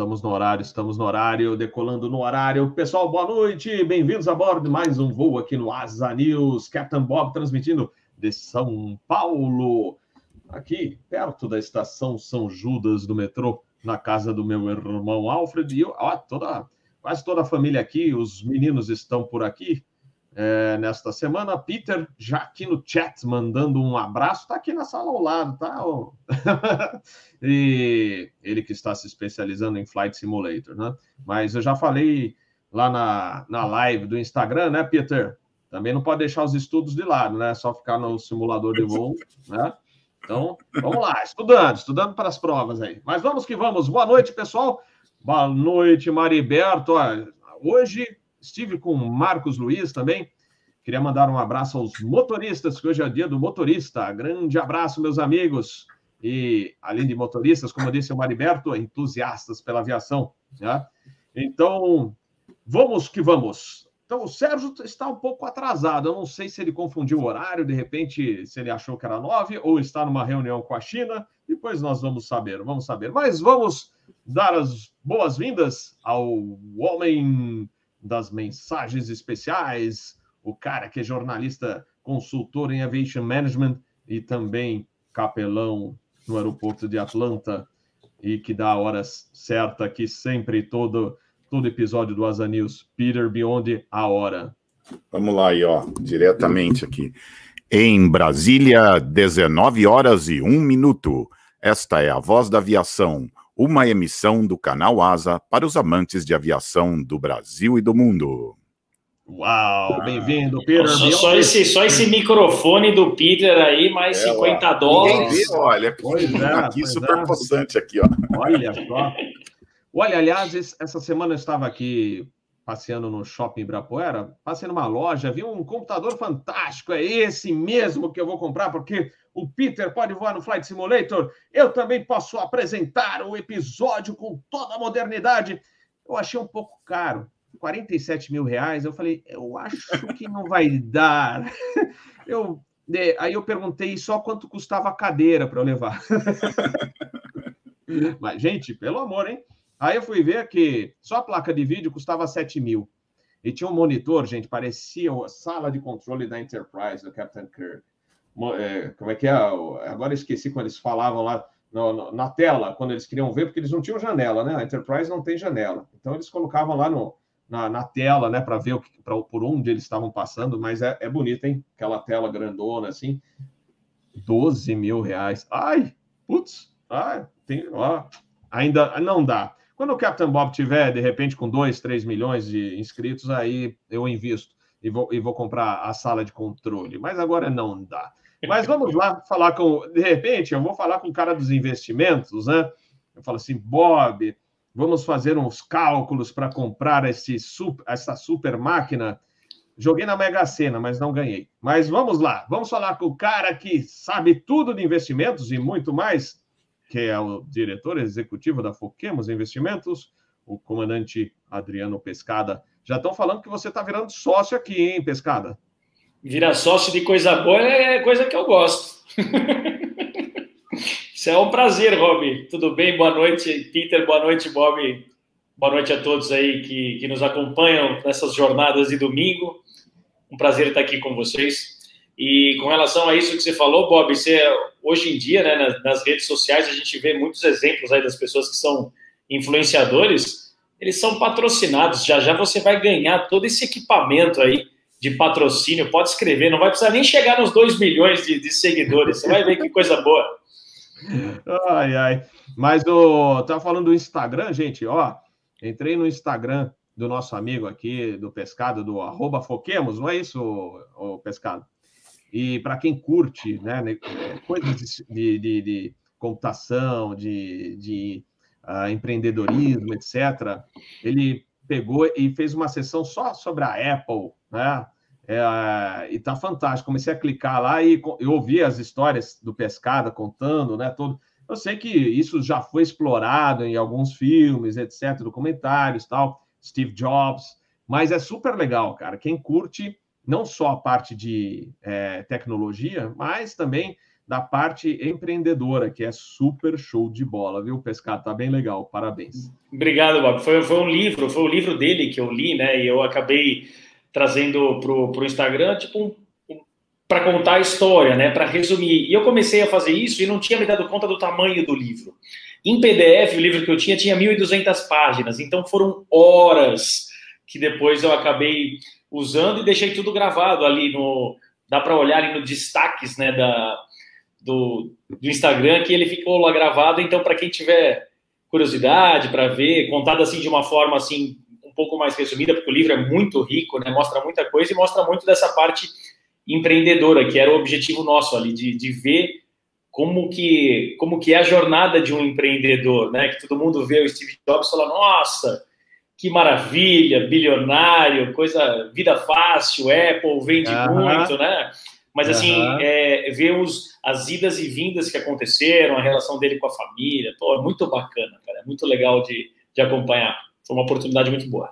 Estamos no horário, estamos no horário, decolando no horário. Pessoal, boa noite, bem-vindos a bordo de mais um voo aqui no Asa News. Captain Bob transmitindo de São Paulo, aqui perto da estação São Judas do metrô, na casa do meu irmão Alfred. E ó, toda, quase toda a família aqui, os meninos estão por aqui é, nesta semana. Peter, já aqui no chat, mandando um abraço, está aqui na sala ao lado, tá? e ele que está se especializando em Flight Simulator, né? Mas eu já falei lá na, na live do Instagram, né, Peter? Também não pode deixar os estudos de lado, né? Só ficar no simulador de voo, né? Então, vamos lá, estudando, estudando para as provas aí. Mas vamos que vamos. Boa noite, pessoal. Boa noite, Mariberto. Hoje Estive com Marcos Luiz também. Queria mandar um abraço aos motoristas, que hoje é o dia do motorista. Grande abraço, meus amigos. E, além de motoristas, como disse o Mariberto, entusiastas pela aviação. Né? Então, vamos que vamos. Então, o Sérgio está um pouco atrasado. Eu não sei se ele confundiu o horário, de repente, se ele achou que era nove, ou está numa reunião com a China. Depois nós vamos saber, vamos saber. Mas vamos dar as boas-vindas ao homem das mensagens especiais, o cara que é jornalista, consultor em aviation management e também capelão no aeroporto de Atlanta e que dá a hora certa aqui sempre todo todo episódio do Asa News, Peter Beyond a hora. Vamos lá aí, ó, diretamente aqui. Em Brasília, 19 horas e 1 minuto. Esta é a voz da aviação uma emissão do canal Asa para os amantes de aviação do Brasil e do mundo. Uau, bem-vindo, Peter. Só, só, esse, só esse microfone do Peter aí, mais é, 50 ó, dólares. Vê, olha, pois é, aqui super é. possante aqui, ó. Olha só. Olha, aliás, essa semana eu estava aqui passeando no shopping Ibirapuera, passei numa loja, vi um computador fantástico, é esse mesmo que eu vou comprar, porque o Peter pode voar no Flight Simulator, eu também posso apresentar o episódio com toda a modernidade. Eu achei um pouco caro, 47 mil reais. Eu falei, eu acho que não vai dar. Eu, aí eu perguntei só quanto custava a cadeira para eu levar. Mas, gente, pelo amor, hein? Aí eu fui ver que só a placa de vídeo custava 7 mil. E tinha um monitor, gente, parecia a sala de controle da Enterprise, do Captain Kirk. É, como é que é? Agora esqueci quando eles falavam lá no, no, na tela, quando eles queriam ver, porque eles não tinham janela, né? A Enterprise não tem janela. Então eles colocavam lá no, na, na tela, né, para ver o que, pra, por onde eles estavam passando, mas é, é bonito, hein? Aquela tela grandona assim. 12 mil reais. Ai, putz, ai, tem, ó, ainda não dá. Quando o Captain Bob tiver, de repente, com 2, 3 milhões de inscritos, aí eu invisto e vou, e vou comprar a sala de controle. Mas agora não dá. Mas vamos lá falar com. De repente, eu vou falar com o cara dos investimentos, né? Eu falo assim, Bob, vamos fazer uns cálculos para comprar esse, essa super máquina. Joguei na Mega Sena, mas não ganhei. Mas vamos lá, vamos falar com o cara que sabe tudo de investimentos e muito mais que é o diretor executivo da Foquemos Investimentos, o comandante Adriano Pescada. Já estão falando que você está virando sócio aqui, hein, Pescada? Virar sócio de coisa boa é coisa que eu gosto. Isso é um prazer, Rob. Tudo bem? Boa noite, Peter. Boa noite, Bob. Boa noite a todos aí que, que nos acompanham nessas jornadas de domingo. Um prazer estar aqui com vocês. E com relação a isso que você falou, Bob, você, hoje em dia, né, nas, nas, redes sociais, a gente vê muitos exemplos aí das pessoas que são influenciadores, eles são patrocinados. Já já você vai ganhar todo esse equipamento aí de patrocínio. Pode escrever, não vai precisar nem chegar nos 2 milhões de, de seguidores. Você vai ver que coisa boa. Ai, ai. Mas o. Tá falando do Instagram, gente, ó. Entrei no Instagram do nosso amigo aqui, do Pescado, do arroba Foquemos, não é isso, o, Pescado? E para quem curte né, né coisas de, de, de computação, de, de uh, empreendedorismo, etc., ele pegou e fez uma sessão só sobre a Apple, né? É, e tá fantástico. Comecei a clicar lá e eu ouvi as histórias do Pescada contando, né? Todo. Eu sei que isso já foi explorado em alguns filmes, etc., documentários, tal, Steve Jobs, mas é super legal, cara. Quem curte não só a parte de é, tecnologia, mas também da parte empreendedora, que é super show de bola, viu, Pescado? Tá bem legal, parabéns. Obrigado, Bob. Foi, foi um livro, foi o livro dele que eu li, né? E eu acabei trazendo para o Instagram, tipo, um, um, para contar a história, né? Para resumir. E eu comecei a fazer isso e não tinha me dado conta do tamanho do livro. Em PDF, o livro que eu tinha tinha 1.200 páginas, então foram horas que depois eu acabei usando e deixei tudo gravado ali no. Dá para olhar ali no destaques né, da, do, do Instagram que ele ficou lá gravado. Então, para quem tiver curiosidade para ver, contado assim de uma forma assim um pouco mais resumida, porque o livro é muito rico, né? Mostra muita coisa e mostra muito dessa parte empreendedora, que era o objetivo nosso ali, de, de ver como que, como que é a jornada de um empreendedor, né? Que todo mundo vê o Steve Jobs e fala, nossa, que maravilha, bilionário, coisa, vida fácil, Apple vende uhum. muito, né? Mas assim, uhum. é, ver os, as idas e vindas que aconteceram, a relação dele com a família, pô, é muito bacana, cara, é muito legal de, de acompanhar. Foi uma oportunidade muito boa.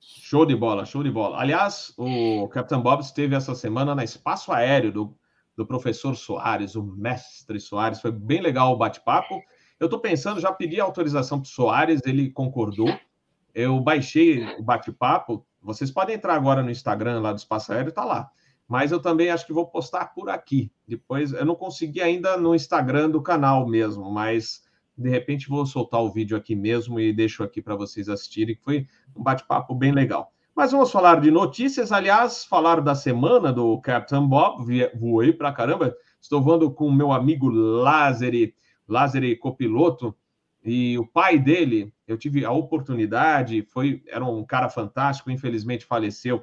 Show de bola, show de bola. Aliás, o Capitão Bob esteve essa semana na Espaço Aéreo do do professor Soares, o mestre Soares. Foi bem legal o bate-papo. Eu estou pensando, já pedi autorização para o Soares, ele concordou. Eu baixei o bate-papo. Vocês podem entrar agora no Instagram lá do Espaço Aéreo, está lá. Mas eu também acho que vou postar por aqui. Depois, eu não consegui ainda no Instagram do canal mesmo, mas de repente vou soltar o vídeo aqui mesmo e deixo aqui para vocês assistirem, que foi um bate-papo bem legal. Mas vamos falar de notícias. Aliás, falar da semana do Captain Bob. Voei para caramba. Estou voando com o meu amigo Lázaro, Lázaro copiloto. E o pai dele, eu tive a oportunidade, foi, era um cara fantástico, infelizmente faleceu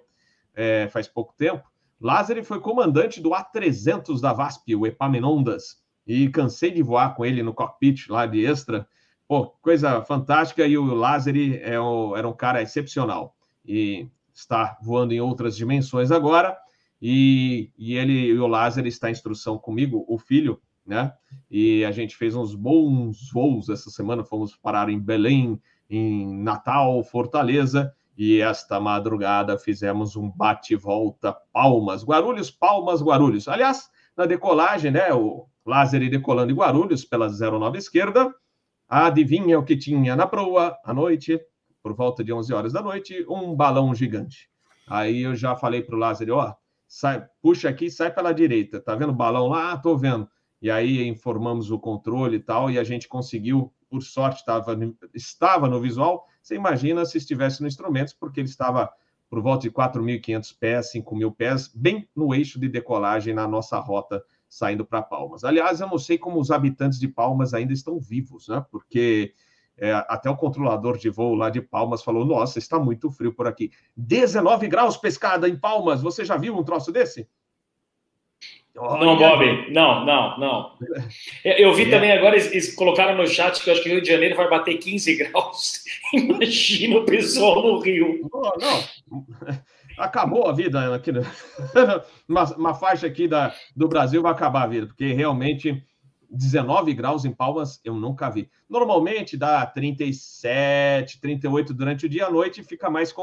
é, faz pouco tempo. Lázaro foi comandante do A300 da VASP, o Epaminondas, e cansei de voar com ele no cockpit lá de extra. Pô, coisa fantástica, e o Lázaro é era um cara excepcional e está voando em outras dimensões agora. E, e ele e o Lázaro está em instrução comigo, o filho, né? E a gente fez uns bons voos essa semana. Fomos parar em Belém, em Natal, Fortaleza. E esta madrugada fizemos um bate-volta Palmas, Guarulhos, Palmas, Guarulhos. Aliás, na decolagem, né? O Lázaro decolando em Guarulhos pela 09 esquerda. Adivinha o que tinha na proa à noite? por volta de 11 horas da noite, um balão gigante. Aí eu já falei para o Lázaro, ó, sai, puxa aqui, sai pela direita. Tá vendo o balão lá? Ah, tô vendo. E aí informamos o controle e tal, e a gente conseguiu, por sorte, tava, estava no visual. Você imagina se estivesse no instrumentos, porque ele estava por volta de 4.500 pés, 5.000 pés, bem no eixo de decolagem na nossa rota saindo para Palmas. Aliás, eu não sei como os habitantes de Palmas ainda estão vivos, né? Porque é, até o controlador de voo lá de Palmas falou: Nossa, está muito frio por aqui. 19 graus pescada em Palmas. Você já viu um troço desse? Olha. Não, Bob, não, não, não. Eu vi é. também agora, eles colocaram no chat que eu acho que o Rio de Janeiro vai bater 15 graus. Imagina o pessoal no Rio. Não, não. Acabou a vida aqui. Uma, uma faixa aqui da, do Brasil vai acabar a vida, porque realmente 19 graus em Palmas eu nunca vi. Normalmente dá 37, 38 durante o dia, à noite fica mais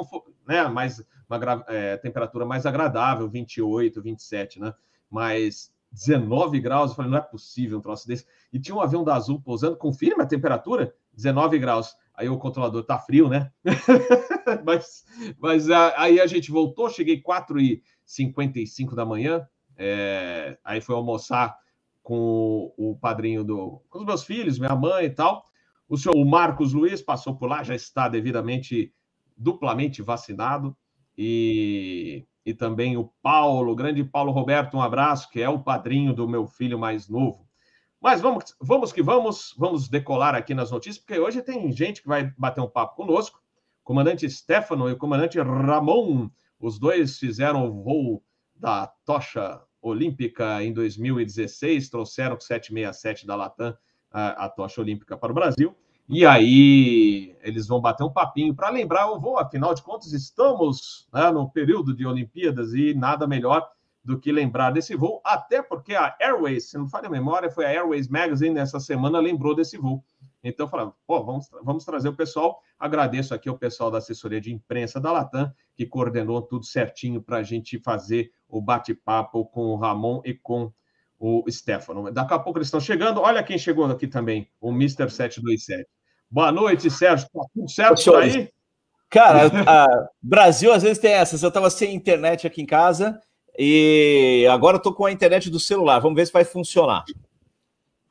né, mais uma é, temperatura mais agradável, 28, 27, né? Mas 19 graus, eu falei, não é possível um troço desse. E tinha um avião da Azul pousando, confirma a temperatura, 19 graus. Aí o controlador tá frio, né? mas, mas aí a gente voltou, cheguei 4 e 55 da manhã, é, aí foi almoçar com o padrinho do, com os meus filhos, minha mãe e tal. O senhor o Marcos Luiz passou por lá, já está devidamente duplamente vacinado. E, e também o Paulo, o grande Paulo Roberto, um abraço, que é o padrinho do meu filho mais novo. Mas vamos, vamos que vamos, vamos decolar aqui nas notícias, porque hoje tem gente que vai bater um papo conosco. O comandante Stefano e o comandante Ramon, os dois fizeram o voo da tocha olímpica em 2016, trouxeram o 767 da Latam a, a tocha olímpica para o Brasil. E aí eles vão bater um papinho para lembrar o voo, afinal de contas, estamos né, no período de Olimpíadas e nada melhor do que lembrar desse voo, até porque a Airways, se não falha a memória, foi a Airways Magazine nessa semana lembrou desse voo. Então, falando, pô, vamos, vamos trazer o pessoal. Agradeço aqui o pessoal da assessoria de imprensa da Latam, que coordenou tudo certinho para a gente fazer o bate-papo com o Ramon e com o Stefano. Daqui a pouco eles estão chegando. Olha quem chegou aqui também, o Mr. 727. Boa noite, Sérgio. Tá tudo certo por aí? Cara, a Brasil às vezes tem essas. Eu estava sem internet aqui em casa e agora estou com a internet do celular. Vamos ver se vai funcionar.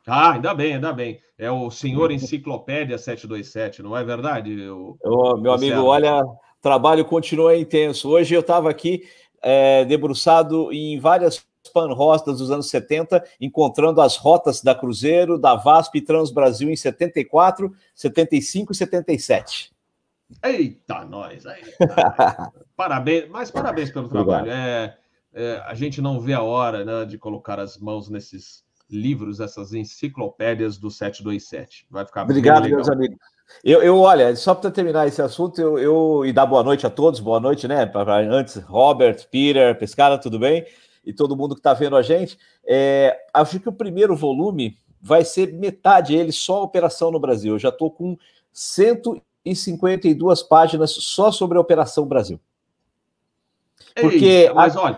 Ah, ainda bem, ainda bem. É o senhor Enciclopédia 727, não é verdade? O, meu amigo, César? olha, o trabalho continua intenso. Hoje eu estava aqui é, debruçado em várias pan-rostas dos anos 70, encontrando as rotas da Cruzeiro, da VASP e Transbrasil em 74, 75 e 77. Eita, nós! Aí, parabéns, mas parabéns pelo trabalho. É, é, a gente não vê a hora né, de colocar as mãos nesses livros, essas enciclopédias do 727. Vai ficar Obrigado, meus amigos. Eu, eu, olha, só para terminar esse assunto, eu, eu e dar boa noite a todos, boa noite, né? Pra, antes, Robert, Peter, Pescara, tudo bem? E todo mundo que está vendo a gente. É, acho que o primeiro volume vai ser metade ele só operação no Brasil. Eu já estou com 152 páginas só sobre a Operação Brasil. Porque, mas olha,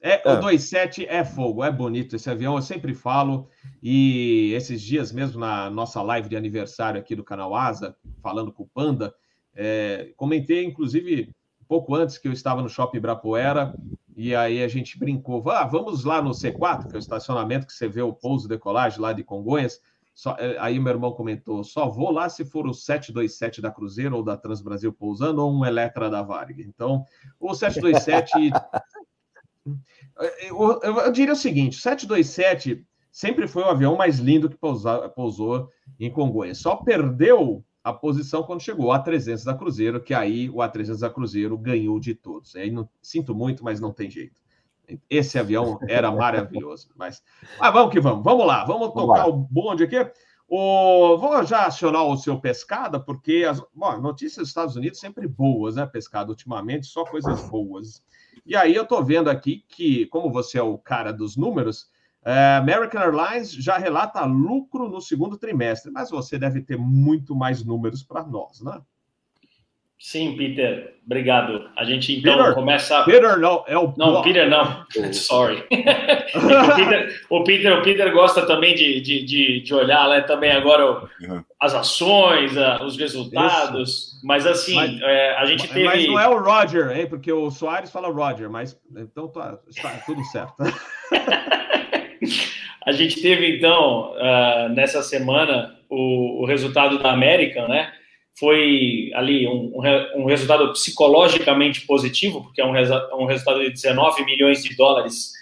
é, o 27 ah. é fogo, é bonito esse avião, eu sempre falo. E esses dias mesmo, na nossa live de aniversário aqui do canal Asa, falando com o Panda, é, comentei, inclusive, pouco antes que eu estava no Shopping Ibirapuera, e aí a gente brincou, ah, vamos lá no C4, que é o estacionamento que você vê o pouso decolagem lá de Congonhas. Só, é, aí meu irmão comentou: só vou lá se for o 727 da Cruzeiro ou da Transbrasil pousando ou um Eletra da Varg. Então, o 727. eu, eu, eu, diria o seguinte: o 727 sempre foi o avião mais lindo que pousou, pousou em Congonhas. Só perdeu a posição quando chegou a 300 da Cruzeiro, que aí o A300 da Cruzeiro ganhou de todos. Aí não, sinto muito, mas não tem jeito. Esse avião era maravilhoso. Mas, mas vamos que vamos. Vamos lá, vamos, vamos tocar lá. o bonde aqui. O, vou já acionar o seu Pescada, porque as bom, notícias dos Estados Unidos sempre boas, né, Pescada? Ultimamente, só coisas boas. E aí eu estou vendo aqui que, como você é o cara dos números, é, American Airlines já relata lucro no segundo trimestre, mas você deve ter muito mais números para nós, né? Sim, Peter, obrigado. A gente então Peter, começa. Peter não, é o. Não, Peter não. Sorry. o, Peter, o, Peter, o Peter gosta também de, de, de, de olhar né, também agora uhum. as ações, os resultados. Isso. Mas assim, mas, é, a gente teve. Mas não é o Roger, hein? Porque o Soares fala Roger, mas então tá, está tudo certo. a gente teve então, uh, nessa semana, o, o resultado da América, né? foi ali um, um, resultado psicologicamente positivo, porque é um, um, resultado de 19 milhões de dólares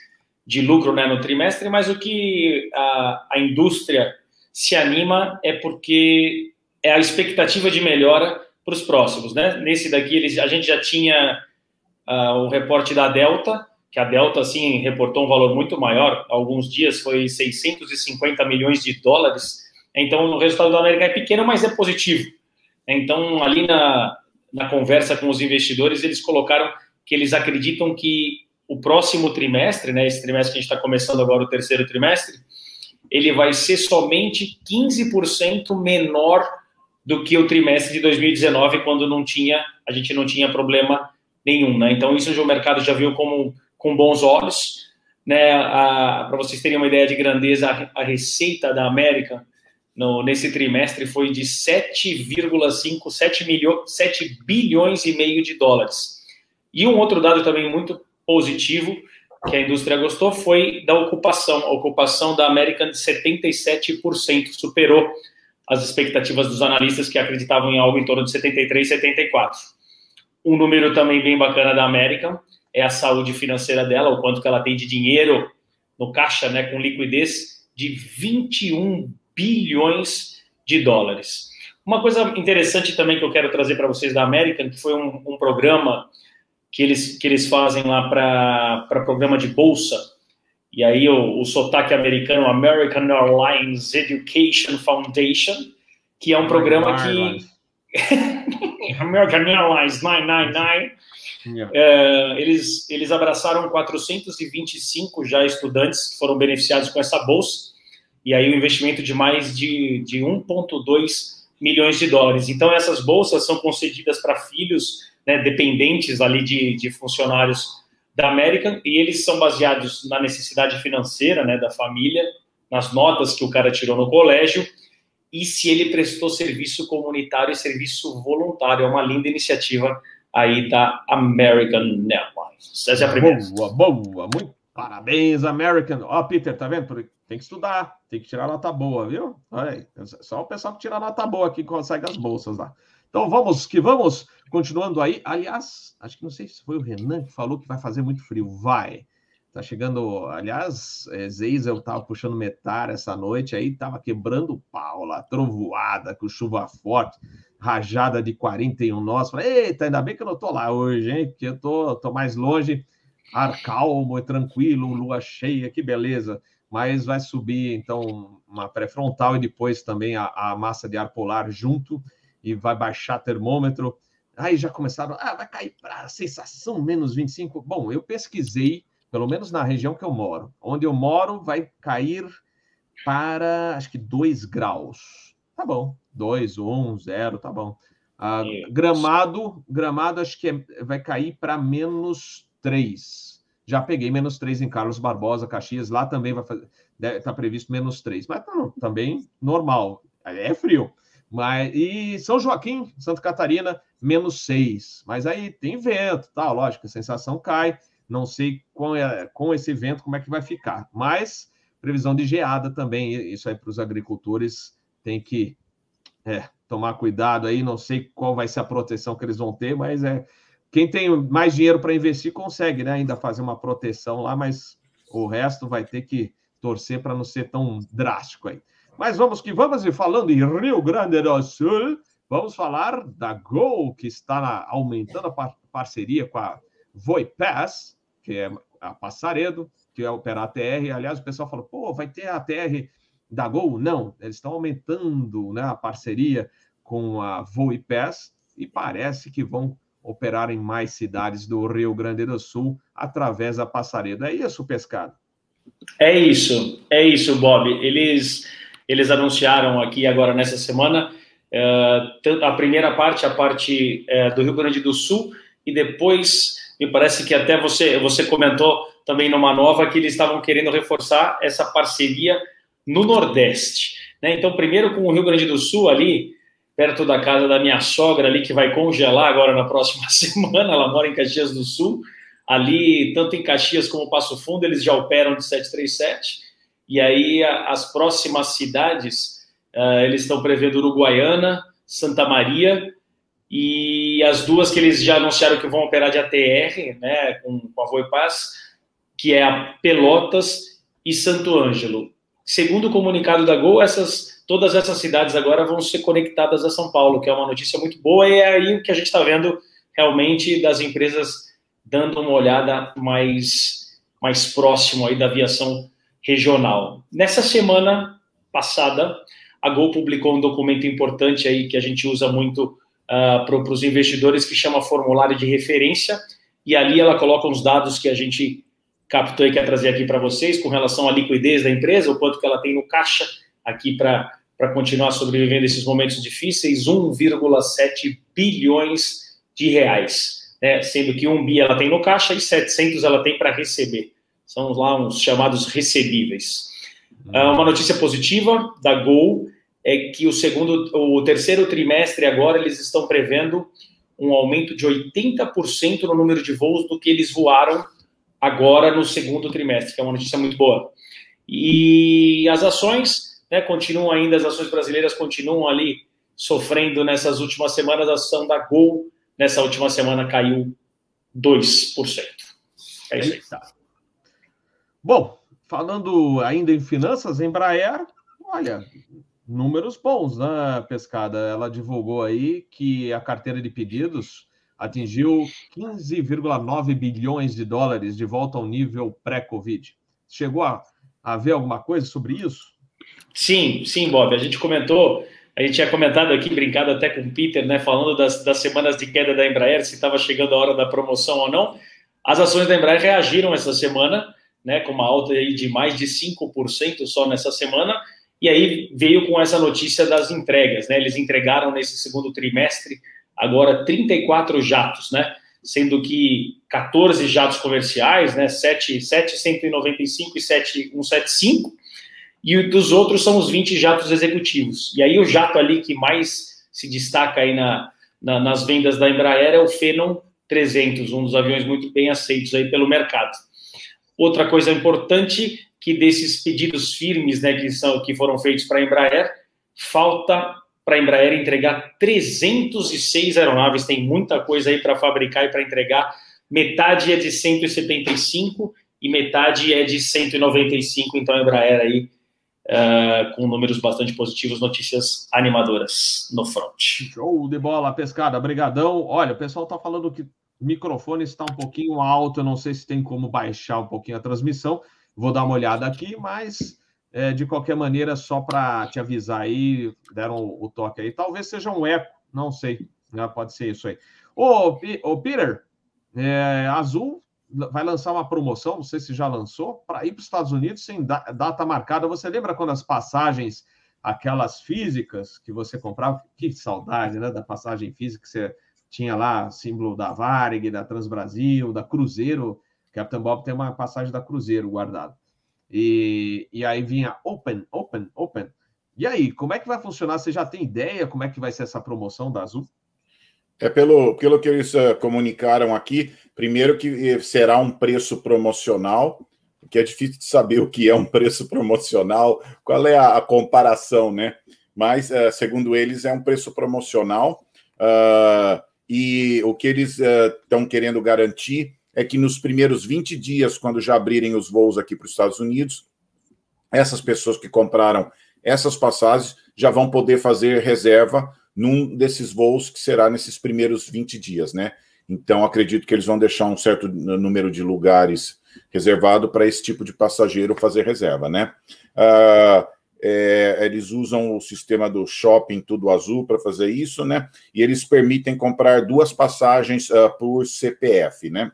de lucro né, no trimestre, mas o que a, a indústria se anima é porque é a expectativa de melhora para os próximos. Né? Nesse daqui, eles, a gente já tinha uh, o reporte da Delta, que a Delta, assim, reportou um valor muito maior, alguns dias foi 650 milhões de dólares, então o resultado da América é pequeno, mas é positivo. Então, ali na, na conversa com os investidores, eles colocaram que eles acreditam que o próximo trimestre, né, esse trimestre que a gente está começando agora, o terceiro trimestre, ele vai ser somente 15% menor do que o trimestre de 2019, quando não tinha, a gente não tinha problema nenhum, né? Então isso o mercado já viu como com bons olhos, né? Para vocês terem uma ideia de grandeza, a, receita da América no, nesse trimestre foi de 7,5, 7, milho, 7 bilhões e meio de dólares. E um outro dado também muito positivo que a indústria gostou foi da ocupação. A ocupação da American de 77% superou as expectativas dos analistas que acreditavam em algo em torno de 73, 74. Um número também bem bacana da American é a saúde financeira dela, o quanto que ela tem de dinheiro no caixa, né, com liquidez de 21 bilhões de dólares. Uma coisa interessante também que eu quero trazer para vocês da American, que foi um, um, programa que eles, que eles fazem lá para programa de bolsa, e aí o, o sotaque americano, American Airlines Education Foundation, que é um programa que... American Airlines 999, yeah. É, eles, eles abraçaram 425 já estudantes que foram beneficiados com essa bolsa, e aí o investimento de mais de, de 1,2 milhões de dólares. Então, essas bolsas são concedidas para filhos né, dependentes ali de, de funcionários da American e eles são baseados na necessidade financeira, né, da família, nas notas que o cara tirou no colégio e se ele prestou serviço comunitário e serviço voluntário. É uma linda iniciativa aí da American Airlines. Essa é a primeira. Boa, boa, muito parabéns, American. Ó, oh, Peter, tá vendo? Tem que estudar, tem que tirar nota boa, viu? Olha aí, só o pessoal que tira nota boa aqui consegue as bolsas lá. Então vamos que vamos, continuando aí. Aliás, acho que não sei se foi o Renan que falou que vai fazer muito frio. Vai. Tá chegando, aliás, é, Zeizel tava puxando metar essa noite aí, tava quebrando pau lá, trovoada, com chuva forte, rajada de 41 nós. Falei, eita, ainda bem que eu não tô lá hoje, hein? Porque eu tô, tô mais longe, ar calmo e tranquilo, lua cheia, que beleza. Mas vai subir, então, uma pré-frontal e depois também a, a massa de ar polar junto e vai baixar termômetro. Aí já começaram, ah, vai cair para sensação menos 25. Bom, eu pesquisei pelo menos na região que eu moro. Onde eu moro, vai cair para, acho que 2 graus. Tá bom. 2, 1, 0, tá bom. Ah, gramado, gramado acho que é, vai cair para menos 3. Já peguei menos 3 em Carlos Barbosa, Caxias, lá também vai fazer, está previsto menos 3, mas tá, também normal, é frio. Mas, e São Joaquim, Santa Catarina, menos 6. Mas aí tem vento, tá? Lógico, a sensação cai. Não sei com, é, com esse evento como é que vai ficar, mas previsão de geada também. Isso aí para os agricultores tem que é, tomar cuidado aí. Não sei qual vai ser a proteção que eles vão ter, mas é quem tem mais dinheiro para investir consegue, né? Ainda fazer uma proteção lá, mas o resto vai ter que torcer para não ser tão drástico aí. Mas vamos que vamos, e falando em Rio Grande do Sul, vamos falar da Gol, que está aumentando a parceria com a Voipass, que é a Passaredo, que é operar a TR. Aliás, o pessoal fala, pô, vai ter a TR da Gol? Não, eles estão aumentando né, a parceria com a Voipass e parece que vão operar em mais cidades do Rio Grande do Sul através da Passaredo. É isso, Pescado? É isso, é isso, Bob. Eles, eles anunciaram aqui agora nessa semana uh, a primeira parte, a parte uh, do Rio Grande do Sul, e depois me parece que até você, você comentou também numa nova que eles estavam querendo reforçar essa parceria no Nordeste. Né? Então, primeiro com o Rio Grande do Sul ali, perto da casa da minha sogra ali, que vai congelar agora na próxima semana, ela mora em Caxias do Sul, ali, tanto em Caxias como Passo Fundo, eles já operam de 737, e aí as próximas cidades, uh, eles estão prevendo Uruguaiana, Santa Maria, e as duas que eles já anunciaram que vão operar de ATR, né, com, com a Voipaz, que é a Pelotas e Santo Ângelo. Segundo o comunicado da Gol, essas, todas essas cidades agora vão ser conectadas a São Paulo, que é uma notícia muito boa, e é aí o que a gente está vendo realmente das empresas dando uma olhada mais, mais próximo aí da aviação regional. Nessa semana passada, a Gol publicou um documento importante aí que a gente usa muito uh, ah, para os investidores que chama formulário de referência, e ali ela coloca uns dados que a gente captou e quer trazer aqui para vocês com relação à liquidez da empresa, o quanto que ela tem no caixa aqui para continuar sobrevivendo esses momentos difíceis, 1,7 bilhões de reais, né? sendo que 1 bi ela tem no caixa e 700 ela tem para receber. São lá uns chamados recebíveis. Hum. uma notícia positiva da Gol é que o segundo, o terceiro trimestre agora eles estão prevendo um aumento de 80% no número de voos do que eles voaram agora no segundo trimestre, que é uma notícia muito boa. E as ações, né, continuam ainda, as ações brasileiras continuam ali sofrendo nessas últimas semanas, a ação da Gol nessa última semana caiu 2%. É isso aí. Bom, falando ainda em finanças, Embraer, olha, números bons, né, Pescada? Ela divulgou aí que a carteira de pedidos atingiu 15,9 bilhões de dólares de volta ao nível pré-Covid. Chegou a, a ver alguma coisa sobre isso? Sim, sim, Bob. A gente comentou, a gente tinha comentado aqui, brincado até com o Peter, né, falando das, das semanas de queda da Embraer, se estava chegando a hora da promoção ou não. As ações da Embraer reagiram essa semana, né, com uma alta aí de mais de 5% só nessa semana, e aí veio com essa notícia das entregas, né? Eles entregaram nesse segundo trimestre agora 34 jatos, né? sendo que 14 jatos comerciais, né, 7, 7 195 e 7 175, e dos outros são os 20 jatos executivos. E aí o jato ali que mais se destaca aí na, na, nas vendas da Embraer é o Phenom 300, um dos aviões muito bem aceitos aí pelo mercado. Outra coisa importante que desses pedidos firmes, né, que são que foram feitos para a Embraer, falta para a Embraer entregar 306 aeronaves, tem muita coisa aí para fabricar e para entregar. Metade é de 175 e metade é de 195, então a Embraer aí uh, com números bastante positivos, notícias animadoras no front. Show de bola, pescada, brigadão. Olha, o pessoal está falando que o microfone está um pouquinho alto, eu não sei se tem como baixar um pouquinho a transmissão, vou dar uma olhada aqui, mas é, de qualquer maneira, só para te avisar aí, deram o, o, toque aí. Talvez seja um eco, não sei, né? pode ser isso aí. Ô, ô Peter, é, Azul vai lançar uma promoção, não sei se já lançou, para ir para os Estados Unidos sem data marcada. Você lembra quando as passagens, aquelas físicas que você comprava? Que saudade, né? Da passagem física que você tinha lá, símbolo da Varig, da Transbrasil, da Cruzeiro. Captain Bob tem uma passagem da Cruzeiro guardada. E, e aí vinha open, open, open. E aí, como é que vai funcionar? Você já tem ideia como é que vai ser essa promoção da Azul? É pelo, pelo que eles uh, comunicaram aqui, primeiro que eh, será um preço promocional, que é difícil de saber o que é um preço promocional, qual é a, a comparação, né? Mas, uh, segundo eles, é um preço promocional, uh, e o que eles estão querendo garantir é que nos primeiros 20 dias, quando já abrirem os voos aqui para os Estados Unidos, essas pessoas que compraram essas passagens já vão poder fazer reserva num desses voos que será nesses primeiros 20 dias, né? Então, acredito que eles vão deixar um certo número de lugares reservado para esse tipo de passageiro fazer reserva, né? Uh, é, eles usam o sistema do shopping tudo azul para fazer isso, né? E eles permitem comprar duas passagens uh, por CPF, né?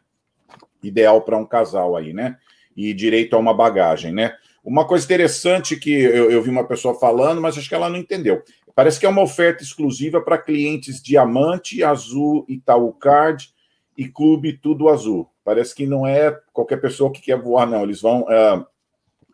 Ideal para um casal aí, né? E direito a uma bagagem, né? Uma coisa interessante que eu, eu, vi uma pessoa falando, mas acho que ela não entendeu. Parece que é uma oferta exclusiva para clientes Diamante, Azul, Itaú Card e Clube Tudo Azul. Parece que não é qualquer pessoa que quer voar, não. Eles vão uh,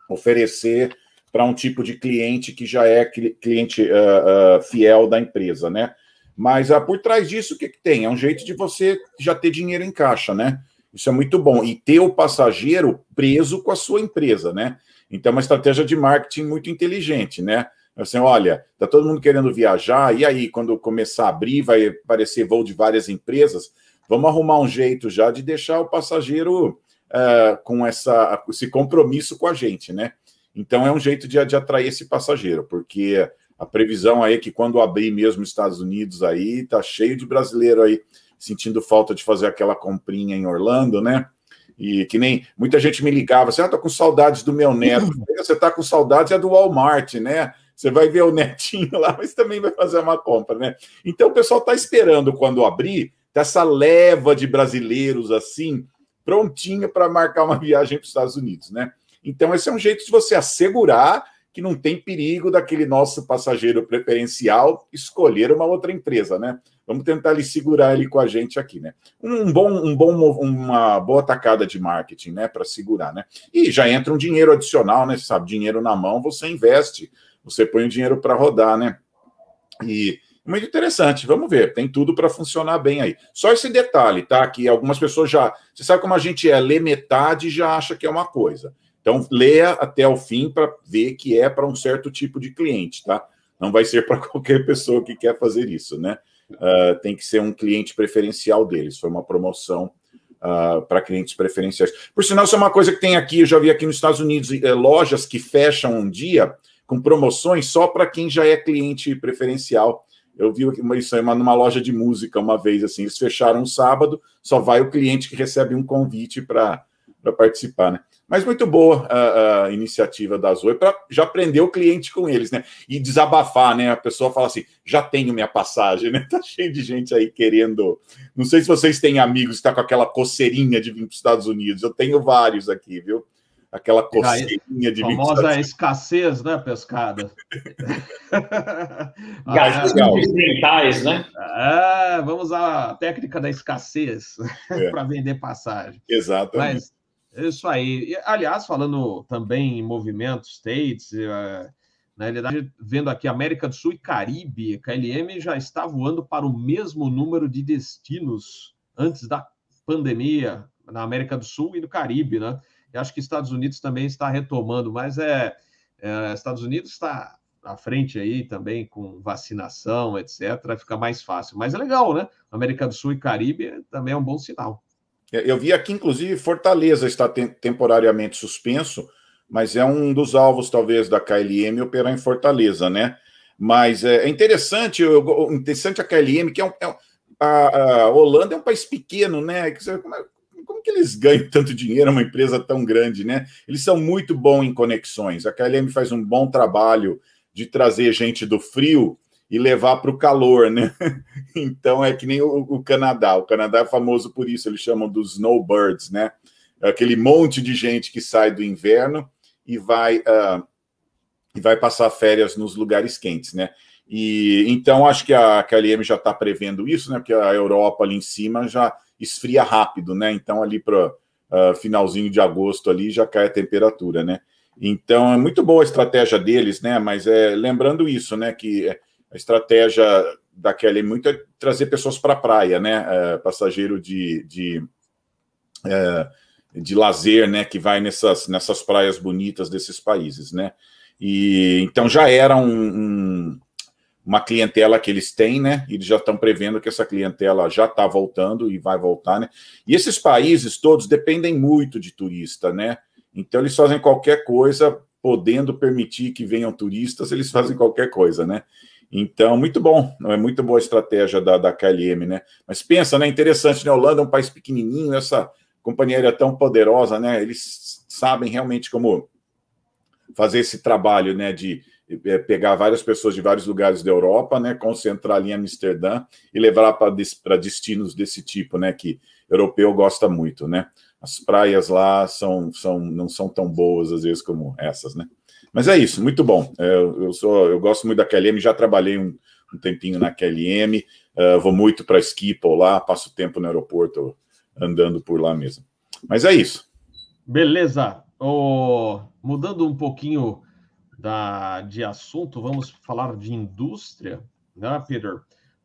oferecer para um tipo de cliente que já é cliente uh, uh, fiel da empresa, né? Mas por trás disso, o que, que tem? É um jeito de você já ter dinheiro em caixa, né? Isso é muito bom. E ter o passageiro preso com a sua empresa, né? Então, é uma estratégia de marketing muito inteligente, né? Assim, olha, tá todo mundo querendo viajar, e aí, quando começar a abrir, vai aparecer voo de várias empresas, vamos arrumar um jeito já de deixar o passageiro uh, com essa, esse compromisso com a gente, né? Então, é um jeito de, de atrair esse passageiro, porque a previsão aí é que quando abrir mesmo os Estados Unidos aí, tá cheio de brasileiro aí sentindo falta de fazer aquela comprinha em Orlando, né? E que nem muita gente me ligava assim: ah, tô com saudades do meu neto. Você tá com saudades é do Walmart, né? Você vai ver o netinho lá, mas também vai fazer uma compra, né? Então o pessoal tá esperando quando abrir, tá essa leva de brasileiros assim, prontinha para marcar uma viagem para os Estados Unidos, né? Então esse é um jeito de você assegurar que não tem perigo daquele nosso passageiro preferencial escolher uma outra empresa, né? Vamos tentar ele segurar ele com a gente aqui, né? Um bom, um bom, uma boa tacada de marketing, né? Para segurar, né? E já entra um dinheiro adicional, né? Você sabe, dinheiro na mão, você investe, você põe o dinheiro para rodar, né? E muito interessante, vamos ver, tem tudo para funcionar bem aí. Só esse detalhe, tá? Que algumas pessoas já. Você sabe como a gente é, lê metade e já acha que é uma coisa. Então, leia até o fim para ver que é para um certo tipo de cliente, tá? Não vai ser para qualquer pessoa que quer fazer isso, né? Uh, tem que ser um cliente preferencial deles. Foi uma promoção uh, para clientes preferenciais. Por sinal, isso é uma coisa que tem aqui, eu já vi aqui nos Estados Unidos, eh, lojas que fecham um dia com promoções só para quem já é cliente preferencial. Eu vi isso aí numa loja de música uma vez, assim, eles fecharam um sábado, só vai o cliente que recebe um convite para participar, né? Mas muito boa a, a iniciativa da Zoe para já prender o cliente com eles, né? E desabafar, né? A pessoa fala assim: já tenho minha passagem, né? Tá cheio de gente aí querendo. Não sei se vocês têm amigos que estão tá com aquela coceirinha de vir para os Estados Unidos. Eu tenho vários aqui, viu? aquela coceirinha de famosa escassez, né, pescada? Gastos mentais, né? É, vamos à técnica da escassez é. para vender passagem. Exatamente. Mas isso aí. E, aliás, falando também em movimentos, States, é, na realidade, vendo aqui América do Sul e Caribe, KLM já está voando para o mesmo número de destinos antes da pandemia na América do Sul e no Caribe, né? Eu acho que Estados Unidos também está retomando, mas é, é Estados Unidos está à frente aí também com vacinação, etc. Fica mais fácil. Mas é legal, né? América do Sul e Caribe também é um bom sinal. É, eu vi aqui, inclusive, Fortaleza está temporariamente suspenso, mas é um dos alvos, talvez, da KLM operar em Fortaleza, né? Mas é, é interessante, eu, interessante a KLM, que é um, é, a, a, Holanda é um país pequeno, né? Como, é, como que eles ganham tanto dinheiro, uma empresa tão grande, né? Eles são muito bons em conexões. A KLM faz um bom trabalho de trazer gente do frio e levar para o calor, né? Então é que nem o, o, Canadá. O Canadá é famoso por isso, eles chamam dos snowbirds, né? Aquele monte de gente que sai do inverno e vai uh, e vai passar férias nos lugares quentes, né? E então acho que a KLM já está prevendo isso, né? Porque a Europa ali em cima já esfria rápido, né? Então ali para uh, finalzinho de agosto ali já cai a temperatura, né? Então é muito boa a estratégia deles, né? Mas é lembrando isso, né? Que a estratégia da KLM muito é trazer pessoas para a praia, né? É, passageiro de, de, é, de lazer, né? Que vai nessas, nessas praias bonitas desses países, né? E então já era um, um uma clientela que eles têm, né? Eles já estão prevendo que essa clientela já está voltando e vai voltar, né? E esses países todos dependem muito de turista, né? Então eles fazem qualquer coisa, podendo permitir que venham turistas, eles fazem qualquer coisa, né? Então, muito bom, não é muito boa a estratégia da, da KLM, né? Mas pensa, né? Interessante, né? Holanda é um país pequenininho, essa companhia aérea tão poderosa, né? Eles sabem realmente como fazer esse trabalho, né? De é, pegar várias pessoas de vários lugares da Europa, né, concentrar ali em Amsterdã e levar para destinos desse tipo, né, que europeu gosta muito, né. As praias lá são, são, não são tão boas às vezes como essas, né. Mas é isso, muito bom. É, eu, sou, eu gosto muito da KLM, já trabalhei um, um tempinho na KLM, é, vou muito para Schiphol lá, passo tempo no aeroporto andando por lá mesmo. Mas é isso. Beleza. Oh, mudando um pouquinho da, de assunto, vamos falar de indústria, né, Peter?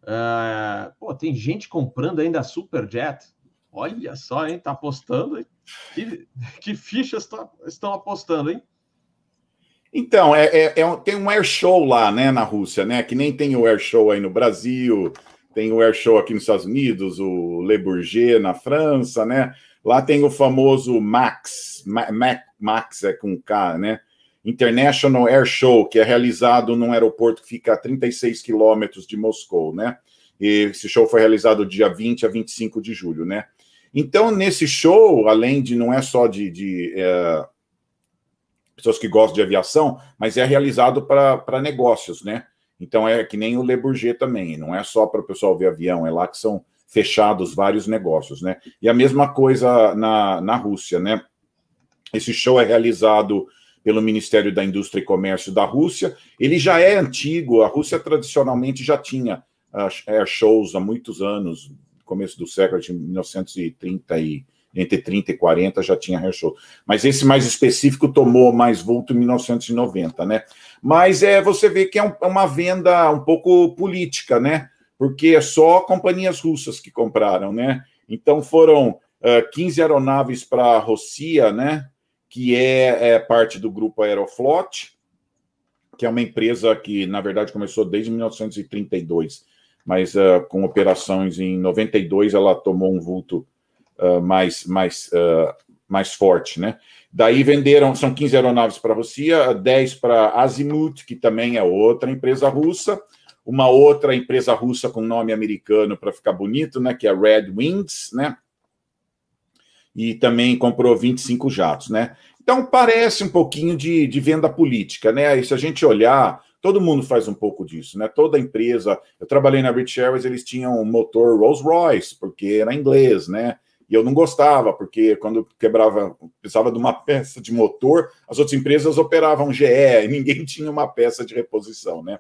Uh, pô, tem gente comprando ainda a Superjet. Olha só, hein? Tá apostando. Que, que fichas tá, estão apostando, hein? Então, é, é, é, tem um air show lá, né, na Rússia, né? Que nem tem o air show aí no Brasil, tem o air show aqui nos Estados Unidos, o Le Bourget na França, né? Lá tem o famoso Max, Max é com K, né? International Air Show, que é realizado num aeroporto que fica a 36 quilômetros de Moscou, né? E esse show foi realizado dia 20 a 25 de julho, né? Então, nesse show, além de não é só de, de é, pessoas que gostam de aviação, mas é realizado para negócios, né? Então é que nem o Le Bourget também, não é só para o pessoal ver avião, é lá que são fechados vários negócios, né? E a mesma coisa na, na Rússia, né? Esse show é realizado pelo Ministério da Indústria e Comércio da Rússia. Ele já é antigo, a Rússia tradicionalmente já tinha uh, shows há muitos anos, começo do século de 1930 e entre 30 e 40 já tinha air show. Mas esse mais específico tomou mais vulto em 1990, né? Mas é, você vê que é um, é uma venda um pouco política, né? Porque é só companhias russas que compraram, né? Então foram uh, 15 aeronaves para a Rússia, né? que é, é parte do grupo Aeroflot, que é uma empresa que, na verdade, começou desde 1932, mas uh, com operações em 92 ela tomou um vulto uh, mais, mais, uh, mais forte, né? Daí venderam, são 15 aeronaves para a Rússia, 10 para a Azimuth, que também é outra empresa russa, uma outra empresa russa com nome americano para ficar bonito, né? Que é Red Wings, né? e também comprou 25 jatos, né? Então parece um pouquinho de, de venda política, né? E se a gente olhar, todo mundo faz um pouco disso, né? Toda empresa, eu trabalhei na British Airways, eles tinham um motor Rolls-Royce, porque era inglês, né? E eu não gostava, porque quando quebrava, precisava de uma peça de motor, as outras empresas operavam GE e ninguém tinha uma peça de reposição, né?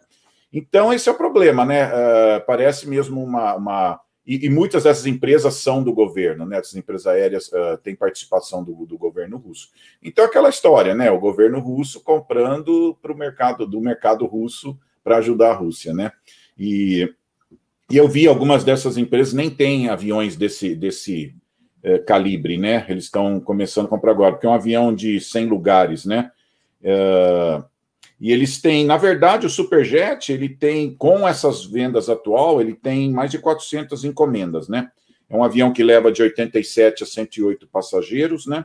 Então, esse é o problema, né? Uh, parece mesmo uma. uma... E, e, muitas dessas empresas são do governo, né? Essas empresas aéreas uh, têm participação do, do governo russo. Então, aquela história, né? O governo russo comprando para o mercado do mercado russo para ajudar a Rússia, né? E, e eu vi algumas dessas empresas nem têm aviões desse, desse é, calibre, né? Eles estão começando a comprar agora, porque é um avião de 100 lugares, né? É, e eles têm, na verdade, o Superjet, ele tem, com essas vendas atual, ele tem mais de 400 encomendas, né? É um avião que leva de 87 a 108 passageiros, né?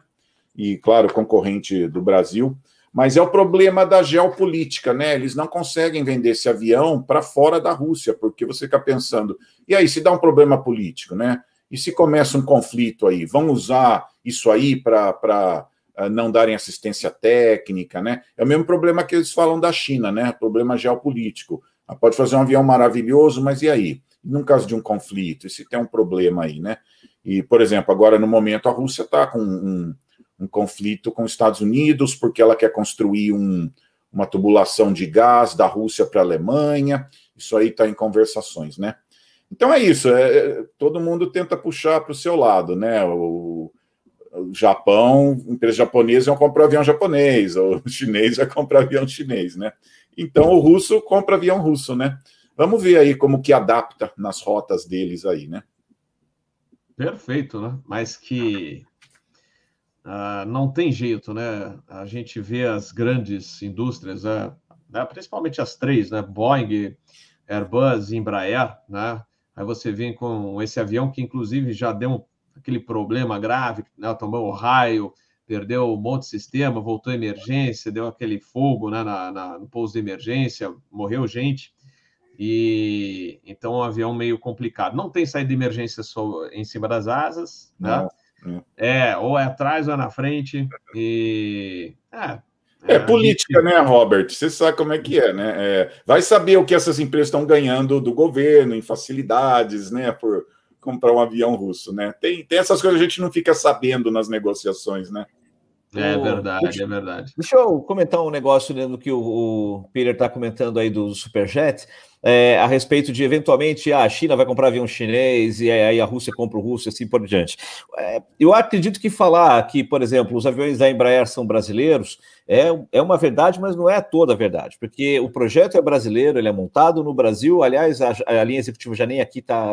E, claro, concorrente do Brasil. Mas é o problema da geopolítica, né? Eles não conseguem vender esse avião para fora da Rússia, porque você fica pensando, e aí, se dá um problema político, né? E se começa um conflito aí? Vão usar isso aí para não darem assistência técnica, né? É o mesmo problema que eles falam da China, né? Problema geopolítico. Ah, pode fazer um avião maravilhoso, mas e aí? No caso de um conflito, e se tem um problema aí, né? E, por exemplo, agora no momento a Rússia está com um, um, conflito com os Estados Unidos, porque ela quer construir um, uma tubulação de gás da Rússia para a Alemanha. Isso aí está em conversações, né? Então é isso, é, é todo mundo tenta puxar para o seu lado, né? O, o Japão, empresa japonesa vão comprar avião japonês, o chinês vai comprar avião chinês, né? Então o russo compra avião russo, né? Vamos ver aí como que adapta nas rotas deles aí, né? Perfeito, né? Mas que uh, não tem jeito, né? A gente vê as grandes indústrias, né? né? principalmente as três, né? Boeing, Airbus e Embraer, né? Aí você vem com esse avião que, inclusive, já deu aquele problema grave, né? tomou o raio, perdeu um monte de sistema, voltou à emergência, deu aquele fogo né? na, na, no pouso de emergência, morreu gente. E então é um avião meio complicado. Não tem saída de emergência só em cima das asas, né? Não, É, ou é atrás ou é na frente. E é, é política, gente... né, Robert? Você sabe como é que é, né? É, vai saber o que essas empresas estão ganhando do governo em facilidades, né, por comprar um avião russo, né? Tem, tem essas coisas que a gente não fica sabendo nas negociações, né? É verdade, deixa, é verdade. Deixa eu comentar um negócio dentro que o, o Peter está comentando aí do Superjet é, a respeito de eventualmente ah, a China vai comprar avião chinês e aí a Rússia compra o russo e assim por diante. É, eu acredito que falar que, por exemplo, os aviões da Embraer são brasileiros é, é uma verdade, mas não é toda a verdade, porque o projeto é brasileiro, ele é montado no Brasil. Aliás, a, a linha executiva já nem aqui está,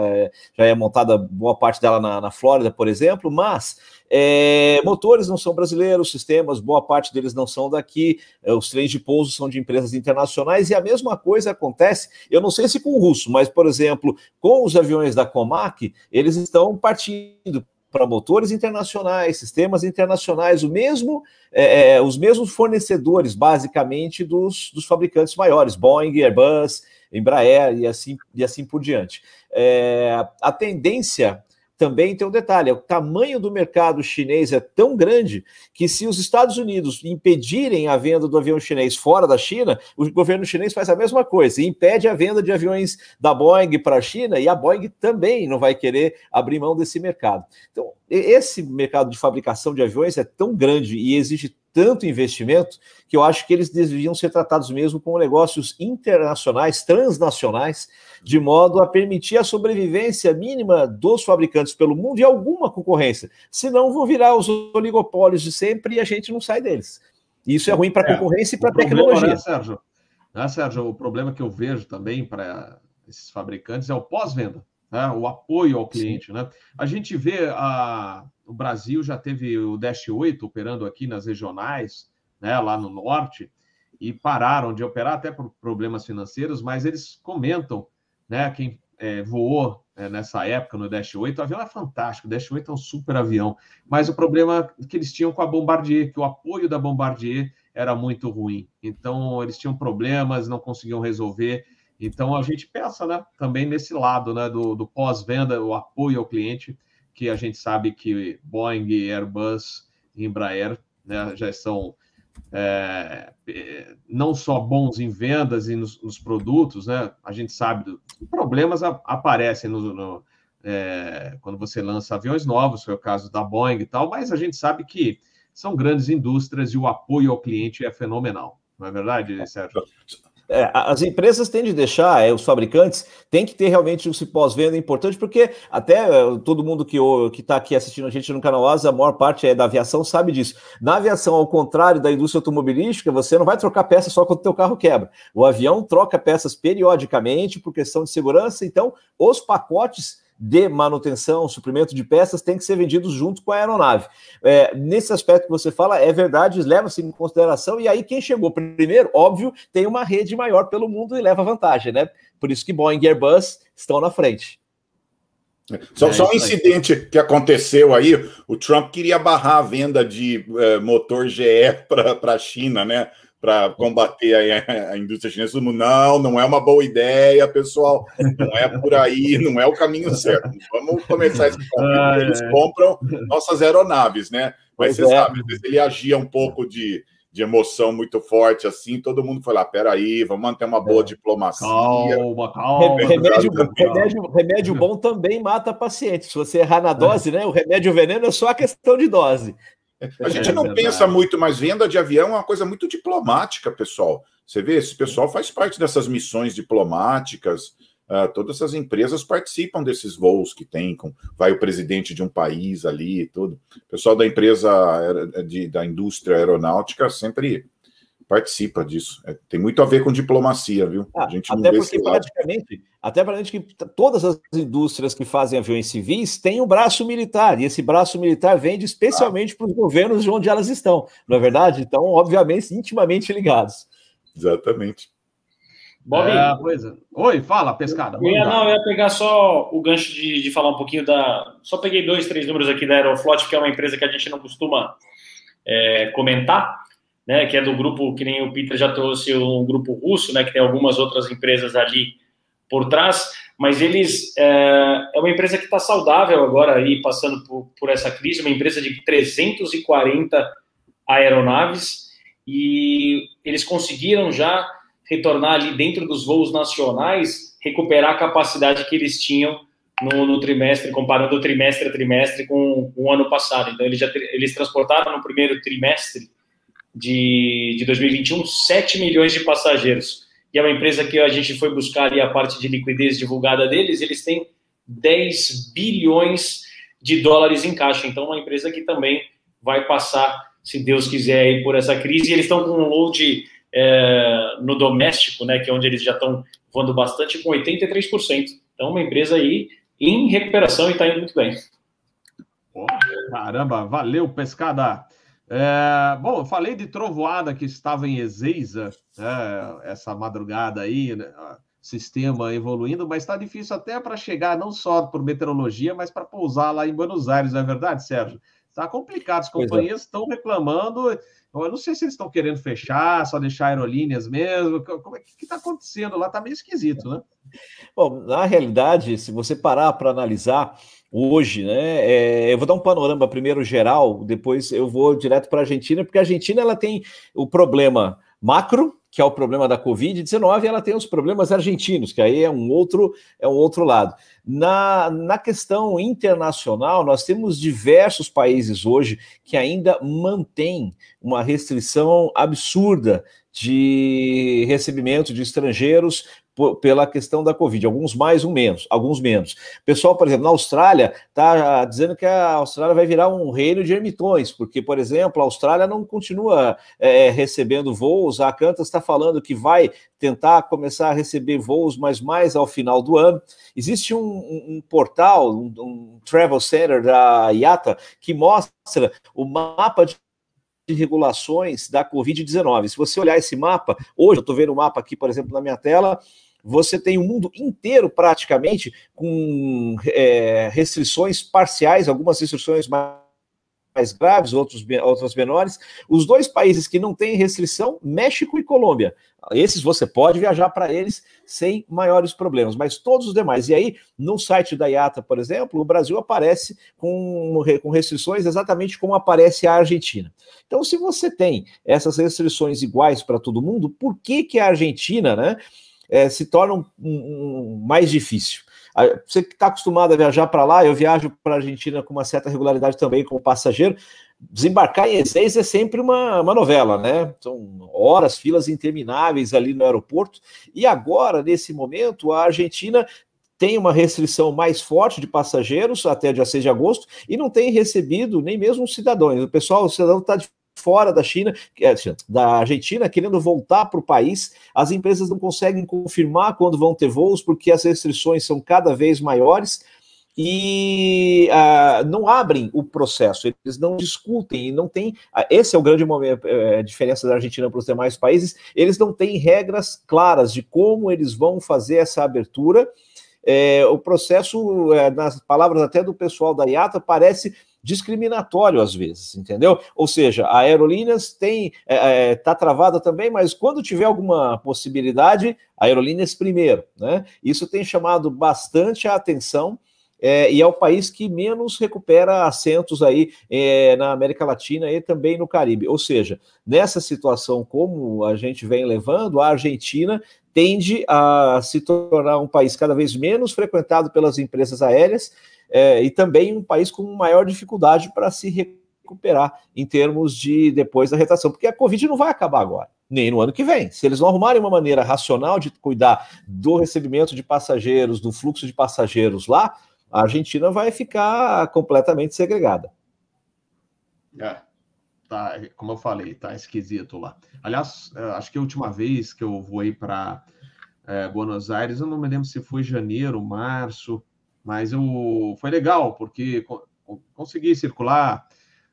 já é montada boa parte dela na, na Flórida, por exemplo, mas é, motores não são brasileiros, sistemas, boa parte deles não são daqui, é, os trens de pouso são de empresas internacionais, e a mesma coisa acontece, eu não sei se com o russo, mas, por exemplo, com os aviões da Comac, eles estão partindo para motores internacionais, sistemas internacionais, o mesmo, é, é, os mesmos fornecedores, basicamente, dos, dos fabricantes maiores, Boeing, Airbus, Embraer e assim, e assim por diante. É, a tendência também tem um detalhe: o tamanho do mercado chinês é tão grande que, se os Estados Unidos impedirem a venda do avião chinês fora da China, o governo chinês faz a mesma coisa impede a venda de aviões da Boeing para a China, e a Boeing também não vai querer abrir mão desse mercado. Então, esse mercado de fabricação de aviões é tão grande e exige tanto investimento que eu acho que eles deviam ser tratados mesmo como negócios internacionais, transnacionais, de modo a permitir a sobrevivência mínima dos fabricantes pelo mundo e alguma concorrência. Senão vão virar os oligopólios de sempre e a gente não sai deles. E isso é ruim para a é, concorrência e para a tecnologia. Né, Sérgio? Né, Sérgio, o problema que eu vejo também para esses fabricantes é o pós-venda né? o apoio ao cliente. Né? A gente vê a, o Brasil já teve o Dash 8 operando aqui nas regionais, né, lá no norte, e pararam de operar até por problemas financeiros, mas eles comentam, né, quem é, voou é, nessa época no Dash 8, o avião é fantástico, o Dash 8 é um super avião, mas o problema que eles tinham com a Bombardier, que o apoio da Bombardier era muito ruim. Então, eles tinham problemas, não conseguiam resolver, então a gente pensa né, também nesse lado né, do, do pós-venda, o apoio ao cliente, que a gente sabe que Boeing, Airbus e Embraer né, já são é, não só bons em vendas e nos, nos, produtos, né? A gente sabe, problemas a, aparecem no, no, é, quando você lança aviões novos, foi o caso da Boeing e tal, mas a gente sabe que são grandes indústrias e o apoio ao cliente é fenomenal. Não é verdade, Sérgio? É, as empresas têm de deixar, é, os fabricantes têm que ter realmente um pós-venda importante, porque até é, todo mundo que está aqui assistindo a gente no canal Asa, a maior parte é da aviação, sabe disso. Na aviação, ao contrário da indústria automobilística, você não vai trocar peças só quando o teu carro quebra. O avião troca peças periodicamente por questão de segurança, então os pacotes de manutenção, suprimento de peças, tem que ser vendidos junto com a aeronave. É, nesse aspecto que você fala, é verdade, leva-se em consideração, e aí quem chegou primeiro, óbvio, tem uma rede maior pelo mundo e leva vantagem, né? Por isso que Boeing e Airbus estão na frente. Só, é só um incidente que aconteceu aí, o Trump queria barrar a venda de é, motor GE para a China, né? Para combater a, a, indústria chinesa. Todo mundo, não, não é uma boa ideia, pessoal. Não é por aí, não é o caminho certo. Vamos começar esse caminho. Ah, eles é. compram nossas aeronaves, né? Mas pois você é. sabe, às vezes ele agia um pouco de, de emoção muito forte, assim, todo mundo foi lá, peraí, vamos manter uma boa é. diplomacia. Calma, calma. Remédio, remédio, remédio bom também mata paciente. Se você errar na dose, né? O remédio veneno é só a questão de dose. A gente não é pensa muito, mas venda de avião é uma coisa muito diplomática, pessoal. Você vê, esse pessoal faz parte dessas missões diplomáticas. Uh, todas essas empresas participam desses voos que tem, com, vai o presidente de um país ali e tudo. O pessoal da empresa de, da indústria aeronáutica sempre participa disso. É, tem muito a ver com diplomacia, viu? Ah, a gente até porque praticamente, até praticamente que todas as indústrias que fazem aviões civis têm um braço militar, e esse braço militar vende especialmente ah. para os governos de onde elas estão, não é verdade? Então, obviamente, intimamente ligados. Exatamente. Bob, é, coisa. É. Oi, fala, pescada. Eu ia, não, eu ia pegar só o gancho de, de falar um pouquinho da. Só peguei dois, três números aqui da Aeroflot, que é uma empresa que a gente não costuma é, comentar né, que é do grupo, que nem o Peter já trouxe, um grupo russo, né, que tem algumas outras empresas ali por trás, mas eles é, é uma empresa que está saudável agora aí, passando por, por essa crise, uma empresa de 340 aeronaves, e eles conseguiram já retornar ali dentro dos voos nacionais, recuperar a capacidade que eles tinham no, no, trimestre, comparando o trimestre a trimestre com, com o ano passado. Então, eles, já, eles transportaram no primeiro trimestre de, de 2021, 7 milhões de passageiros. E é uma empresa que a gente foi buscar ali a parte de liquidez divulgada deles, eles têm 10 bilhões de dólares em caixa. Então, uma empresa que também vai passar, se Deus quiser, aí por essa crise. E eles estão com um load é, no doméstico, né, que é onde eles já estão voando bastante, com 83%. Então, uma empresa aí em recuperação e está indo muito bem. Caramba, valeu, pescada. É, bom, eu falei de trovoada que estava em Ezeiza, é, essa madrugada aí, né, sistema evoluindo, mas está difícil até para chegar, não só por meteorologia, mas para pousar lá em Buenos Aires, não é verdade, Sérgio? Está complicado, as é. companhias estão é. reclamando. Eu não sei se eles estão querendo fechar, só deixar aerolíneas mesmo. Como é que está acontecendo lá? Está meio esquisito, né? Bom, na realidade, se você parar para analisar, hoje, né? É, eu vou dar um panorama primeiro geral, depois eu vou direto para a Argentina, porque a Argentina ela tem o problema macro, que é o problema da Covid-19, e ela tem os problemas argentinos, que aí é um outro, é um outro lado. Na, na questão internacional, nós temos diversos países hoje que ainda mantêm uma restrição absurda de recebimento de estrangeiros pela questão da Covid, alguns mais, um menos, alguns menos. pessoal, por exemplo, na Austrália, está dizendo que a Austrália vai virar um reino de ermitões, porque, por exemplo, a Austrália não continua é, recebendo voos, a Qantas está falando que vai tentar começar a receber voos, mas mais ao final do ano. Existe um, um, um portal, um, um travel center da IATA, que mostra o mapa de de regulações da Covid-19. Se você olhar esse mapa, hoje eu estou vendo o mapa aqui, por exemplo, na minha tela, você tem o mundo inteiro praticamente com é, restrições parciais, algumas restrições mais mais graves, outros, outras menores. Os dois países que não têm restrição, México e Colômbia. Esses você pode viajar para eles sem maiores problemas, mas todos os demais. E aí, no site da IATA, por exemplo, o Brasil aparece com, com restrições exatamente como aparece a Argentina. Então, se você tem essas restrições iguais para todo mundo, por que, que a Argentina né, é, se torna um, um, mais difícil? Você que está acostumado a viajar para lá, eu viajo para a Argentina com uma certa regularidade também como passageiro. Desembarcar em Ezeiza é sempre uma, uma novela, né? São horas, filas intermináveis ali no aeroporto. E agora, nesse momento, a Argentina tem uma restrição mais forte de passageiros até dia 6 de agosto e não tem recebido nem mesmo os cidadãos. O pessoal, o cidadão está fora da China, é, da Argentina, querendo voltar para o país. As empresas não conseguem confirmar quando vão ter voos, porque as restrições são cada vez maiores e uh, não abrem o processo, eles não discutem e não tem. Uh, esse é o grande momento, uh, diferença da Argentina para os demais países. Eles não têm regras claras de como eles vão fazer essa abertura. É, o processo, nas palavras até do pessoal da IATA, parece discriminatório às vezes, entendeu? Ou seja, a Aerolíneas tem é, é tá travada também, mas quando tiver alguma possibilidade, a Aerolíneas primeiro, né? Isso tem chamado bastante a atenção. É, e é o país que menos recupera assentos aí é, na América Latina e também no Caribe. Ou seja, nessa situação como a gente vem levando, a Argentina tende a se tornar um país cada vez menos frequentado pelas empresas aéreas é, e também um país com maior dificuldade para se recuperar em termos de depois da retração, porque a Covid não vai acabar agora, nem no ano que vem. Se eles não arrumarem uma maneira racional de cuidar do recebimento de passageiros, do fluxo de passageiros lá, a Argentina vai ficar completamente segregada. É, tá, como eu falei, tá esquisito lá. Aliás, é, acho que a última vez que eu voei para é, Buenos Aires, eu não me lembro se foi janeiro, março, mas eu, foi legal, porque consegui circular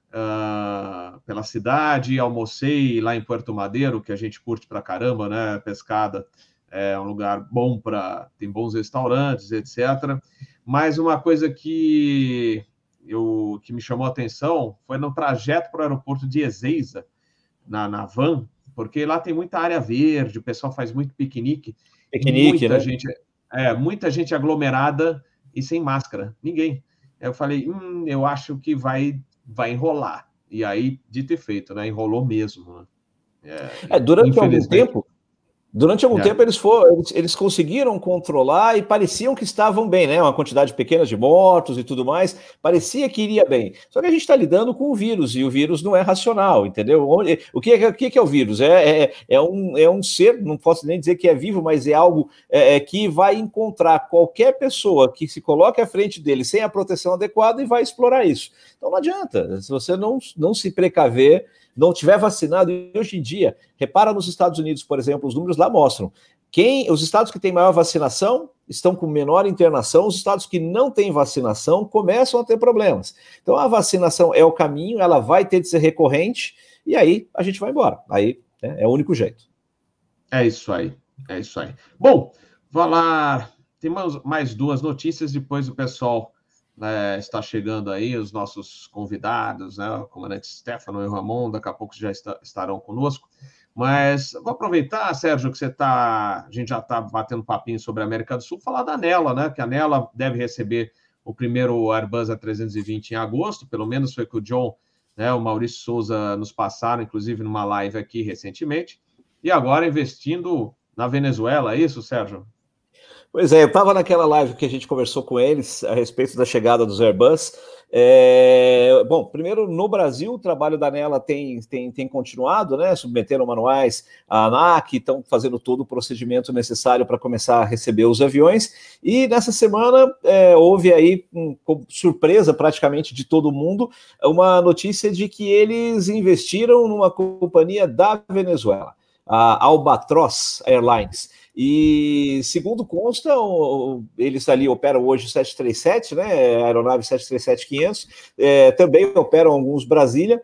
uh, pela cidade, almocei lá em Puerto Madeiro, que a gente curte pra caramba, né? Pescada é um lugar bom para. tem bons restaurantes, etc. Mas uma coisa que, eu, que me chamou a atenção foi no trajeto para o aeroporto de Ezeiza, na, na van, porque lá tem muita área verde, o pessoal faz muito piquenique. Piquenique, muita né? Gente, é, muita gente aglomerada e sem máscara. Ninguém. Eu falei, hum, eu acho que vai, vai enrolar. E aí, dito e feito, né? Enrolou mesmo. Né? É, é, durante algum tempo, Durante algum é. tempo eles, foram, eles, eles, conseguiram controlar e pareciam que estavam bem, né? Uma quantidade pequena de mortos e tudo mais, parecia que iria bem. Só que a gente está lidando com o vírus e o vírus não é racional, entendeu? O que é, o que é o vírus? É, é, é, um, é um ser, não posso nem dizer que é vivo, mas é algo é, é, que vai encontrar qualquer pessoa que se coloque à frente dele sem a proteção adequada e vai explorar isso. Então não adianta, se você não, não se precaver não tiver vacinado, e hoje em dia, repara nos Estados Unidos, por exemplo, os números lá mostram. Quem, os estados que têm maior vacinação estão com menor internação, os estados que não têm vacinação começam a ter problemas. Então a vacinação é o caminho, ela vai ter de ser recorrente, e aí a gente vai embora. Aí né, é o único jeito. É isso aí, é isso aí. Bom, falar. Tem mais duas notícias, depois o pessoal né, está chegando aí, os nossos convidados, né, o comandante Stefano e o Ramon, daqui a pouco já está, estarão conosco. Mas vou aproveitar, Sérgio, que você está. A gente já está batendo papinho sobre a América do Sul, falar da Nela, né? Que a Nela deve receber o primeiro Airbus A320 em agosto, pelo menos foi que o John, né, o Maurício Souza nos passaram, inclusive numa live aqui recentemente. E agora investindo na Venezuela, é isso, Sérgio? Pois é, eu estava naquela live que a gente conversou com eles a respeito da chegada dos Airbus. É, bom, primeiro, no Brasil, o trabalho da Nela tem, tem, tem continuado, né? Submeteram manuais à ANAC, estão fazendo todo o procedimento necessário para começar a receber os aviões. E nessa semana é, houve aí, um, surpresa praticamente de todo mundo, uma notícia de que eles investiram numa companhia da Venezuela, a Albatross Airlines. E segundo consta, eles ali operam hoje 737, né? Aeronave 737-500, é, também operam alguns Brasília.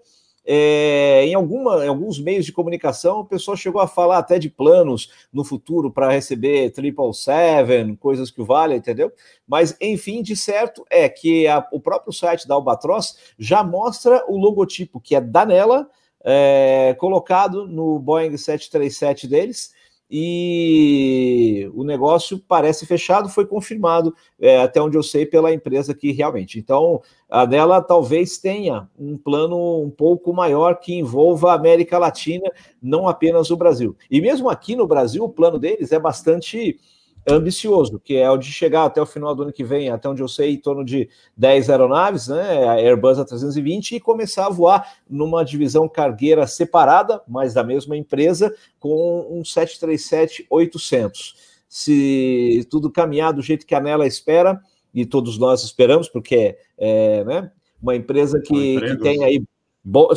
É, em, alguma, em alguns meios de comunicação, o pessoal chegou a falar até de planos no futuro para receber 777, coisas que o vale, entendeu? Mas, enfim, de certo é que a, o próprio site da Albatross já mostra o logotipo, que é Danela, é, colocado no Boeing 737 deles, e o negócio parece fechado, foi confirmado, é, até onde eu sei, pela empresa aqui realmente. Então, a dela talvez tenha um plano um pouco maior que envolva a América Latina, não apenas o Brasil. E mesmo aqui no Brasil, o plano deles é bastante ambicioso, que é o de chegar até o final do ano que vem, até onde eu sei, em torno de 10 aeronaves, né, a Airbus A320, e começar a voar numa divisão cargueira separada, mas da mesma empresa, com um 737-800. Se tudo caminhar do jeito que a Nela espera, e todos nós esperamos, porque é né, uma empresa que, que tem aí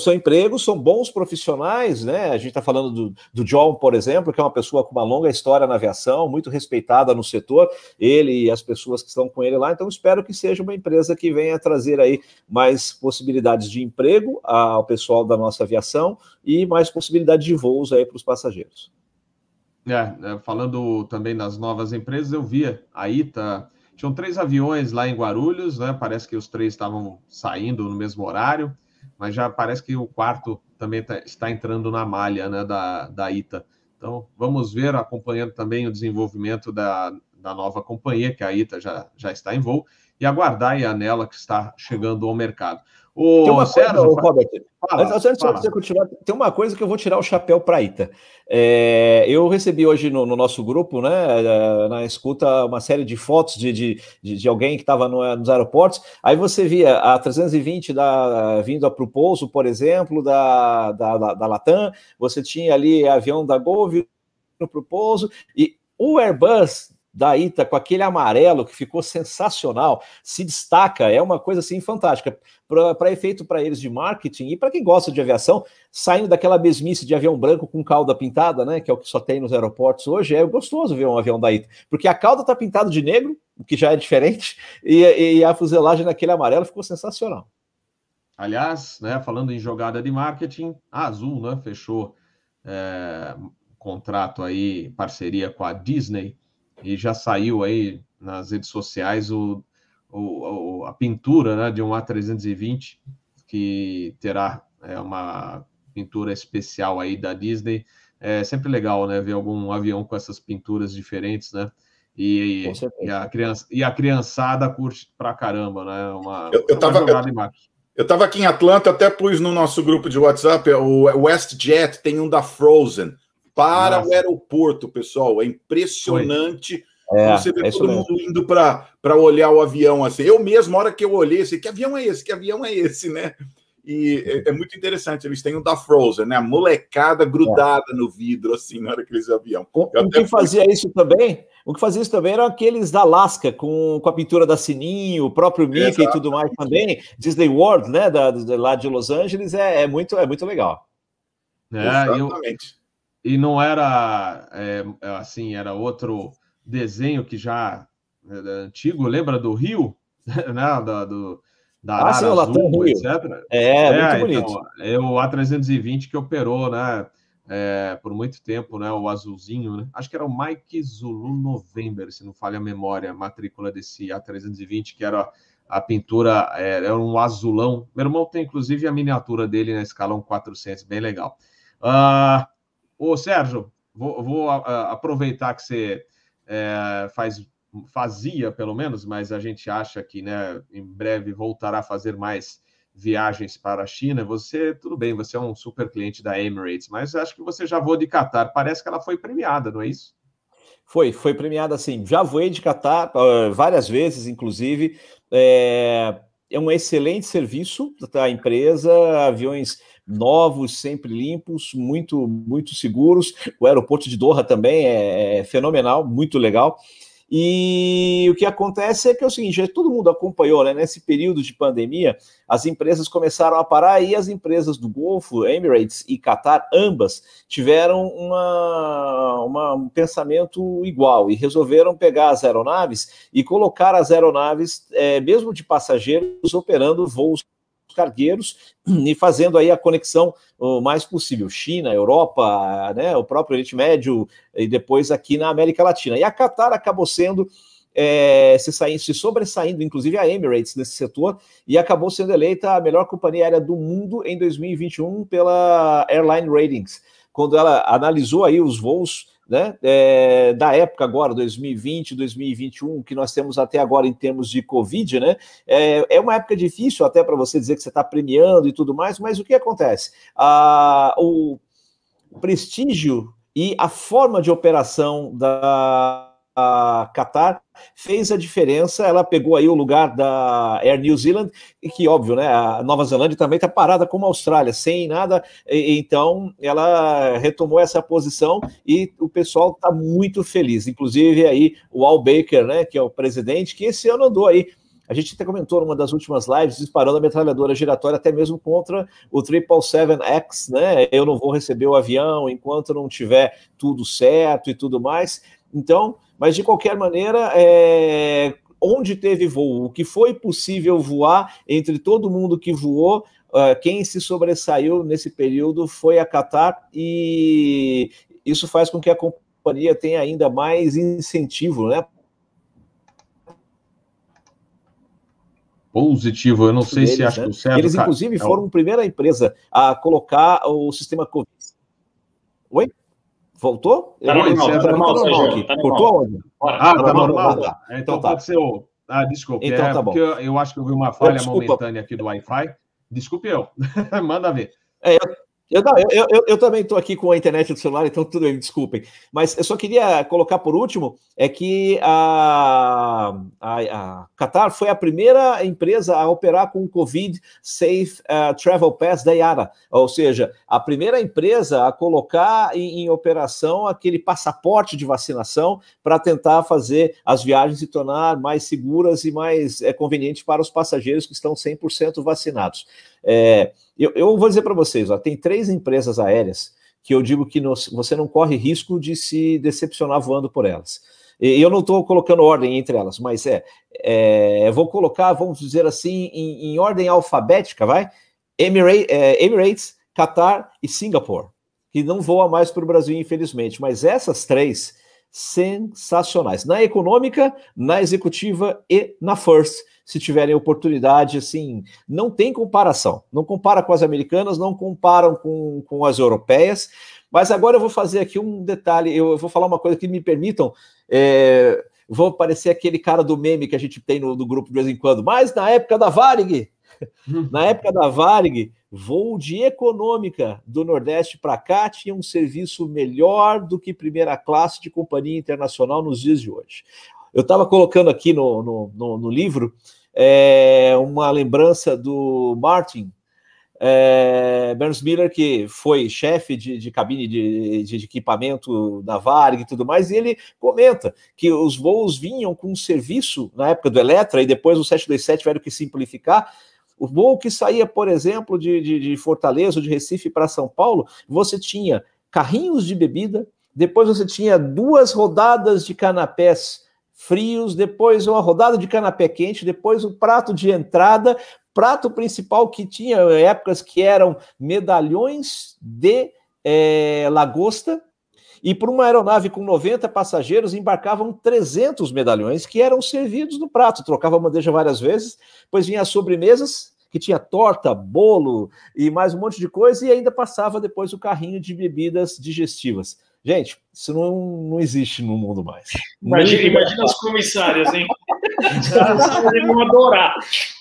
São empregos, são bons profissionais, né? A gente está falando do, do, John, por exemplo, que é uma pessoa com uma longa história na aviação, muito respeitada no setor, ele e as pessoas que estão com ele lá. Então, espero que seja uma empresa que venha trazer aí mais possibilidades de emprego ao pessoal da nossa aviação e mais possibilidade de voos aí para os passageiros. É, é, falando também das novas empresas, eu via a ITA. Tinham três aviões lá em Guarulhos, né? Parece que os três estavam saindo no mesmo horário mas já parece que o quarto também tá, está entrando na malha né, da, da ITA. Então, vamos ver, acompanhando também o desenvolvimento da, da nova companhia, que a ITA já, já está em voo, e aguardar a Anela que está chegando ao mercado. O tem uma Sérgio, coisa, Robert, fala, antes, antes de você continuar, tem uma coisa que eu vou tirar o chapéu para a Ita. É, eu recebi hoje no, no, nosso grupo, né, é, na escuta, uma série de fotos de, de, de, alguém que estava no, nos aeroportos. Aí você via a 320 da, vindo para o pouso, por exemplo, da, da, da, da Latam, você tinha ali avião da Gol vindo para o pouso, e o Airbus da Ita com aquele amarelo que ficou sensacional, se destaca, é uma coisa assim fantástica. Para efeito para eles de marketing e para quem gosta de aviação, saindo daquela mesmice de avião branco com cauda pintada, né, que é o que só tem nos aeroportos hoje, é gostoso ver um avião da Ita, porque a cauda tá pintada de negro, o que já é diferente, e, e a fuselagem naquele amarelo ficou sensacional. Aliás, né, falando em jogada de marketing, a Azul, né, fechou é, contrato aí, parceria com a Disney e já saiu aí nas redes sociais o, o, a pintura né, de um A320 que terá é, uma pintura especial aí da Disney. É sempre legal, né, ver algum avião com essas pinturas diferentes, né? E, e, a, criança, e a criançada curte pra caramba, né? Uma, eu, eu, tava, eu, eu tava aqui em Atlanta, até pus no nosso grupo de WhatsApp, o WestJet tem um da Frozen para Nossa. o aeroporto, pessoal. É impressionante. É, você vê é todo mundo mesmo. indo para olhar o avião assim. Eu mesmo, na hora que eu olhei, assim, que avião é esse? Que avião é esse, né? E é, é muito interessante. Eles têm o da Frozen, né? A molecada grudada é. no vidro, assim, na hora que eles avião. O, o que fazia isso também, o que fazia isso também eram aqueles da Alaska, com, com a pintura da Sininho, o próprio Mickey Exato. e tudo mais também. Disney World, né? Da, da, lá de Los Angeles, é, é, muito, é muito legal. É, Exatamente. Eu e não era é, assim, era outro desenho que já é antigo, lembra do Rio, né? Da, do, da ah, sim, Azul, etc. É, é, muito bonito. Então, é o A320 que operou, né? É, por muito tempo, né? O azulzinho, né? Acho que era o Mike Zulu November, se não falha a memória, a matrícula desse A320, que era a pintura, é, era um azulão. Meu irmão tem inclusive a miniatura dele na escala 400, bem legal. Uh, Ô, Sérgio, vou, vou aproveitar que você é, faz, fazia, pelo menos, mas a gente acha que né, em breve voltará a fazer mais viagens para a China. Você, tudo bem, você é um super cliente da Emirates, mas acho que você já voou de Qatar. Parece que ela foi premiada, não é isso? Foi, foi premiada assim. Já voei de Qatar uh, várias vezes, inclusive. É, é um excelente serviço da empresa, aviões novos, sempre limpos, muito, muito seguros. O aeroporto de Doha também é, é fenomenal, muito legal. E o que acontece é que é o seguinte: todo mundo acompanhou, né? Nesse período de pandemia, as empresas começaram a parar e as empresas do Golfo, Emirates e Qatar, ambas, tiveram uma, uma, um pensamento igual e resolveram pegar as aeronaves e colocar as aeronaves, é, mesmo de passageiros, operando voos cargueiros e fazendo aí a conexão o mais possível, China, Europa, né, o próprio Oriente Médio e depois aqui na América Latina. E a Qatar acabou sendo é, se, saindo, se sobressaindo, inclusive a Emirates nesse setor, e acabou sendo eleita a melhor companhia aérea do mundo em 2021 pela Airline Ratings, quando ela analisou aí os voos né, é, da época agora, 2020, 2021, que nós temos até agora em termos de Covid, né, é, é uma época difícil até para você dizer que você está premiando e tudo mais, mas o que acontece? Ah, o prestígio e a forma de operação da Qatar fez a diferença, ela pegou aí o lugar da Air New Zealand, e que, óbvio, né, a Nova Zelândia também está parada como a Austrália, sem nada, e, então ela retomou essa posição e o pessoal está muito feliz, inclusive aí o Al Baker, né, que é o presidente, que esse ano andou aí a gente até comentou numa das últimas lives, disparando a metralhadora giratória até mesmo contra o 777X, né? Eu não vou receber o avião enquanto não tiver tudo certo e tudo mais. Então, mas de qualquer maneira, é, onde teve voo, o que foi possível voar entre todo mundo que voou, uh, quem se sobressaiu nesse período foi a Qatar e isso faz com que a companhia tenha ainda mais incentivo, né? Positivo, eu não sei se acho né? que o certo. Eles, inclusive, foram a primeira empresa a colocar o sistema Covid. Oi? Voltou? Tá normal, tá, tá normal, normal aqui. Tá Cortou onde? Ah, tá, tá normal. Tá. Então, então pode ser o. Ah, desculpe. Então é, tá bom. Eu, eu, acho que eu vi uma falha momentânea aqui do Wi-Fi. Desculpe eu. Manda ver. É, eu, eu, eu, eu, eu, também estou aqui com a internet do celular, então tudo bem, desculpem. Mas eu só queria colocar por último é que a, a, a Qatar foi a primeira empresa a operar com o Covid Safe uh, Travel Pass da IATA, ou seja, a primeira empresa a colocar em, em operação aquele passaporte de vacinação para tentar fazer as viagens se tornar mais seguras e mais é, convenientes para os passageiros que estão 100% vacinados. É, eu, eu, vou dizer para vocês, ó, tem três empresas aéreas que eu digo que você não corre risco de se decepcionar voando por elas. E eu não estou colocando ordem entre elas, mas é, é, vou colocar, vamos dizer assim, em, em ordem alfabética, vai? Emirates, é, Emirates, Qatar e Singapura, que não voa mais para o Brasil, infelizmente. Mas essas três, sensacionais. Na econômica, na executiva e na first se tiverem oportunidade, assim, não tem comparação. Não compara com as americanas, não comparam com, com as europeias. Mas agora eu vou fazer aqui um detalhe, eu vou falar uma coisa que me permitam. É, vou parecer aquele cara do meme que a gente tem no, no grupo de vez em quando, mas na época da Varig, na época da Varig, voo de econômica do Nordeste para cá tinha um serviço melhor do que primeira classe de companhia internacional nos dias de hoje. Eu estava colocando aqui no, no, no, no livro é, uma lembrança do Martin é, Burns Miller, que foi chefe de, de cabine de, de, equipamento da Varg e tudo mais, e ele comenta que os voos vinham com um serviço na época do Eletra, e depois o 727 tiveram que simplificar. O voo que saía, por exemplo, de, de, de Fortaleza ou de Recife para São Paulo, você tinha carrinhos de bebida, depois você tinha duas rodadas de canapés frios, depois uma rodada de canapé quente, depois o prato de entrada, prato principal que tinha épocas que eram medalhões de é, lagosta, e para uma aeronave com 90 passageiros embarcavam 300 medalhões que eram servidos no prato, trocava a bandeja várias vezes, depois vinha as sobremesas, que tinha torta, bolo e mais um monte de coisa, e ainda passava depois o carrinho de bebidas digestivas. Gente, isso não, não existe no mundo mais. Imagina, imagina os comissários, hein? Eles vão adorar.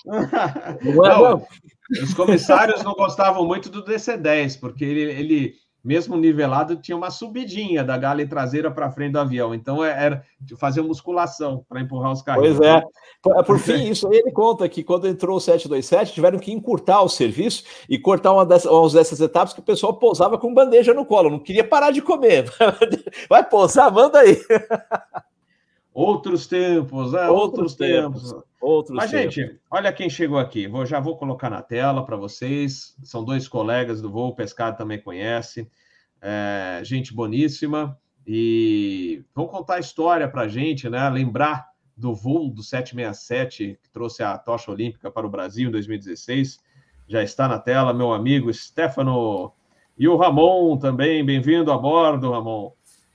Não, não. Os comissários não gostavam muito do DC-10, porque ele, ele mesmo nivelado, tinha uma subidinha da galha traseira para frente do avião. Então é, era fazer musculação para empurrar os carros. Pois é. Por, por fim, isso aí ele conta que quando entrou o 727, tiveram que encurtar o serviço e cortar uma dessas, uma dessas etapas que o pessoal pousava com bandeja no colo. Não queria parar de comer. Vai pousar, manda aí. Outros tempos, né? Outros, Outros tempos. tempos. Outros Mas, tempos. gente, olha quem chegou aqui. Vou, já vou colocar na tela para vocês. São dois colegas do voo, Pescado também conhece. É, gente boníssima. E vão contar a história para a gente, né? Lembrar do voo do 767, que trouxe a tocha olímpica para o Brasil em 2016. Já está na tela, meu amigo Stefano. E o Ramon também, bem-vindo a bordo, Ramon.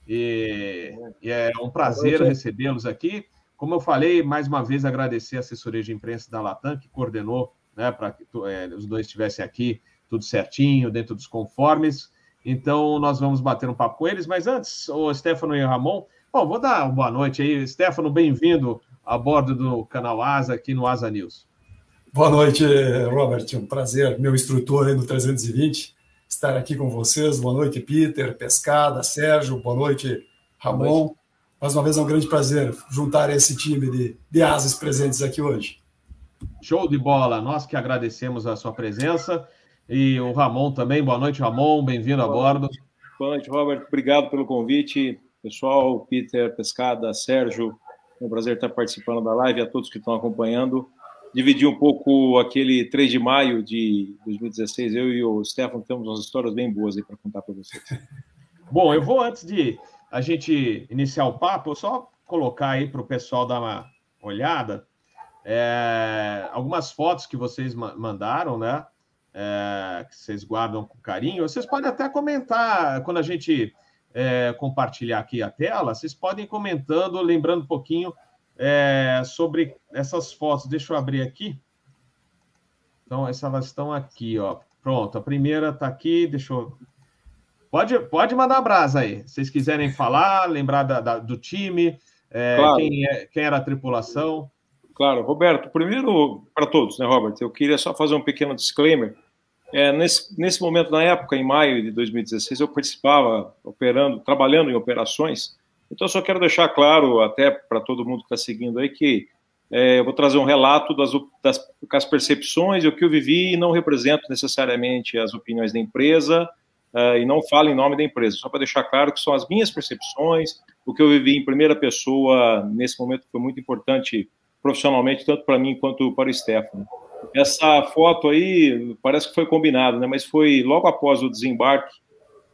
E, e é um prazer recebê-los aqui. Como eu falei, mais uma vez agradecer a assessoria de imprensa da Latam, que coordenou né, para que é, os dois estivessem aqui, tudo certinho, dentro dos conformes. Então, nós vamos bater um papo com eles. Mas antes, o Stefano e o Ramon, bom, vou dar uma boa noite aí. Stefano, bem-vindo a bordo do canal Asa, aqui no Asa News. Boa noite, Robert. Um prazer, meu instrutor aí no 320 estar aqui com vocês. Boa noite, Peter, Pescada, Sérgio. Boa noite, Ramon. Boa noite. mais uma vez é um grande prazer juntar esse time de, de asas presentes aqui hoje. Show de bola, nós que agradecemos a sua presença e o Ramon também. Boa noite, Ramon, bem-vindo a bordo. Boa noite, Robert, obrigado pelo convite. Pessoal, Peter, Pescada, Sérgio, é um prazer estar participando da live, a todos que estão acompanhando. Dividir um pouco aquele 3 de maio de 2016, eu e o Stefano temos umas histórias bem boas aí para contar para vocês. Bom, eu vou, antes de a gente iniciar o papo, eu só colocar aí para o pessoal dar uma olhada é, algumas fotos que vocês mandaram, né? É, que vocês guardam com carinho. Vocês podem até comentar quando a gente é, compartilhar aqui a tela, vocês podem ir comentando, lembrando um pouquinho é, sobre essas fotos. Deixa eu abrir aqui. Então, essas elas estão aqui, ó. Pronto, a primeira está aqui, deixa eu. Pode, pode mandar brasa aí. Se vocês quiserem falar, lembrar da, da, do time, é, claro. quem, é, quem era a tripulação. Claro, Roberto, primeiro para todos, né, Robert? Eu queria só fazer um pequeno disclaimer. É, nesse, nesse momento, na época, em maio de 2016, eu participava operando, trabalhando em operações. Então, só quero deixar claro, até para todo mundo que está seguindo aí, que é, eu vou trazer um relato das, das, das percepções e o que eu vivi e não represento necessariamente as opiniões da empresa uh, e não falo em nome da empresa, só para deixar claro que são as minhas percepções, o que eu vivi em primeira pessoa nesse momento foi muito importante profissionalmente, tanto para mim quanto para o Stefano. Essa foto aí parece que foi combinado, né? Mas foi logo após o desembarque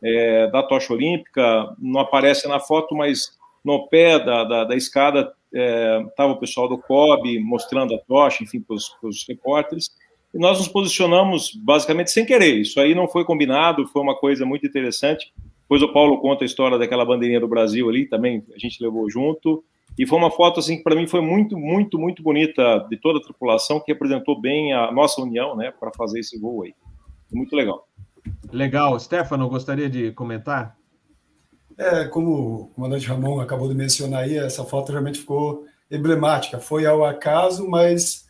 é, da tocha olímpica. Não aparece na foto, mas no pé da, da, da escada estava é, o pessoal do COB mostrando a tocha, enfim, para os repórteres. E nós nos posicionamos basicamente sem querer. Isso aí não foi combinado, foi uma coisa muito interessante. Depois o Paulo conta a história daquela bandeirinha do Brasil ali, também a gente levou junto. E foi uma foto assim que para mim foi muito, muito, muito bonita de toda a tripulação que representou bem a nossa união, né, para fazer esse voo aí. Muito legal. Legal, Stefano, gostaria de comentar? É, como o comandante Ramon acabou de mencionar aí, essa foto realmente ficou emblemática. Foi ao acaso, mas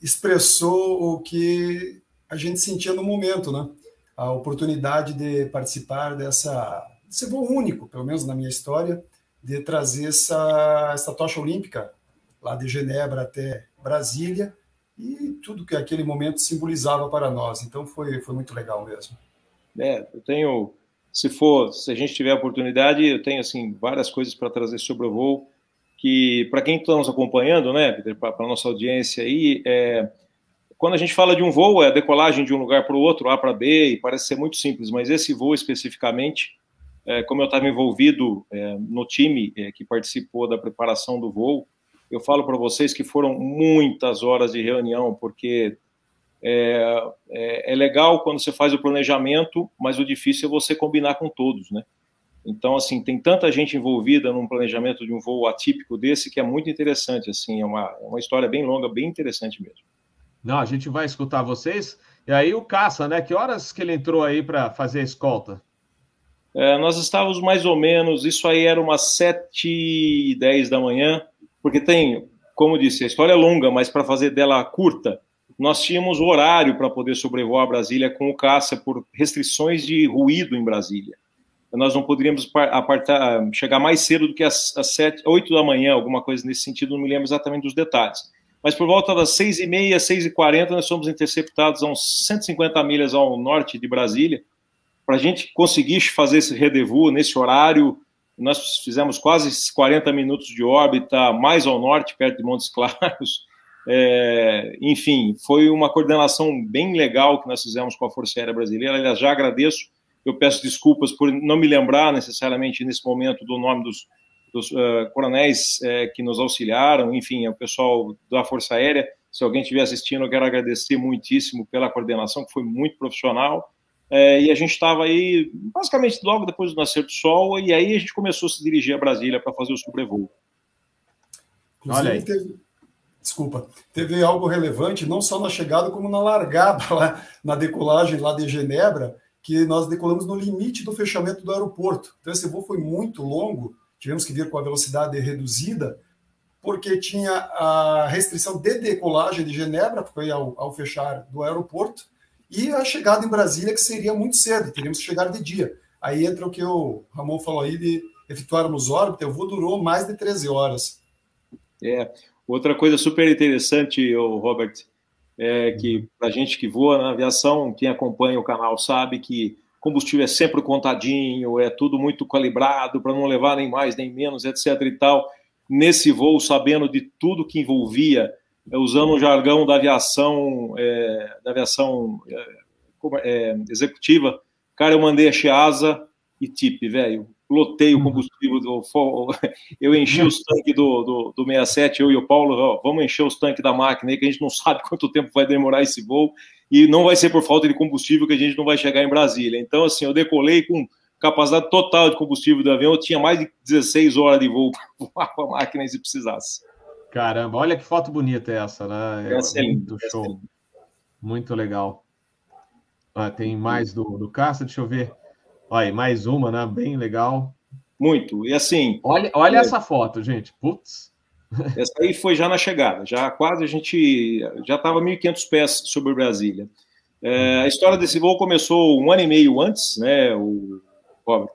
expressou o que a gente sentia no momento, né? A oportunidade de participar dessa, desse voo único, pelo menos na minha história, de trazer essa, essa tocha olímpica lá de Genebra até Brasília e tudo que aquele momento simbolizava para nós. Então foi, foi muito legal mesmo. É, eu tenho, se for, se a gente tiver a oportunidade, eu tenho assim várias coisas para trazer sobre o voo que para quem está nos acompanhando, né, para a nossa audiência aí, é, quando a gente fala de um voo, é a decolagem de um lugar para o outro, A para B, e parece ser muito simples, mas esse voo especificamente é, como eu estava envolvido é, no time é, que participou da preparação do voo, eu falo para vocês que foram muitas horas de reunião, porque é, é, é, legal quando você faz o planejamento, mas o difícil é você combinar com todos, né? Então, assim, tem tanta gente envolvida num planejamento de um voo atípico desse que é muito interessante, assim, é uma, é uma história bem longa, bem interessante mesmo. Não, a gente vai escutar vocês. E aí o Caça, né? Que horas que ele entrou aí para fazer a escolta? É, nós estávamos mais ou menos, isso aí era umas 7 e 10 da manhã, porque tem, como disse, a história é longa, mas para fazer dela curta, nós tínhamos o horário para poder sobrevoar Brasília com o caça por restrições de ruído em Brasília. Nós não poderíamos apartar, chegar mais cedo do que às, às 7, 8 da manhã, alguma coisa nesse sentido, não me lembro exatamente dos detalhes. Mas por volta das 6 e meia, 6 e 40 nós fomos interceptados a uns 150 milhas ao norte de Brasília, para a gente conseguir fazer esse rendezvous nesse horário, nós fizemos quase 40 minutos de órbita, mais ao norte, perto de Montes Claros. É, enfim, foi uma coordenação bem legal que nós fizemos com a Força Aérea Brasileira. Aliás, já agradeço. Eu peço desculpas por não me lembrar necessariamente nesse momento do nome dos, dos uh, coronéis uh, que nos auxiliaram, enfim, o pessoal da Força Aérea. Se alguém estiver assistindo, eu quero agradecer muitíssimo pela coordenação, que foi muito profissional. É, e a gente estava aí, basicamente, logo depois do nascer do sol, e aí a gente começou a se dirigir a Brasília para fazer o sobrevoo. Olha aí. Teve, desculpa, teve algo relevante, não só na chegada, como na largada, lá, na decolagem lá de Genebra, que nós decolamos no limite do fechamento do aeroporto. Então, esse voo foi muito longo, tivemos que vir com a velocidade reduzida, porque tinha a restrição de decolagem de Genebra, foi ao, ao fechar do aeroporto, e a chegada em Brasília, que seria muito cedo, teríamos que chegar de dia. Aí entra o que o Ramon falou aí de efetuarmos órbita, o voo durou mais de 13 horas. É, outra coisa super interessante, Robert, é que para gente que voa na aviação, quem acompanha o canal sabe que combustível é sempre contadinho, é tudo muito calibrado para não levar nem mais nem menos, etc. e tal. Nesse voo, sabendo de tudo que envolvia, usando o jargão da aviação, é, da aviação é, é executiva, cara, eu mandei a Chiasa e tip, velho lotei o uhum. combustível, do, eu enchi os tanques do, do, do 67, eu e o Paulo, ó, vamos encher os tanques da máquina aí, que a gente não sabe quanto tempo vai demorar esse voo, e não vai ser por falta de combustível que a gente não vai chegar em Brasília. Então, assim, eu decolei com capacidade total de combustível do avião, eu tinha mais de 16 horas de voo para voar com a máquina se precisasse. Caramba, olha que foto bonita é essa, né? Essa é muito é show. Muito legal. Ah, tem mais do, do Castro, deixa eu ver. Olha, mais uma, né? Bem legal. Muito. E assim. Olha, olha é... essa foto, gente. Putz. Essa aí foi já na chegada. Já quase a gente. Já estava 1.500 pés sobre Brasília. É, a história desse voo começou um ano e meio antes, né, o Robert?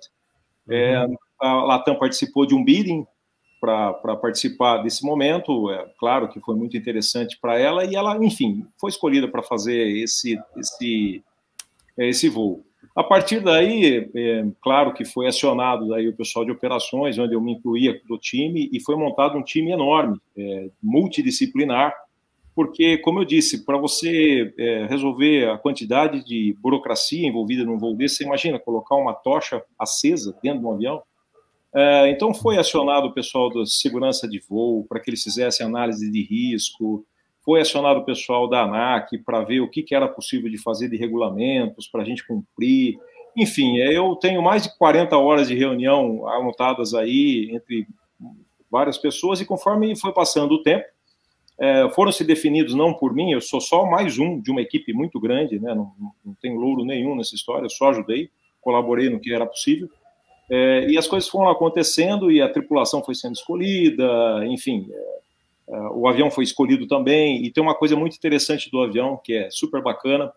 É, uhum. a Latam participou de um bidding para participar desse momento. É claro que foi muito interessante para ela e ela, enfim, foi escolhida para fazer esse, esse, esse voo. A partir daí, é, claro que foi acionado daí o pessoal de operações, onde eu me incluía do time, e foi montado um time enorme, é, multidisciplinar, porque, como eu disse, para você é, resolver a quantidade de burocracia envolvida num voo desse, você imagina colocar uma tocha acesa dentro de um avião? É, então, foi acionado o pessoal da segurança de voo para que eles fizessem análise de risco, foi acionado o pessoal da ANAC para ver o que, que era possível de fazer de regulamentos para a gente cumprir. Enfim, é, eu tenho mais de 40 horas de reunião anotadas aí entre várias pessoas, e conforme foi passando o tempo, é, foram se definidos não por mim, eu sou só mais um de uma equipe muito grande, né, não, não tenho louro nenhum nessa história, eu só ajudei, colaborei no que era possível. É, e as coisas foram acontecendo e a tripulação foi sendo escolhida, enfim, é, Uh, o avião foi escolhido também, e tem uma coisa muito interessante do avião, que é super bacana.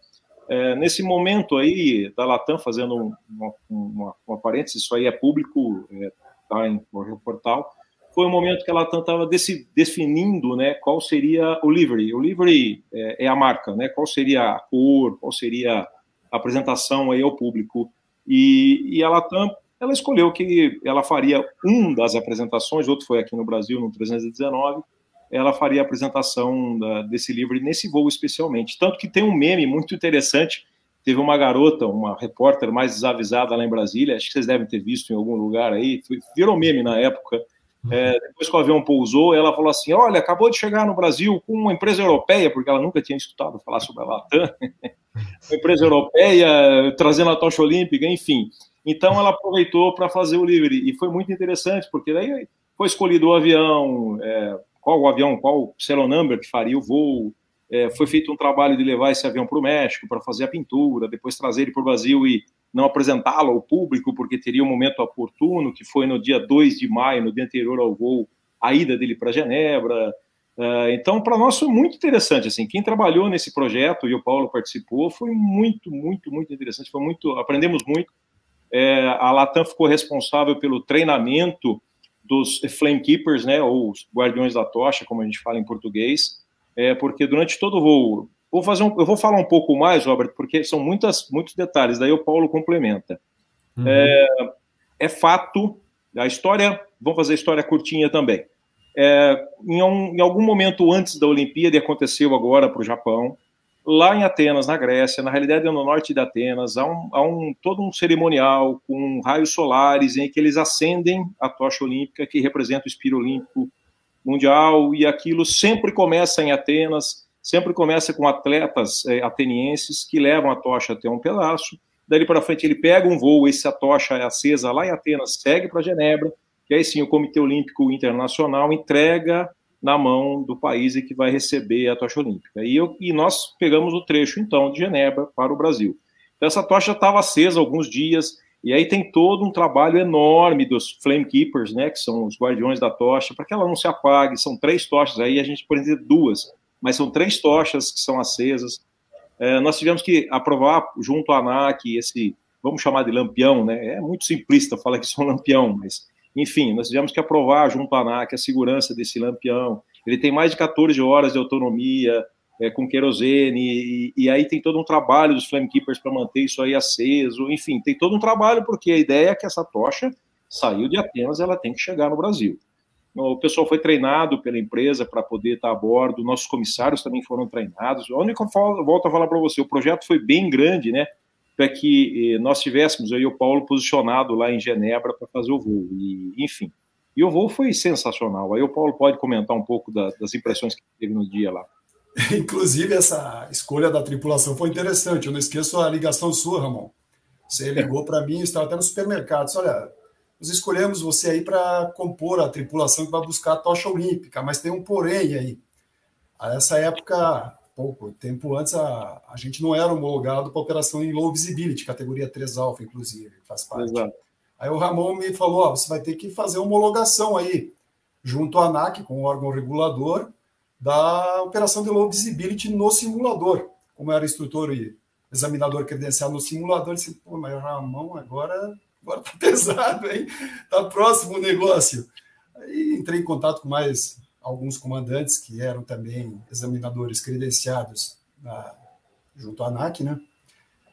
Uh, nesse momento aí, da Latam, fazendo uma, uma, uma parêntese, isso aí é público, está é, no portal, foi o momento que a Latam estava definindo né, qual seria o livery. O livery é, é, a marca, né, qual seria a cor, qual seria a apresentação aí ao público. E, e a Latam ela escolheu que ela faria um das apresentações, outro foi aqui no Brasil, no 319, ela faria a apresentação da, desse livro nesse voo especialmente. Tanto que tem um meme muito interessante. Teve uma garota, uma repórter mais desavisada lá em Brasília, acho que vocês devem ter visto em algum lugar aí, foi, virou meme na época. Uhum. É, depois que o avião pousou, ela falou assim: Olha, acabou de chegar no Brasil com uma empresa europeia, porque ela nunca tinha escutado falar sobre a Latam, uma empresa europeia trazendo a tocha olímpica, enfim. Então ela aproveitou para fazer o livre e foi muito interessante, porque daí foi escolhido o avião, é, qual o avião, qual serial number que faria o voo. É, foi feito um trabalho de levar esse avião para o México para fazer a pintura, depois trazer ele para o Brasil e não apresentá-lo ao público, porque teria um momento oportuno, que foi no dia 2 de maio, no dia anterior ao voo, a ida dele para Genebra. É, então, para nós foi muito interessante. Assim, quem trabalhou nesse projeto e o Paulo participou foi muito, muito, muito interessante. Foi muito, aprendemos muito. É, a Latam ficou responsável pelo treinamento dos Flame Keepers, né, ou os Guardiões da Tocha, como a gente fala em português, é porque durante todo o voo, vou fazer um, eu vou falar um pouco mais, Robert, porque são muitas, muitos detalhes, daí o Paulo complementa. Uhum. É, é, fato, a história, vamos fazer a história curtinha também. É, em, um, em algum momento antes da Olimpíada, aconteceu agora para o Japão, lá em Atenas, na Grécia, na realidade é no norte de Atenas, há, um, há um, todo um cerimonial com raios solares em que eles acendem a tocha olímpica que representa o espírito olímpico mundial e aquilo sempre começa em Atenas, sempre começa com atletas é, atenienses que levam a tocha até um pedaço, dali para frente ele pega um voo, essa tocha é acesa lá em Atenas, segue para Genebra, e aí sim o Comitê Olímpico Internacional entrega na mão do país e que vai receber a tocha olímpica. E, eu, e nós pegamos o trecho, então, de Genebra para o Brasil. Então, essa tocha estava acesa alguns dias, e aí tem todo um trabalho enorme dos Flame Keepers, né, que são os guardiões da tocha, para que ela não se apague. São três tochas, aí a gente pode dizer duas, mas são três tochas que são acesas. É, nós tivemos que aprovar junto à ANAC esse, vamos chamar de lampião, né? É muito simplista falar que isso é um lampião, mas Enfim, nós tivemos que aprovar junto à ANAC a segurança desse lampião. Ele tem mais de 14 horas de autonomia, é, com querosene, e, e, aí tem todo um trabalho dos Flamekeepers para manter isso aí aceso, enfim, tem todo um trabalho, porque a ideia é que essa tocha saiu de Atenas, ela tem que chegar no Brasil. O pessoal foi treinado pela empresa para poder estar a bordo, nossos comissários também foram treinados. A única volta a falar para você, o projeto foi bem grande, né? Para que eh, nós tivéssemos, eu e o Paulo, posicionado lá em Genebra para fazer o voo. E, enfim. E o voo foi sensacional. Aí o Paulo pode comentar um pouco da, das impressões que teve no dia lá. Inclusive, essa escolha da tripulação foi interessante. Eu não esqueço a ligação sua, Ramon. Você ligou para mim, estava até no supermercado. Disse, Olha, nós escolhemos você aí para compor a tripulação que vai buscar a tocha olímpica, mas tem um porém aí. A essa época, pouco tempo antes, a, a gente não era homologado para operação em low visibility, categoria 3 alfa, inclusive, faz parte. Exato. Aí o Ramon me falou: ó, você vai ter que fazer homologação aí, junto à ANAC, com o órgão regulador, da operação de low visibility no simulador. Como era instrutor e examinador credencial no simulador, disse: pô, mas Ramon agora agora tá pesado, hein? Tá próximo o negócio. Aí entrei em contato com mais alguns comandantes que eram também examinadores credenciados na, junto à ANAC, né?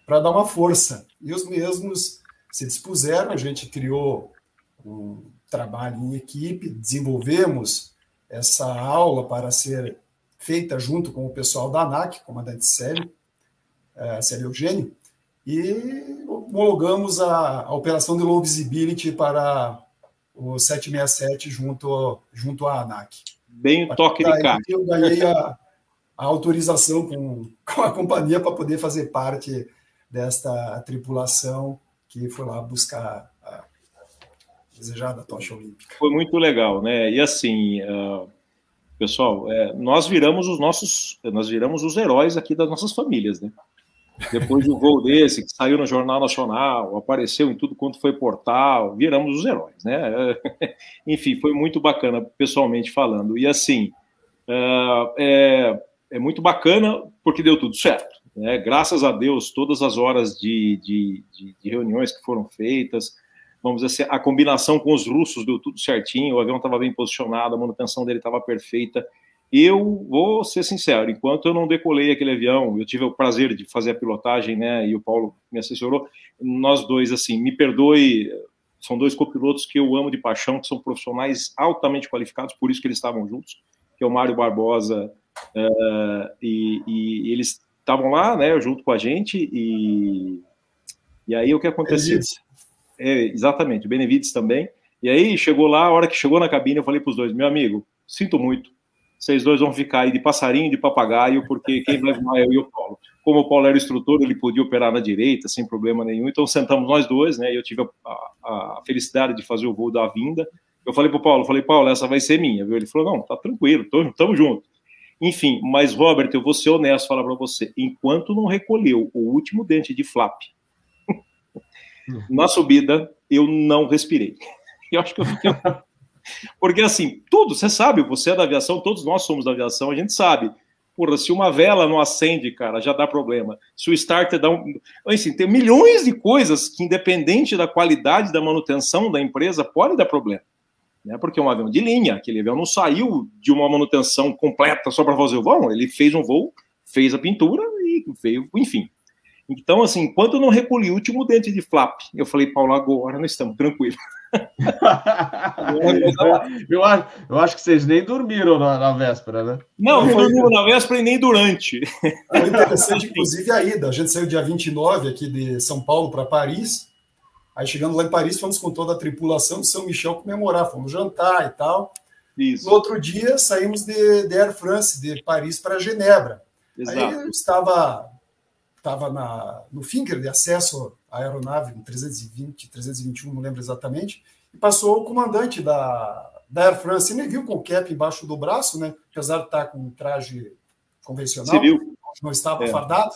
Para dar uma força. E os mesmos se dispuseram, a gente criou um trabalho em equipe, desenvolvemos essa aula para ser feita junto com o pessoal da ANAC, comandante Célio, é, Célio Eugênio, e homologamos a, a operação de low visibility para o 767 junto, junto à ANAC. Bem o toque de caixa. Eu ganhei a, a autorização com, com a companhia para poder fazer parte desta tripulação que foi lá buscar a desejada tocha olímpica. Foi muito legal, né? E assim, uh, pessoal, é, nós viramos os nossos, nós viramos os heróis aqui das nossas famílias, né? Depois de um voo desse, que saiu no Jornal Nacional, apareceu em tudo quanto foi portal, viramos os heróis, né? Enfim, foi muito bacana, pessoalmente falando. E assim, é, é, é muito bacana porque deu tudo certo. Né? Graças a Deus, todas as horas de, de, de, de reuniões que foram feitas, vamos dizer assim, a combinação com os russos deu tudo certinho, o avião estava bem posicionado, a manutenção dele estava perfeita. Eu vou ser sincero, enquanto eu não decolei aquele avião, eu tive o prazer de fazer a pilotagem, né, e o Paulo me assessorou, nós dois, assim, me perdoe, são dois copilotos que eu amo de paixão, que são profissionais altamente qualificados, por isso que eles estavam juntos, que é o Mário Barbosa, uh, e, e, eles estavam lá, né, junto com a gente, e, e aí o que aconteceu? É, exatamente, o Benevides também, e aí chegou lá, a hora que chegou na cabine, eu falei para os dois, meu amigo, sinto muito, vocês dois vão ficar aí de passarinho de papagaio, porque quem vai voar é eu e o Paulo. Como o Paulo era instrutor, ele podia operar na direita, sem problema nenhum, então sentamos nós dois, né, eu tive a, a, a felicidade de fazer o voo da vinda. Eu falei para o Paulo, falei, Paulo, essa vai ser minha, viu? Ele falou, não, tá tranquilo, estamos juntos. Enfim, mas Robert, eu vou ser honesto falar para você, enquanto não recolheu o último dente de flap na subida, eu não respirei. Eu acho que eu fiquei porque assim, tudo, você sabe, você é da aviação, todos nós somos da aviação, a gente sabe. Porra, se uma vela não acende, cara, já dá problema. Se o starter dá um. Assim, tem milhões de coisas que, independente da qualidade da manutenção da empresa, pode dar problema. Né? Porque é um avião de linha, aquele avião não saiu de uma manutenção completa só para fazer o voo, ele fez um voo, fez a pintura e veio, enfim. Então, assim, enquanto eu não recolhi o último dente de flap, eu falei, Paulo, agora nós estamos tranquilos. eu, acho, eu acho que vocês nem dormiram na, na véspera, né? Não, não dormiram na véspera e nem durante. Foi interessante, inclusive, a ida. A gente saiu dia 29 aqui de São Paulo para Paris. Aí chegando lá em Paris, fomos com toda a tripulação de São Michel comemorar, fomos jantar e tal. Isso. No outro dia, saímos de, de Air France, de Paris para Genebra. Exato. Aí eu estava estava na, no Finker de acesso à aeronave, 320, 321, não lembro exatamente, e passou o comandante da, da Air France. Ele viu com o cap embaixo do braço, né? apesar de estar com um traje convencional, Civil. não estava é. fardado.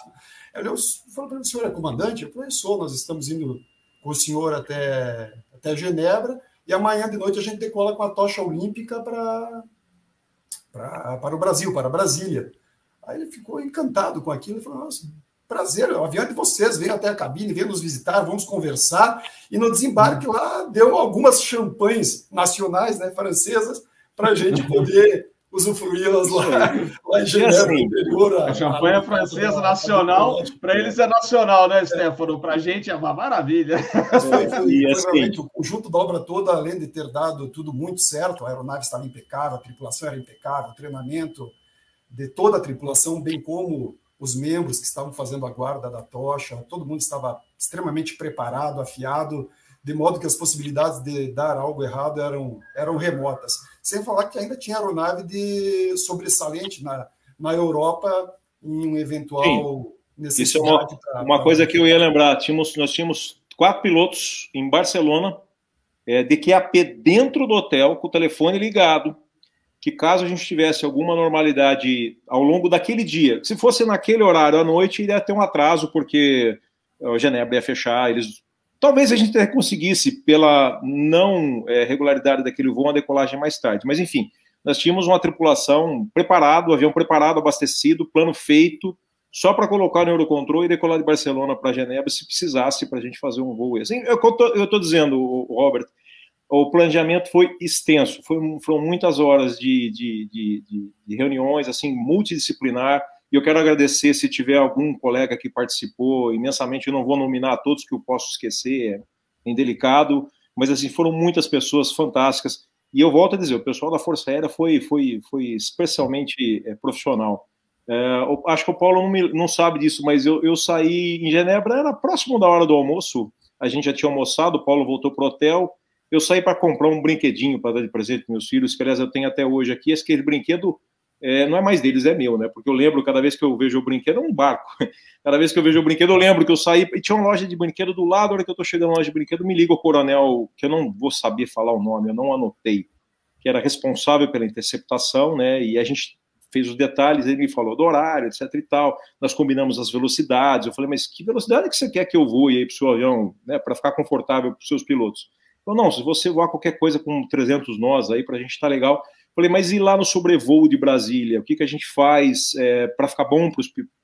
Ele falou para o senhor é comandante? Eu falei, sou, nós estamos indo com o senhor até, até Genebra, e amanhã de noite a gente decola com a tocha olímpica para para o Brasil, para Brasília. Aí ele ficou encantado com aquilo e falou: Nossa, prazer, o avião é de vocês, venham até a cabine, venham nos visitar, vamos conversar. E no desembarque lá deu algumas champanhes nacionais, né, francesas, para a gente poder usufruí-las lá, lá em Genebra, assim, interior. A, a champanhe a, francesa a, nacional, para eles é nacional, né, Stefano? Para a gente é uma maravilha. Foi, foi, assim, realmente o conjunto da obra toda, além de ter dado tudo muito certo, a aeronave estava impecável, a tripulação era impecável, o treinamento de toda a tripulação, bem como os membros que estavam fazendo a guarda da tocha, todo mundo estava extremamente preparado, afiado, de modo que as possibilidades de dar algo errado eram, eram remotas. Sem falar que ainda tinha aeronave de sobressalente na, na Europa em um eventual Sim. necessidade. Isso é uma, pra, uma pra... coisa que eu ia lembrar. Tínhamos, nós tínhamos quatro pilotos em Barcelona, é, de QAP dentro do hotel, com o telefone ligado, que caso a gente tivesse alguma normalidade ao longo daquele dia, se fosse naquele horário à noite, iria ter um atraso, porque a Genebra ia fechar, eles Talvez a gente conseguisse, pela não é, regularidade daquele voo, uma decolagem mais tarde. Mas, enfim, nós tínhamos uma tripulação preparado, avião preparado, abastecido, plano feito, só para colocar no Eurocontrol e decolar de Barcelona para Genebra, se precisasse, para a gente fazer um voo. Assim, eu estou dizendo, Robert, o planejamento foi extenso, foi, foram muitas horas de, de, de, de reuniões, assim, multidisciplinar, e eu quero agradecer se tiver algum colega que participou imensamente. Eu não vou nominar todos que eu posso esquecer, é indelicado, mas assim foram muitas pessoas fantásticas. E eu volto a dizer, o pessoal da Força Aérea foi foi foi especialmente é, profissional. É, acho que o Paulo não, me, não sabe disso, mas eu, eu saí em Genebra, era próximo da hora do almoço. A gente já tinha almoçado, o Paulo voltou para o hotel. Eu saí para comprar um brinquedinho para dar de presente para meus filhos, que aliás eu tenho até hoje aqui. Aquele brinquedo é, não é mais deles, é meu, né? Porque eu lembro, cada vez que eu vejo o brinquedo, é um barco. Cada vez que eu vejo o brinquedo, eu lembro que eu saí e tinha uma loja de brinquedo do lado, a hora que eu tô chegando na loja de brinquedo, me liga o coronel, que eu não vou saber falar o nome, eu não anotei, que era responsável pela interceptação, né? E a gente fez os detalhes, ele me falou do horário, etc e tal. Nós combinamos as velocidades. Eu falei, mas que velocidade que você quer que eu voe aí o seu avião, né? Para ficar confortável para os seus pilotos? Falou, não, se você voar qualquer coisa com 300 nós aí, para a gente tá legal. Falei, mas e lá no sobrevoo de Brasília? O que, que a gente faz é, para ficar bom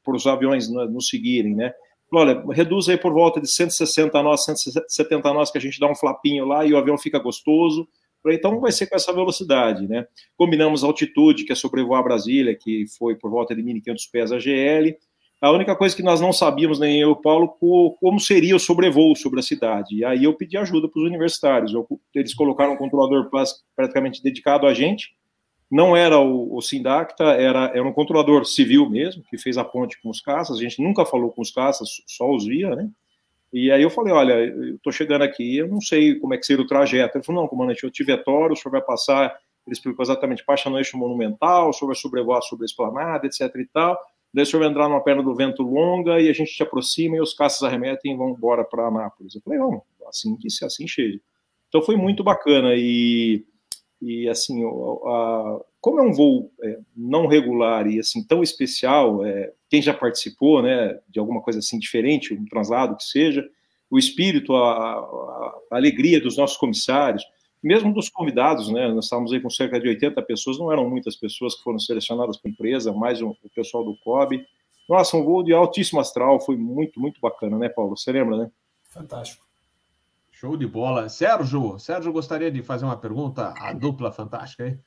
para os aviões nos seguirem, né? Falei, olha, reduz aí por volta de 160 nós, 170 nós, que a gente dá um flapinho lá e o avião fica gostoso. Falei, então vai ser com essa velocidade, né? Combinamos a altitude, que é sobrevoar Brasília, que foi por volta de 1.500 pés a GL. A única coisa que nós não sabíamos, nem eu e o Paulo, como seria o sobrevoo sobre a cidade. E aí eu pedi ajuda para os universitários. eles colocaram um controlador praticamente dedicado a gente, não era o, o Sindacta, era, era um controlador civil mesmo, que fez a ponte com os caças, a gente nunca falou com os caças, só os via, né? E aí eu falei, olha, eu estou chegando aqui, eu não sei como é que seria o trajeto. Ele falou, não, comandante, eu tive Toro, o senhor vai passar, ele explicou exatamente, passa no eixo monumental, o senhor vai sobrevoar sobre a esplanada, etc e tal, daí o senhor vai entrar numa perna do vento longa e a gente te aproxima e os caças arremetem e vão embora para Anápolis. Eu falei, não, assim que se assim chegue. Então foi muito bacana e e assim, a, como é um voo é, não regular e assim tão especial, é, quem já participou, né, de alguma coisa assim diferente, um translado que seja, o espírito, a, a, a alegria dos nossos comissários, mesmo dos convidados, né, nós estávamos aí com cerca de 80 pessoas, não eram muitas pessoas que foram selecionadas para a empresa, mais um, o pessoal do COB. Nossa, um voo de altíssimo astral, foi muito, muito bacana, né, Paulo? Você lembra, né? Fantástico. Show de bola. Sérgio, Sérgio gostaria de fazer uma pergunta à dupla fantástica aí?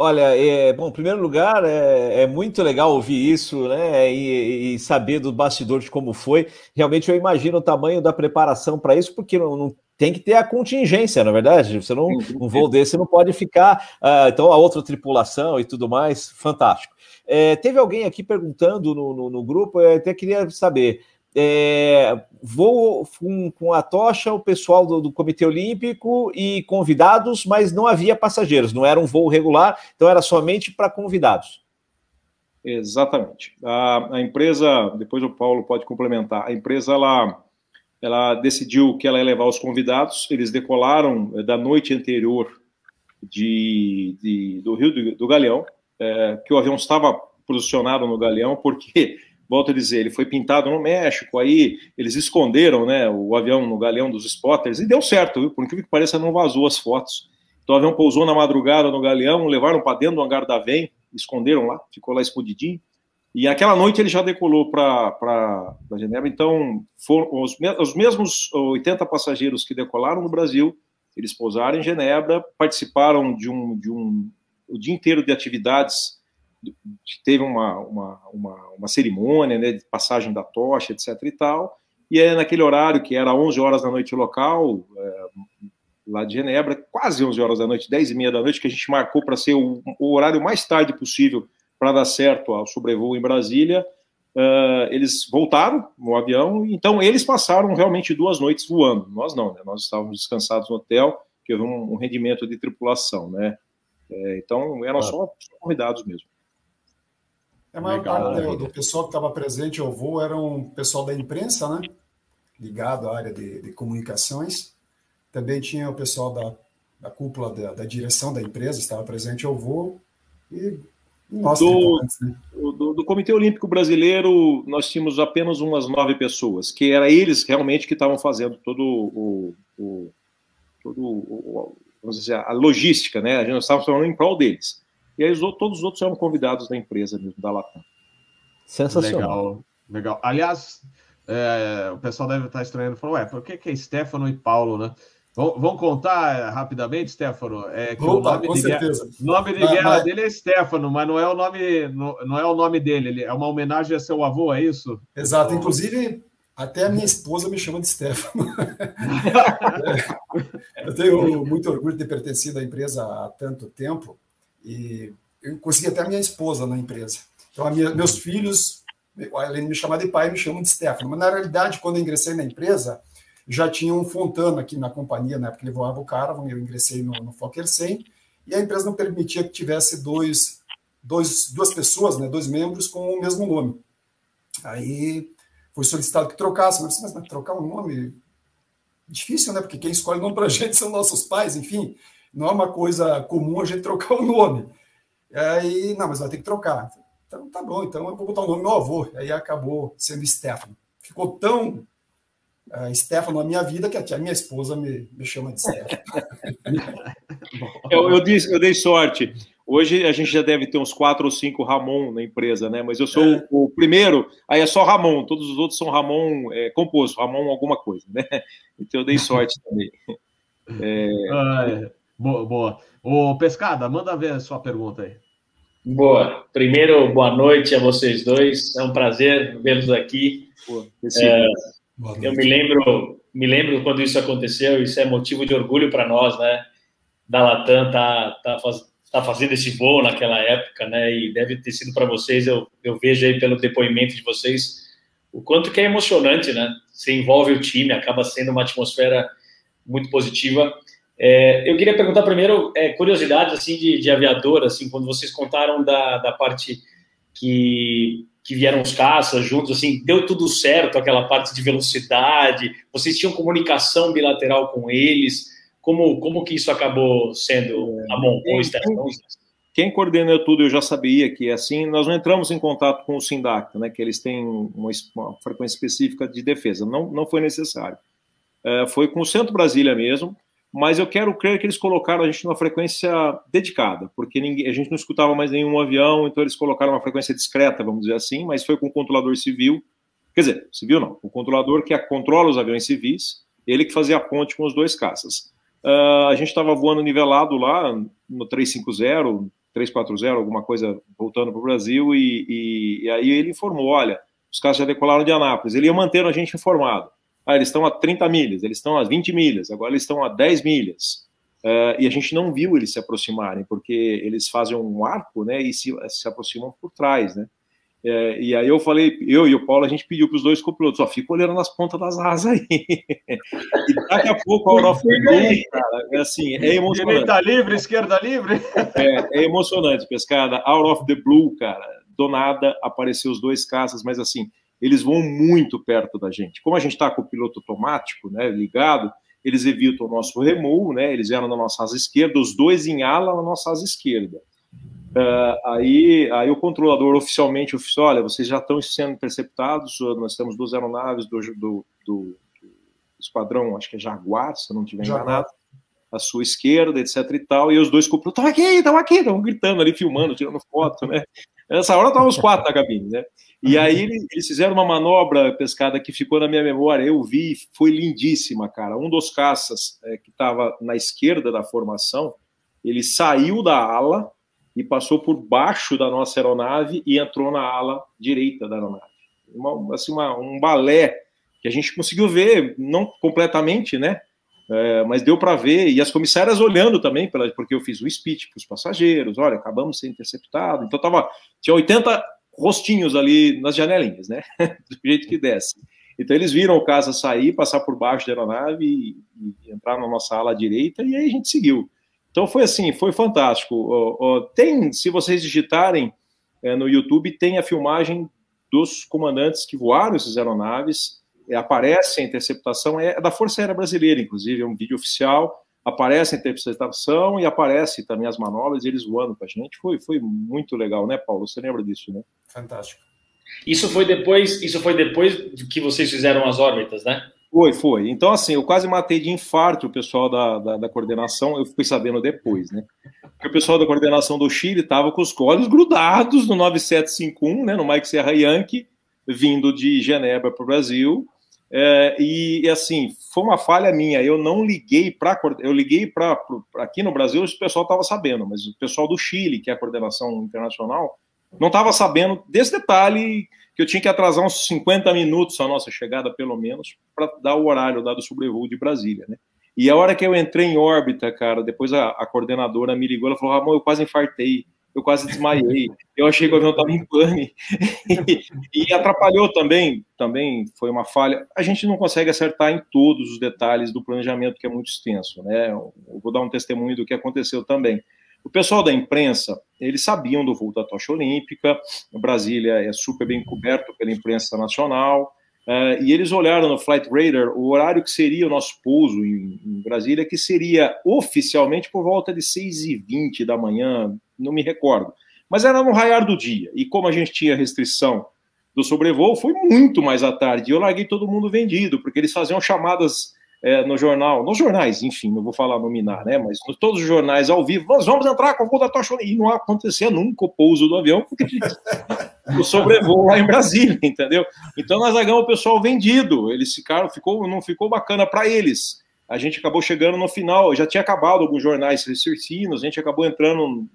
Olha, é, bom, em primeiro lugar, é, é, muito legal ouvir isso, né? E, e, saber do bastidor de como foi. Realmente eu imagino o tamanho da preparação para isso, porque não, não, tem que ter a contingência, na é verdade. Você não, um voo desse não pode ficar. Uh, então, a outra tripulação e tudo mais, fantástico. É, teve alguém aqui perguntando no, no, no grupo, eu até queria saber é, vou com, com, a tocha, o pessoal do, do, Comitê Olímpico e convidados, mas não havia passageiros, não era um voo regular, então era somente para convidados. Exatamente. A, a, empresa, depois o Paulo pode complementar, a empresa ela, ela decidiu que ela ia levar os convidados, eles decolaram é, da noite anterior de, de do Rio do, do Galeão, é, que o avião estava posicionado no Galeão, porque volto a dizer, ele foi pintado no México, aí eles esconderam né, o avião no galeão dos spotters, e deu certo, viu? por incrível que pareça, não vazou as fotos. Então o avião pousou na madrugada no galeão, levaram para dentro do hangar da VEM, esconderam lá, ficou lá escondidinho, E aquela noite ele já decolou para Genebra, então foram os, os mesmos 80 passageiros que decolaram no Brasil, eles pousaram em Genebra, participaram de um, de um o dia inteiro de atividades, teve uma, uma, uma, uma cerimônia né, de passagem da tocha, etc. e tal, e é naquele horário que era 11 horas da noite local, é, lá de Genebra, quase 11 horas da noite, 10 e meia da noite, que a gente marcou para ser o, o, horário mais tarde possível para dar certo ao sobrevoo em Brasília. Uh, eles voltaram no avião, então eles passaram realmente duas noites voando. Nós não, né? nós estávamos descansados no hotel, que houve um, um rendimento de tripulação, né? É, então eram só, só, convidados mesmo. A maior Legal, parte do, do pessoal que estava presente ao voo era um pessoal da imprensa, né? Ligado à área de, de comunicações. Também tinha o pessoal da, da cúpula da, da, direção da empresa, estava presente ao voo. E do, né? do, do, Comitê Olímpico Brasileiro, nós tínhamos apenas umas nove pessoas, que era eles realmente que estavam fazendo todo o, o todo o, vamos dizer, a logística, né? A gente estava falando em prol deles. E aí todos os outros eram convidados da empresa mesmo, da Latam. Sensacional. Legal, legal. Aliás, é, o pessoal deve estar estranhando, falou, ué, por que, que é Stefano e Paulo, né? Vamos contar rapidamente, Stefano? É que Opa, o nome, de guerra, nome de guerra mas... dele é Stefano, mas não é o nome, não, não, é o nome dele. Ele é uma homenagem a seu avô, é isso? Exato. Inclusive, até a minha esposa me chama de Stefano. eu tenho muito orgulho de ter pertencido à empresa há tanto tempo e eu consegui até a minha esposa na empresa. Então, minha, meus filhos, além de me chamar de pai, me chamam de Stefano. Mas, na realidade, quando eu ingressei na empresa, já tinha um Fontana aqui na companhia, né, porque ele voava o cara, eu ingressei no, no Fokker 100, e a empresa não permitia que tivesse dois, dois, duas pessoas, né, dois membros com o mesmo nome. Aí foi solicitado que trocasse, mas, mas, mas trocar um nome difícil, né? Porque quem escolhe o nome para a gente são nossos pais, enfim, não é uma coisa comum a gente trocar o nome. E aí, não, mas vai ter que trocar. Então, tá bom, então eu vou botar o nome do meu avô. Aí acabou sendo Stefano. Ficou tão uh, Stefano na minha vida que até a minha esposa me, me chama de Stefano. eu, eu, disse, eu dei sorte. Hoje a gente já deve ter uns quatro ou cinco Ramon na empresa, né? Mas eu sou é. o, primeiro, aí é só Ramon, todos os outros são Ramon é, composto, Ramon alguma coisa, né? Então eu dei sorte também. É... Ah, é. Boa, boa. Ô, Pescada, manda ver a sua pergunta aí. Boa. Primeiro, boa noite a vocês dois. É um prazer vê-los aqui. É, eu me lembro, me lembro quando isso aconteceu. Isso é motivo de orgulho para nós, né? Da Latam tá, tá faz, está fazendo esse voo naquela época, né? E deve ter sido para vocês, eu, eu vejo aí pelo depoimento de vocês, o quanto que é emocionante, né? Você envolve o time, acaba sendo uma atmosfera muito positiva. É, eu queria perguntar primeiro, é, curiosidades assim de, de, aviador, assim, quando vocês contaram da, da parte que, que vieram os caças juntos, assim, deu tudo certo aquela parte de velocidade, vocês tinham comunicação bilateral com eles, como, como que isso acabou sendo, Ramon, ou Stefano? Quem coordenou tudo, eu já sabia que assim, nós não entramos em contato com o Sindac, né, que eles têm uma, uma frequência específica de defesa, não, não foi necessário. É, foi com o Centro Brasília mesmo, mas eu quero crer que eles colocaram a gente numa frequência dedicada, porque ninguém, a gente não escutava mais nenhum avião, então eles colocaram uma frequência discreta, vamos dizer assim, mas foi com o controlador civil, quer dizer, civil não, o controlador que controla os aviões civis, ele que fazia a ponte com os dois caças. Uh, a gente estava voando nivelado lá no 350, 340, alguma coisa voltando para o Brasil, e, e, e, aí ele informou: olha, os caras já decolaram de Anápolis. Ele ia manter a gente informado. Ah, eles estão a 30 milhas, eles estão a 20 milhas, agora eles estão a 10 milhas. Uh, e a gente não viu eles se aproximarem, porque eles fazem um arco né, e se, se aproximam por trás. Né? É, e aí eu falei, eu e o Paulo, a gente pediu para os dois copilotos, ó, fica olhando nas pontas das asas aí. e daqui a pouco a Aurora Blue, cara, é assim, é emocionante. Direita livre, esquerda livre. É, é emocionante, pescada. Out of the blue, cara, do nada apareceu os dois caças, mas assim, eles vão muito perto da gente. Como a gente está com o piloto automático, né, ligado, eles evitam o nosso remove, né, eles vieram na nossa asa esquerda, os dois em ala na nossa asa esquerda. Uh, aí, aí o controlador oficialmente oficial, olha, vocês já estão sendo interceptados, nós temos duas aeronaves do, do, do, do esquadrão, acho que é Jaguar, se eu não estiver enganado, à sua esquerda, etc e tal, e os dois copilotos, estão aqui, estão aqui, estão gritando ali, filmando, tirando foto, né? Nessa hora estavam os quatro na cabine, né? E aí eles fizeram uma manobra pescada que ficou na minha memória, eu vi, foi lindíssima, cara. Um dos caças é, que estava na esquerda da formação, ele saiu da ala e passou por baixo da nossa aeronave e entrou na ala direita da aeronave. Uma, assim, uma, um balé que a gente conseguiu ver, não completamente, né? É, mas deu para ver, e as comissárias olhando também, porque eu fiz o speech para os passageiros, olha, acabamos de ser interceptados, então tava, tinha 80 rostinhos ali nas janelinhas, né, do jeito que desce. Então eles viram o caso sair, passar por baixo da aeronave e, e entrar na nossa ala direita, e aí a gente seguiu. Então foi assim, foi fantástico. Tem, se vocês digitarem é, no YouTube, tem a filmagem dos comandantes que voaram essas aeronaves, aparece a interceptação, é da Força Aérea Brasileira, inclusive, é um vídeo oficial, aparece a interceptação e aparece também as manobras, eles voando com a gente. Foi, foi muito legal, né, Paulo? Você lembra disso, né? Fantástico. Isso foi depois, isso foi depois que vocês fizeram as órbitas, né? Foi, foi. Então, assim, eu quase matei de infarto o pessoal da, da, da coordenação, eu fui sabendo depois, né? Porque o pessoal da coordenação do Chile estava com os olhos grudados no 9751, né, no Mike Serra Yankee, vindo de Genebra para o Brasil, é, e, e, assim, foi uma falha minha. Eu não liguei para. Eu liguei para. Aqui no Brasil, o pessoal estava sabendo, mas o pessoal do Chile, que é a coordenação internacional, não estava sabendo desse detalhe que eu tinha que atrasar uns 50 minutos a nossa chegada, pelo menos, para dar o horário dado sobrevoo de Brasília, né? E a hora que eu entrei em órbita, cara, depois a, a coordenadora me ligou, ela falou: Ramon, eu quase infartei eu quase desmaiei. Eu achei que o avião estava em pane. e, atrapalhou também, também foi uma falha. A gente não consegue acertar em todos os detalhes do planejamento, que é muito extenso. Né? Eu vou dar um testemunho do que aconteceu também. O pessoal da imprensa, eles sabiam do voo da tocha olímpica, Brasília é super bem coberto pela imprensa nacional, Uh, e eles olharam no Flight Radar o horário que seria o nosso pouso em, em Brasília, que seria oficialmente por volta de 6h20 da manhã, não me recordo. Mas era no raiar do dia. E como a gente tinha restrição do sobrevoo, foi muito mais à tarde. E eu larguei todo mundo vendido, porque eles faziam chamadas é, no jornal, nos jornais, enfim, não vou falar nominar, né? Mas todos os jornais ao vivo, nós vamos entrar com o voo da tocha. E não acontecia nunca o pouso do avião, porque o sobrevoo lá em Brasília, entendeu? Então nós largamos o pessoal vendido. Eles ficaram, ficou, não ficou bacana para eles. A gente acabou chegando no final, já tinha acabado alguns jornais circinos, a gente acabou entrando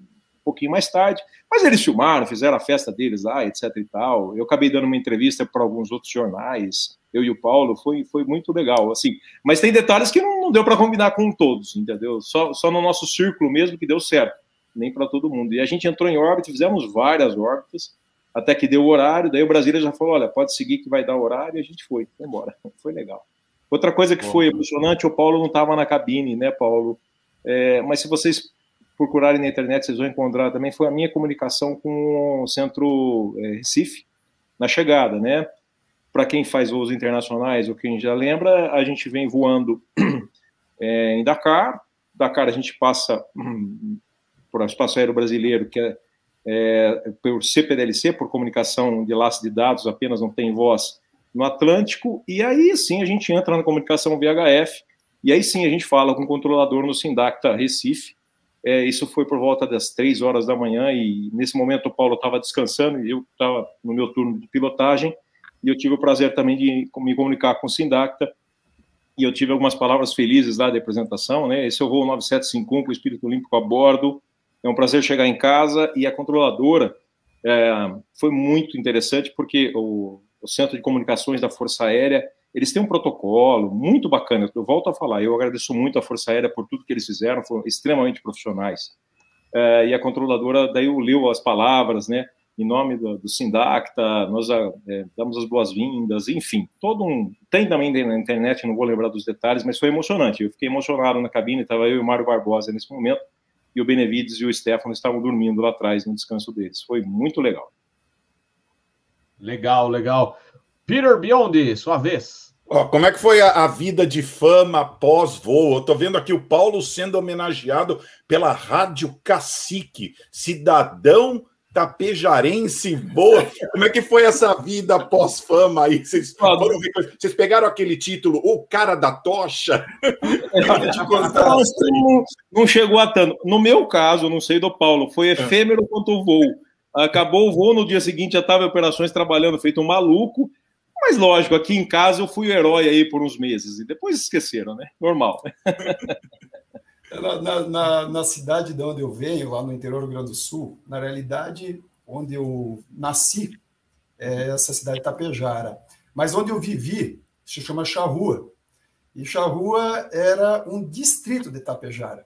pouquinho mais tarde, mas eles filmaram, fizeram a festa deles lá, etc e tal. Eu acabei dando uma entrevista para alguns outros jornais, eu e o Paulo, foi, foi muito legal, assim. Mas tem detalhes que não, não deu para combinar com todos, entendeu? Só, só no nosso círculo mesmo que deu certo, nem para todo mundo. E a gente entrou em órbita, fizemos várias órbitas, até que deu o horário, daí o Brasília já falou, olha, pode seguir que vai dar horário, e a gente foi, foi embora. Foi legal. Outra coisa que foi emocionante, o Paulo não estava na cabine, né, Paulo? É, mas se vocês procurarem na internet, vocês vão encontrar também, foi a minha comunicação com o Centro é, Recife, na chegada, né? Para quem faz voos internacionais, ou quem já lembra, a gente vem voando é, em Dakar. Dakar a gente passa por espaço aéreo brasileiro, que é, é por CPDLC, por comunicação de laço de dados, apenas não tem voz no Atlântico, e aí sim a gente entra na comunicação VHF, e aí sim a gente fala com o controlador no Sindacta Recife, é, isso foi por volta das três horas da manhã e nesse momento o Paulo estava descansando e eu estava no meu turno de pilotagem e eu tive o prazer também de me comunicar com o Sindacta e eu tive algumas palavras felizes lá da apresentação, né? Esse é o voo 9751 com o Espírito Olímpico a bordo. É um prazer chegar em casa e a controladora é, foi muito interessante porque o, o Centro de Comunicações da Força Aérea eles têm um protocolo muito bacana. Eu volto a falar, eu agradeço muito a Força Aérea por tudo que eles fizeram, foram extremamente profissionais. É, e a controladora daí leu as palavras, né? Em nome do, do Sindacta, nós é, damos as boas-vindas, enfim, todo um. Tem também na internet, não vou lembrar dos detalhes, mas foi emocionante. Eu fiquei emocionado na cabine, estava eu e o Mário Barbosa nesse momento, e o Benevides e o Stefano estavam dormindo lá atrás no descanso deles. Foi muito legal. Legal, legal. Peter Biondi, sua vez. Ó, como é que foi a, a vida de fama pós-voo? Eu tô vendo aqui o Paulo sendo homenageado pela Rádio Cacique, cidadão tapejarense boa. Como é que foi essa vida pós-fama aí? Vocês, vocês, pegaram aquele título, O Cara da Tocha? não, não chegou a tanto. No meu caso, não sei do Paulo, foi efêmero quanto o voo. Acabou o voo, no dia seguinte já estava em operações trabalhando feito um maluco. Mas lógico, aqui em casa eu fui o herói aí por uns meses e depois esqueceram, né? Normal. Na, na, na, cidade de onde eu venho, lá no interior do Rio Grande do Sul, na realidade, onde eu nasci, é essa cidade de Tapejara. Mas onde eu vivi, se chama Charrua. E Charrua era um distrito de Tapejara.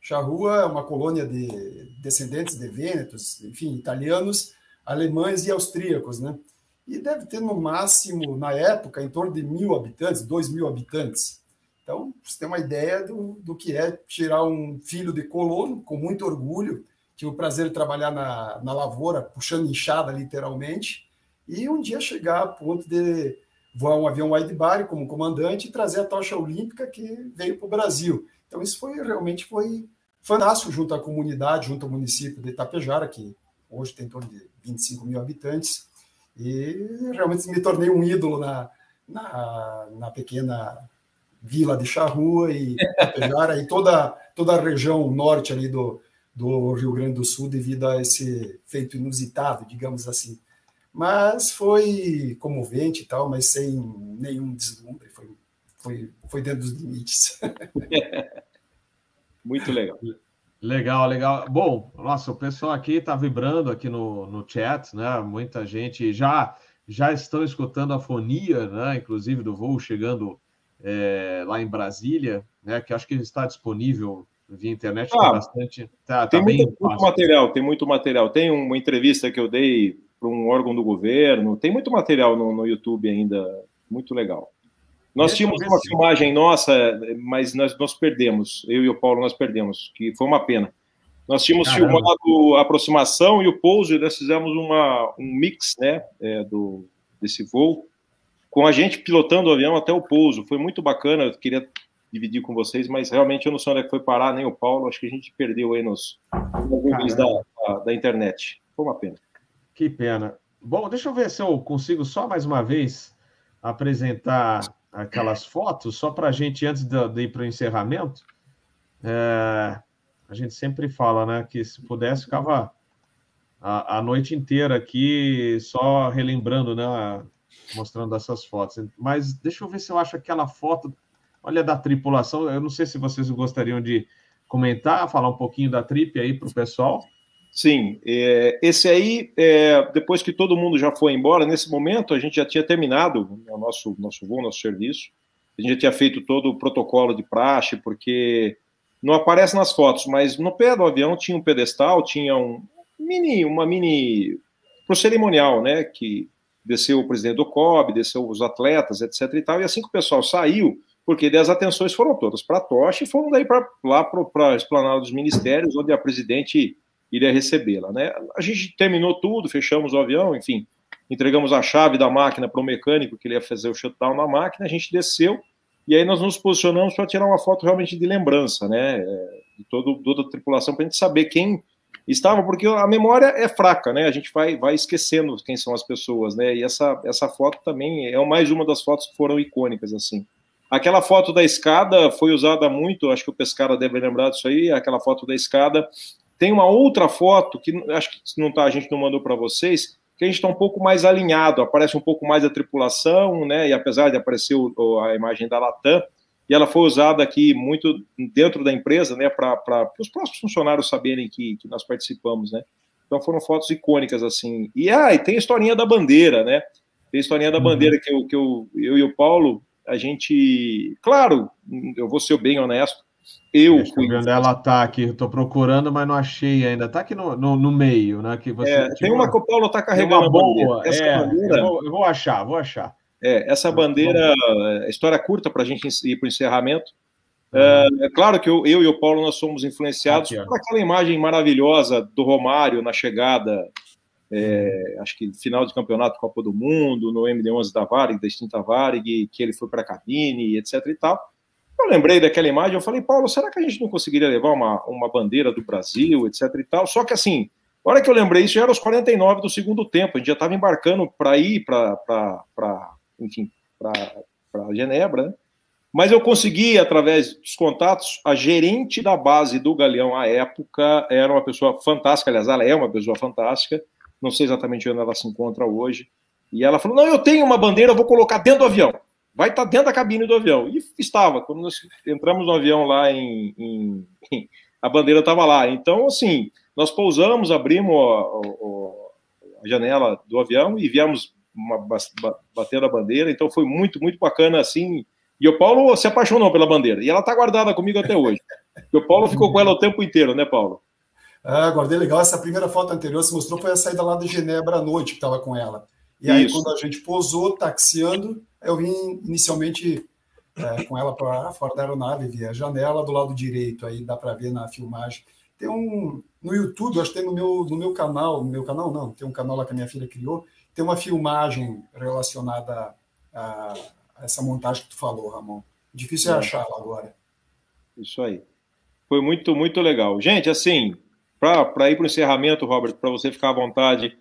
Charrua é uma colônia de descendentes de vênetos, enfim, italianos, alemães e austríacos, né? E deve ter no máximo, na época, em torno de mil habitantes, dois mil habitantes. Então, você tem uma ideia do, do que é tirar um filho de colono, com muito orgulho, tive o prazer de trabalhar na, na lavoura, puxando enxada, literalmente, e um dia chegar a ponto de voar um avião wide body como comandante e trazer a tocha olímpica que veio para o Brasil. Então, isso foi realmente foi fantástico junto à comunidade, junto ao município de Itapejara, que hoje tem em torno de 25 mil habitantes, e realmente me tornei um ídolo na, na, na pequena vila de Charrua e Itapejara e toda, toda a região norte ali do, do Rio Grande do Sul devido a esse feito inusitado, digamos assim. Mas foi comovente e tal, mas sem nenhum deslumbre, foi, foi, foi dentro dos limites. Muito legal. Legal, legal. Bom, nossa, o pessoal aqui está vibrando aqui no, no chat, né? Muita gente já já estão escutando a fonia, né? Inclusive do voo chegando é, lá em Brasília, né? Que acho que está disponível via internet. Ah, bastante. Tá, tem tá muito, muito, material, tem muito material. Tem uma entrevista que eu dei para um órgão do governo. Tem muito material no, no YouTube ainda, muito legal. Nós tínhamos uma filmagem nossa, mas nós, nós perdemos, eu e o Paulo nós perdemos, que foi uma pena. Nós tínhamos Caramba. filmado a aproximação e o pouso, e nós fizemos uma, um mix né, é, do, desse voo, com a gente pilotando o avião até o pouso. Foi muito bacana, eu queria dividir com vocês, mas realmente eu não sei onde é que foi parar, nem o Paulo, acho que a gente perdeu aí nos, da, da, da internet. Foi uma pena. Que pena. Bom, deixa eu ver se eu consigo só mais uma vez apresentar aquelas fotos, só para a gente, antes de, de ir para o encerramento, é, a gente sempre fala, né, que se pudesse, ficava a, a, noite inteira aqui só relembrando, né, mostrando essas fotos. Mas deixa eu ver se eu acho aquela foto, olha, da tripulação, eu não sei se vocês gostariam de comentar, falar um pouquinho da trip aí para o pessoal. Sim, é, esse aí, é, depois que todo mundo já foi embora, nesse momento a gente já tinha terminado o nosso, nosso voo, nosso serviço, a gente já tinha feito todo o protocolo de praxe, porque não aparece nas fotos, mas no pé do avião tinha um pedestal, tinha um mini, uma mini pro cerimonial, né, que desceu o presidente do COB, desceu os atletas, etc e tal, e assim que o pessoal saiu, porque as atenções foram todas para a tocha e foram daí para lá para a esplanada dos ministérios, onde a presidente iria recebê-la. Né? A gente terminou tudo, fechamos o avião, enfim, entregamos a chave da máquina para o mecânico que ele ia fazer o shutdown na máquina, a gente desceu e aí nós nos posicionamos para tirar uma foto realmente de lembrança, né, é, de todo, toda a tripulação, para a gente saber quem estava, porque a memória é fraca, né, a gente vai, vai esquecendo quem são as pessoas, né, e essa, essa foto também é mais uma das fotos que foram icônicas, assim. Aquela foto da escada foi usada muito, acho que o Pescara deve lembrar disso aí, aquela foto da escada tem uma outra foto que acho que não tá, a gente não mandou para vocês, que a gente está um pouco mais alinhado, aparece um pouco mais a tripulação, né? E apesar de aparecer o, a imagem da Latam, e ela foi usada aqui muito dentro da empresa, né? Para os próximos funcionários saberem que, que nós participamos, né? Então foram fotos icônicas assim. E ah, e tem a historinha da bandeira, né? Tem a historinha da uhum. bandeira que, eu, que eu, eu e o Paulo, a gente, claro, eu vou ser bem honesto, eu Deixa fui. Ela tá aqui, estou procurando, mas não achei ainda. Tá aqui no, no, no meio, né? Que você, é, tem uma que o Paulo está carregando. Uma boa. Essa é, bandeira. Eu vou, eu vou, achar, vou achar. É, essa bandeira, é, história curta para a gente ir para o encerramento. É, é, claro que eu, eu, e o Paulo nós somos influenciados aqui, por aquela imagem maravilhosa do Romário na chegada, é, acho que final de campeonato Copa do Mundo, no MD11 da Varig, da extinta Varig, que ele foi para a cabine, etc. e tal. Eu lembrei daquela imagem, eu falei, Paulo, será que a gente não conseguiria levar uma, uma bandeira do Brasil, etc e tal? Só que assim, a hora que eu lembrei isso, já era os 49 do segundo tempo, a gente já estava embarcando para ir para, enfim, para Genebra, né? Mas eu consegui, através dos contatos, a gerente da base do Galeão à época era uma pessoa fantástica, aliás, ela é uma pessoa fantástica, não sei exatamente onde ela se encontra hoje. E ela falou: Não, eu tenho uma bandeira, eu vou colocar dentro do avião. Vai estar dentro da cabine do avião. E estava. Quando nós entramos no avião lá em. em a bandeira estava lá. Então, assim, nós pousamos, abrimos a, a, a janela do avião e viemos uma, batendo a bandeira. Então, foi muito, muito bacana, assim. E o Paulo se apaixonou pela bandeira. E ela está guardada comigo até hoje. E o Paulo ficou com ela o tempo inteiro, né, Paulo? Ah, guardei legal. Essa primeira foto anterior se mostrou foi a saída lá de Genebra à noite que estava com ela. E aí, Isso. quando a gente pousou, taxiando, eu vim inicialmente é, com ela para fora da aeronave, via janela do lado direito, aí dá para ver na filmagem. Tem um no YouTube, acho que tem no meu, no meu canal, no meu canal não, tem um canal lá que a minha filha criou, tem uma filmagem relacionada a, a essa montagem que tu falou, Ramon. Difícil é, é achá-la agora. Isso aí. Foi muito, muito legal. Gente, assim, para ir para o encerramento, Robert, para você ficar à vontade,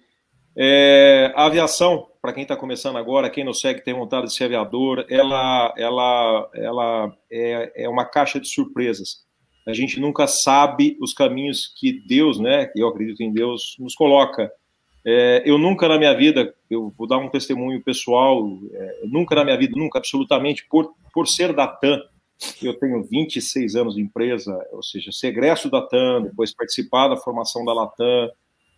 é, a aviação, para quem está começando agora, quem não segue, tem vontade de ser aviador, ela, ela, ela é, é uma caixa de surpresas. A gente nunca sabe os caminhos que Deus, né, eu acredito em Deus, nos coloca. É, eu nunca na minha vida, eu vou dar um testemunho pessoal, é, nunca na minha vida, nunca, absolutamente, por, por ser da TAM, eu tenho 26 anos de empresa, ou seja, segresso da TAM, depois participar da formação da Latam.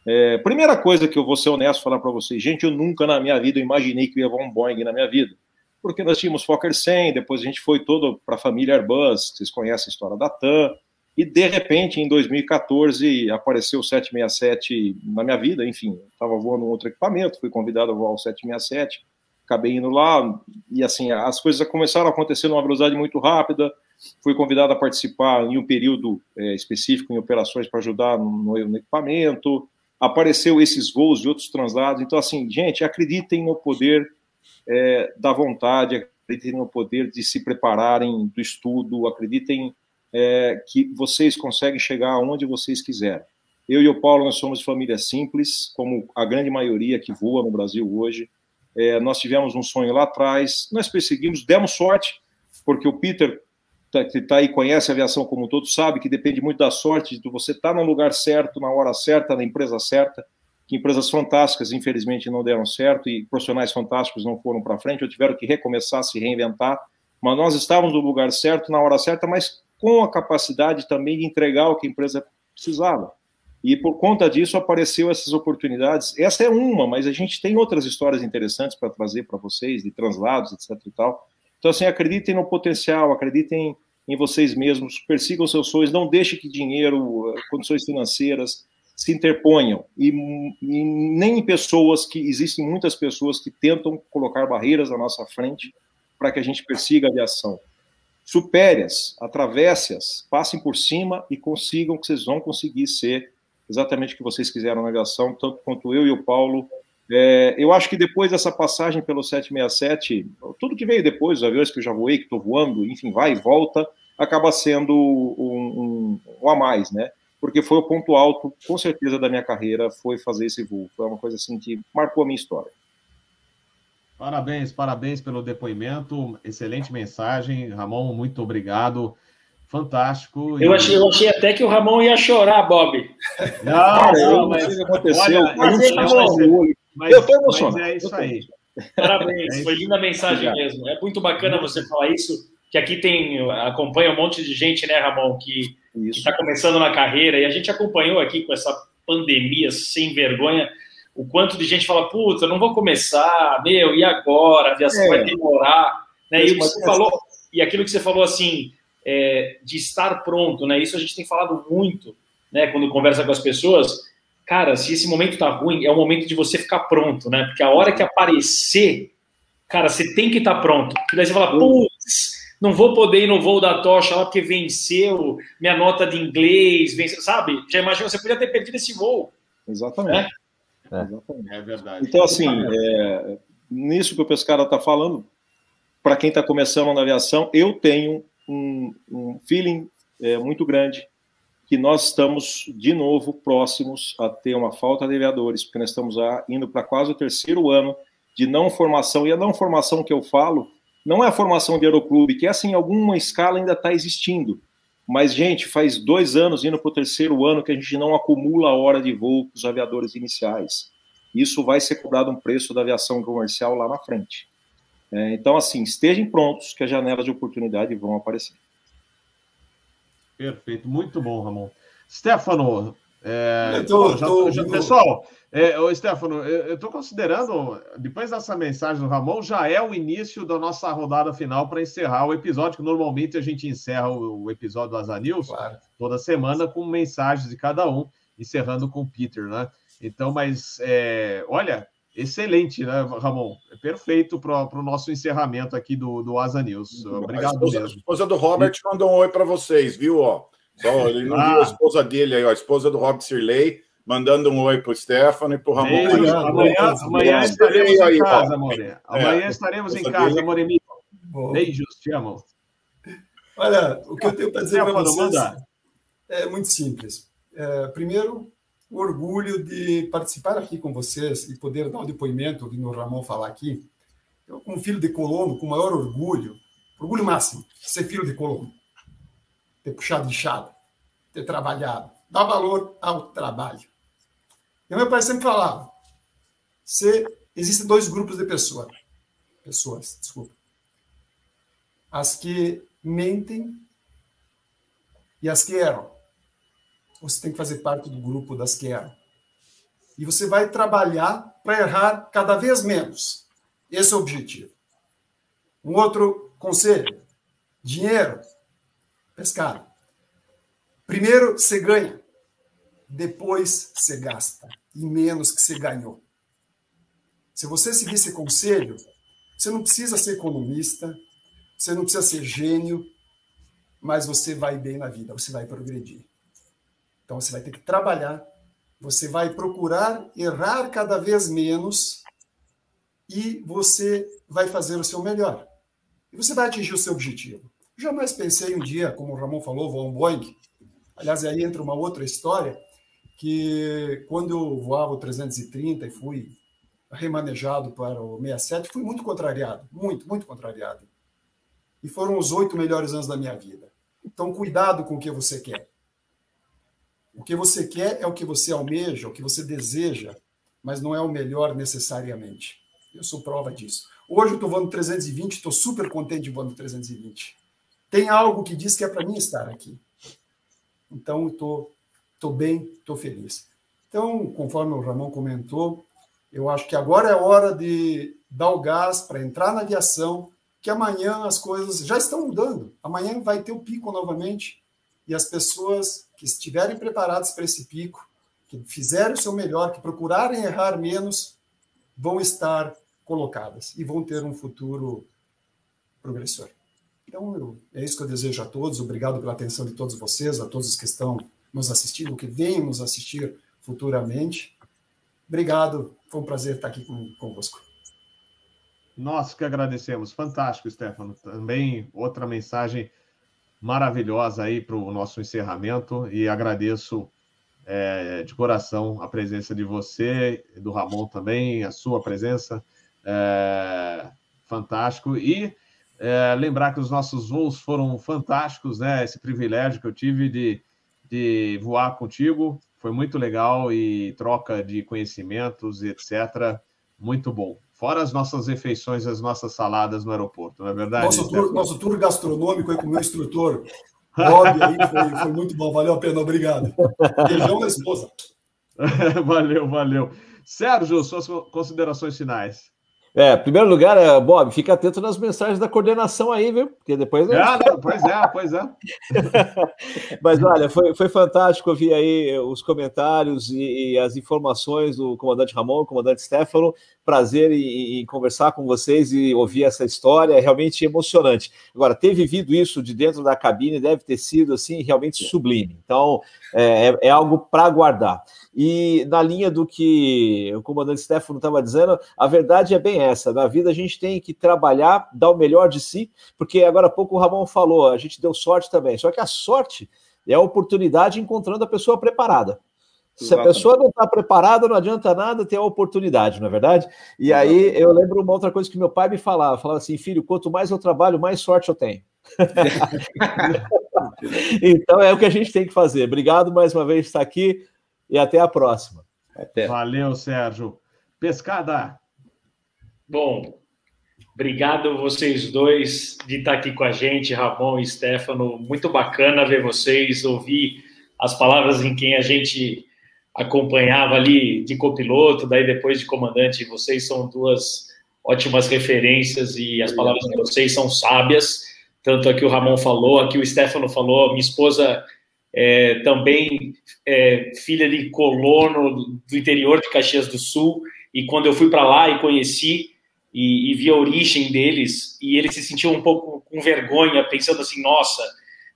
É, primeira coisa que eu vou ser honesto falar para vocês, gente, eu nunca na minha vida imaginei que ia voar um Boeing na minha vida. Porque nós tínhamos Fokker 100, depois a gente foi todo para a família Airbus, vocês conhecem a história da TAM, e de repente, em 2014, apareceu o 767 na minha vida, enfim, estava voando um outro equipamento, fui convidado a voar o 767, acabei indo lá e assim as coisas começaram a acontecer numa velocidade muito rápida. Fui convidado a participar em um período é, específico em operações para ajudar no, no, equipamento. Apareceu esses voos de outros translados. Então, assim, gente, acreditem no poder é, da vontade, acreditem no poder de se prepararem do estudo, acreditem é, que vocês conseguem chegar aonde vocês quiserem. Eu e o Paulo, nós somos de família simples, como a grande maioria que voa no Brasil hoje. É, nós tivemos um sonho lá atrás, nós perseguimos, demos sorte, porque o Peter, que está aí, conhece a aviação como um todo, sabe que depende muito da sorte, de você estar tá no lugar certo, na hora certa, na empresa certa, que empresas fantásticas, infelizmente, não deram certo e profissionais fantásticos não foram para frente, ou tiveram que recomeçar, se reinventar, mas nós estávamos no lugar certo, na hora certa, mas com a capacidade também de entregar o que a empresa precisava. E por conta disso apareceu essas oportunidades. Essa é uma, mas a gente tem outras histórias interessantes para trazer para vocês, de translados, etc e tal. Então, assim, acreditem no potencial, acreditem em vocês mesmos, persigam seus sonhos, não deixem que dinheiro, condições financeiras se interponham. E, e nem em pessoas que, existem muitas pessoas que tentam colocar barreiras na nossa frente para que a gente persiga a aviação. Supere-as, atravesse-as, passem por cima e consigam que vocês vão conseguir ser exatamente o que vocês quiseram na aviação, tanto quanto eu e o Paulo. É, eu acho que depois dessa passagem pelo 767, tudo que veio depois, os aviões que eu já voei, que estou voando, enfim, vai e volta, acaba sendo um, um, um, a mais, né? Porque foi o ponto alto, com certeza, da minha carreira, foi fazer esse voo. Foi uma coisa assim que marcou a minha história. Parabéns, parabéns pelo depoimento, excelente mensagem. Ramon, muito obrigado fantástico. Eu, achei, eu achei até que o Ramon ia chorar, Bob. Não, não, mas isso aconteceu. Olha, mas, mas, eu estou emocionado. é isso aí. Parabéns, é foi linda mensagem mesmo. É muito bacana você falar isso, que aqui tem, acompanha um monte de gente, né, Ramon, que está começando na carreira, e a gente acompanhou aqui com essa pandemia sem vergonha, o quanto de gente fala, puta, não vou começar, meu, e agora? A aviação é. vai demorar. Né? E, você falou, e aquilo que você falou assim, é, de estar pronto, né? Isso a gente tem falado muito, né? Quando conversa com as pessoas, cara, se esse momento tá ruim, é o momento de você ficar pronto, né? Porque a hora que aparecer, cara, você tem que estar tá pronto. Porque daí você fala, putz, não vou poder ir no voo da tocha lá porque venceu minha nota de inglês, venceu, sabe? Já imagina, você podia ter perdido esse voo. Exatamente. É, Exatamente. é verdade. Então, assim, é, nisso que o Pescara está falando, para quem está começando na aviação, eu tenho um, um feeling é, muito grande que nós estamos de novo próximos a ter uma falta de aviadores, porque nós estamos indo para quase o terceiro ano de não formação, e a não formação que eu falo Não é a formação de aeroclube, que essa em alguma escala ainda está existindo. Mas, gente, faz dois anos, indo para o terceiro ano, que a gente não acumula a hora de voo com os aviadores iniciais. Isso vai ser cobrado um preço da aviação comercial lá na frente. É, então, assim, estejam prontos que as janelas de oportunidade vão aparecer. Perfeito, muito bom, Ramon. Stefano, é, tô, já, tô, já, pessoal, é, ô, Stefano, eu estou considerando, depois dessa mensagem do Ramon, já é o início da nossa rodada final para encerrar o episódio, que normalmente a gente encerra o, o episódio do Asa News claro. toda semana com mensagens de cada um, encerrando com o Peter, né? Então, mas é, olha, excelente, né, Ramon? É perfeito para o nosso encerramento aqui do, do Asa News. Obrigado a esposa, mesmo. A esposa do Robert e... mandou um oi para vocês, viu? Ó, só, ele não ah. viu a esposa dele aí, ó, a esposa do Robert Sirley, mandando um oi para o Stefano e para o Ramon. Beijo, amanhã, amanhã estaremos aí, em casa. Amanhã é, estaremos em casa, dele... Moremi. Beijos, te amo. Olha, o que eu tenho para dizer para vocês é muito simples. É, primeiro, o orgulho de participar aqui com vocês e poder dar o depoimento, ouvindo o Ramon falar aqui. Eu, como filho de colono, com maior orgulho, orgulho máximo, ser filho de colono, ter puxado enxada, ter trabalhado, dar valor ao trabalho. E meu pai sempre falava: se, existem dois grupos de pessoas, pessoas, desculpa, as que mentem e as que erram você tem que fazer parte do grupo das que erram. E você vai trabalhar para errar cada vez menos. Esse é o objetivo. Um outro conselho: dinheiro, pescado. Primeiro você ganha, depois você gasta, e menos que você ganhou. Se você seguir esse conselho, você não precisa ser economista, você não precisa ser gênio, mas você vai bem na vida, você vai progredir. Então você vai ter que trabalhar, você vai procurar errar cada vez menos e você vai fazer o seu melhor. E você vai atingir o seu objetivo. Jamais pensei um dia, como o Ramon falou, vou um Boeing. Aliás, aí entra uma outra história, que quando eu voava o 330 e fui remanejado para o 67, fui muito contrariado, muito, muito contrariado. E foram os oito melhores anos da minha vida. Então, cuidado com o que você quer. O que você quer é o que você almeja, o que você deseja, mas não é o melhor necessariamente. Eu sou prova disso. Hoje eu estou voando 320, estou super contente voando 320. Tem algo que diz que é para mim estar aqui. Então, estou tô, tô bem, estou feliz. Então, conforme o Ramon comentou, eu acho que agora é hora de dar o gás para entrar na aviação, que amanhã as coisas já estão mudando. Amanhã vai ter o pico novamente e as pessoas que estiverem preparados para esse pico, que fizerem o seu melhor, que procurarem errar menos, vão estar colocadas e vão ter um futuro progressor. Então, eu, é isso que eu desejo a todos. Obrigado pela atenção de todos vocês, a todos que estão nos assistindo, que venham nos assistir futuramente. Obrigado, foi um prazer estar aqui com, convosco. Nós que agradecemos. Fantástico, Stefano. Também outra mensagem maravilhosa aí para o nosso encerramento e agradeço é, de coração a presença de você, do Ramon também, a sua presença, é, fantástico. E é, lembrar que os nossos voos foram fantásticos, né? Esse privilégio que eu tive de, de voar contigo foi muito legal e troca de conhecimentos, etc. Muito bom. Fora as nossas refeições, as nossas saladas no aeroporto, não é verdade? Nosso tour, nosso tour gastronômico aí com o meu instrutor, Bob, aí foi, foi, muito bom, valeu a pena, obrigado. Beijão da esposa. valeu, valeu. Sérgio, suas considerações finais. É, em primeiro lugar, é, Bob, fica atento nas mensagens da coordenação aí, viu? Porque depois. Ah, não, pois é, pois é. Mas olha, foi, foi fantástico ouvir aí os comentários e, e, as informações do comandante Ramon, comandante Stefano. Prazer em, em, conversar com vocês e ouvir essa história, é realmente emocionante. Agora, ter vivido isso de dentro da cabine deve ter sido assim realmente sublime. Então, é, é, é algo para guardar. E na linha do que o comandante Stefano estava dizendo, a verdade é bem essa: na vida a gente tem que trabalhar, dar o melhor de si, porque agora há pouco o Ramon falou, a gente deu sorte também. Só que a sorte é a oportunidade encontrando a pessoa preparada. Se a pessoa não está preparada, não adianta nada ter a oportunidade, não é verdade? E aí eu lembro uma outra coisa que meu pai me falava: falava assim, filho, quanto mais eu trabalho, mais sorte eu tenho. então é o que a gente tem que fazer. Obrigado mais uma vez por estar aqui e até a próxima. Até. Valeu, Sérgio. Pescada. Bom, obrigado vocês dois de estar aqui com a gente, Ramon e Stefano. Muito bacana ver vocês, ouvir as palavras em quem a gente acompanhava ali de copiloto, daí depois de comandante. Vocês são duas ótimas referências e as palavras de vocês são sábias. Tanto aqui o Ramon falou, aqui o Stefano falou, minha esposa é, também é, filha de colono do interior de Caxias do Sul, e quando eu fui para lá e conheci e, e, vi a origem deles, e eles se sentiam um pouco com vergonha, pensando assim, nossa,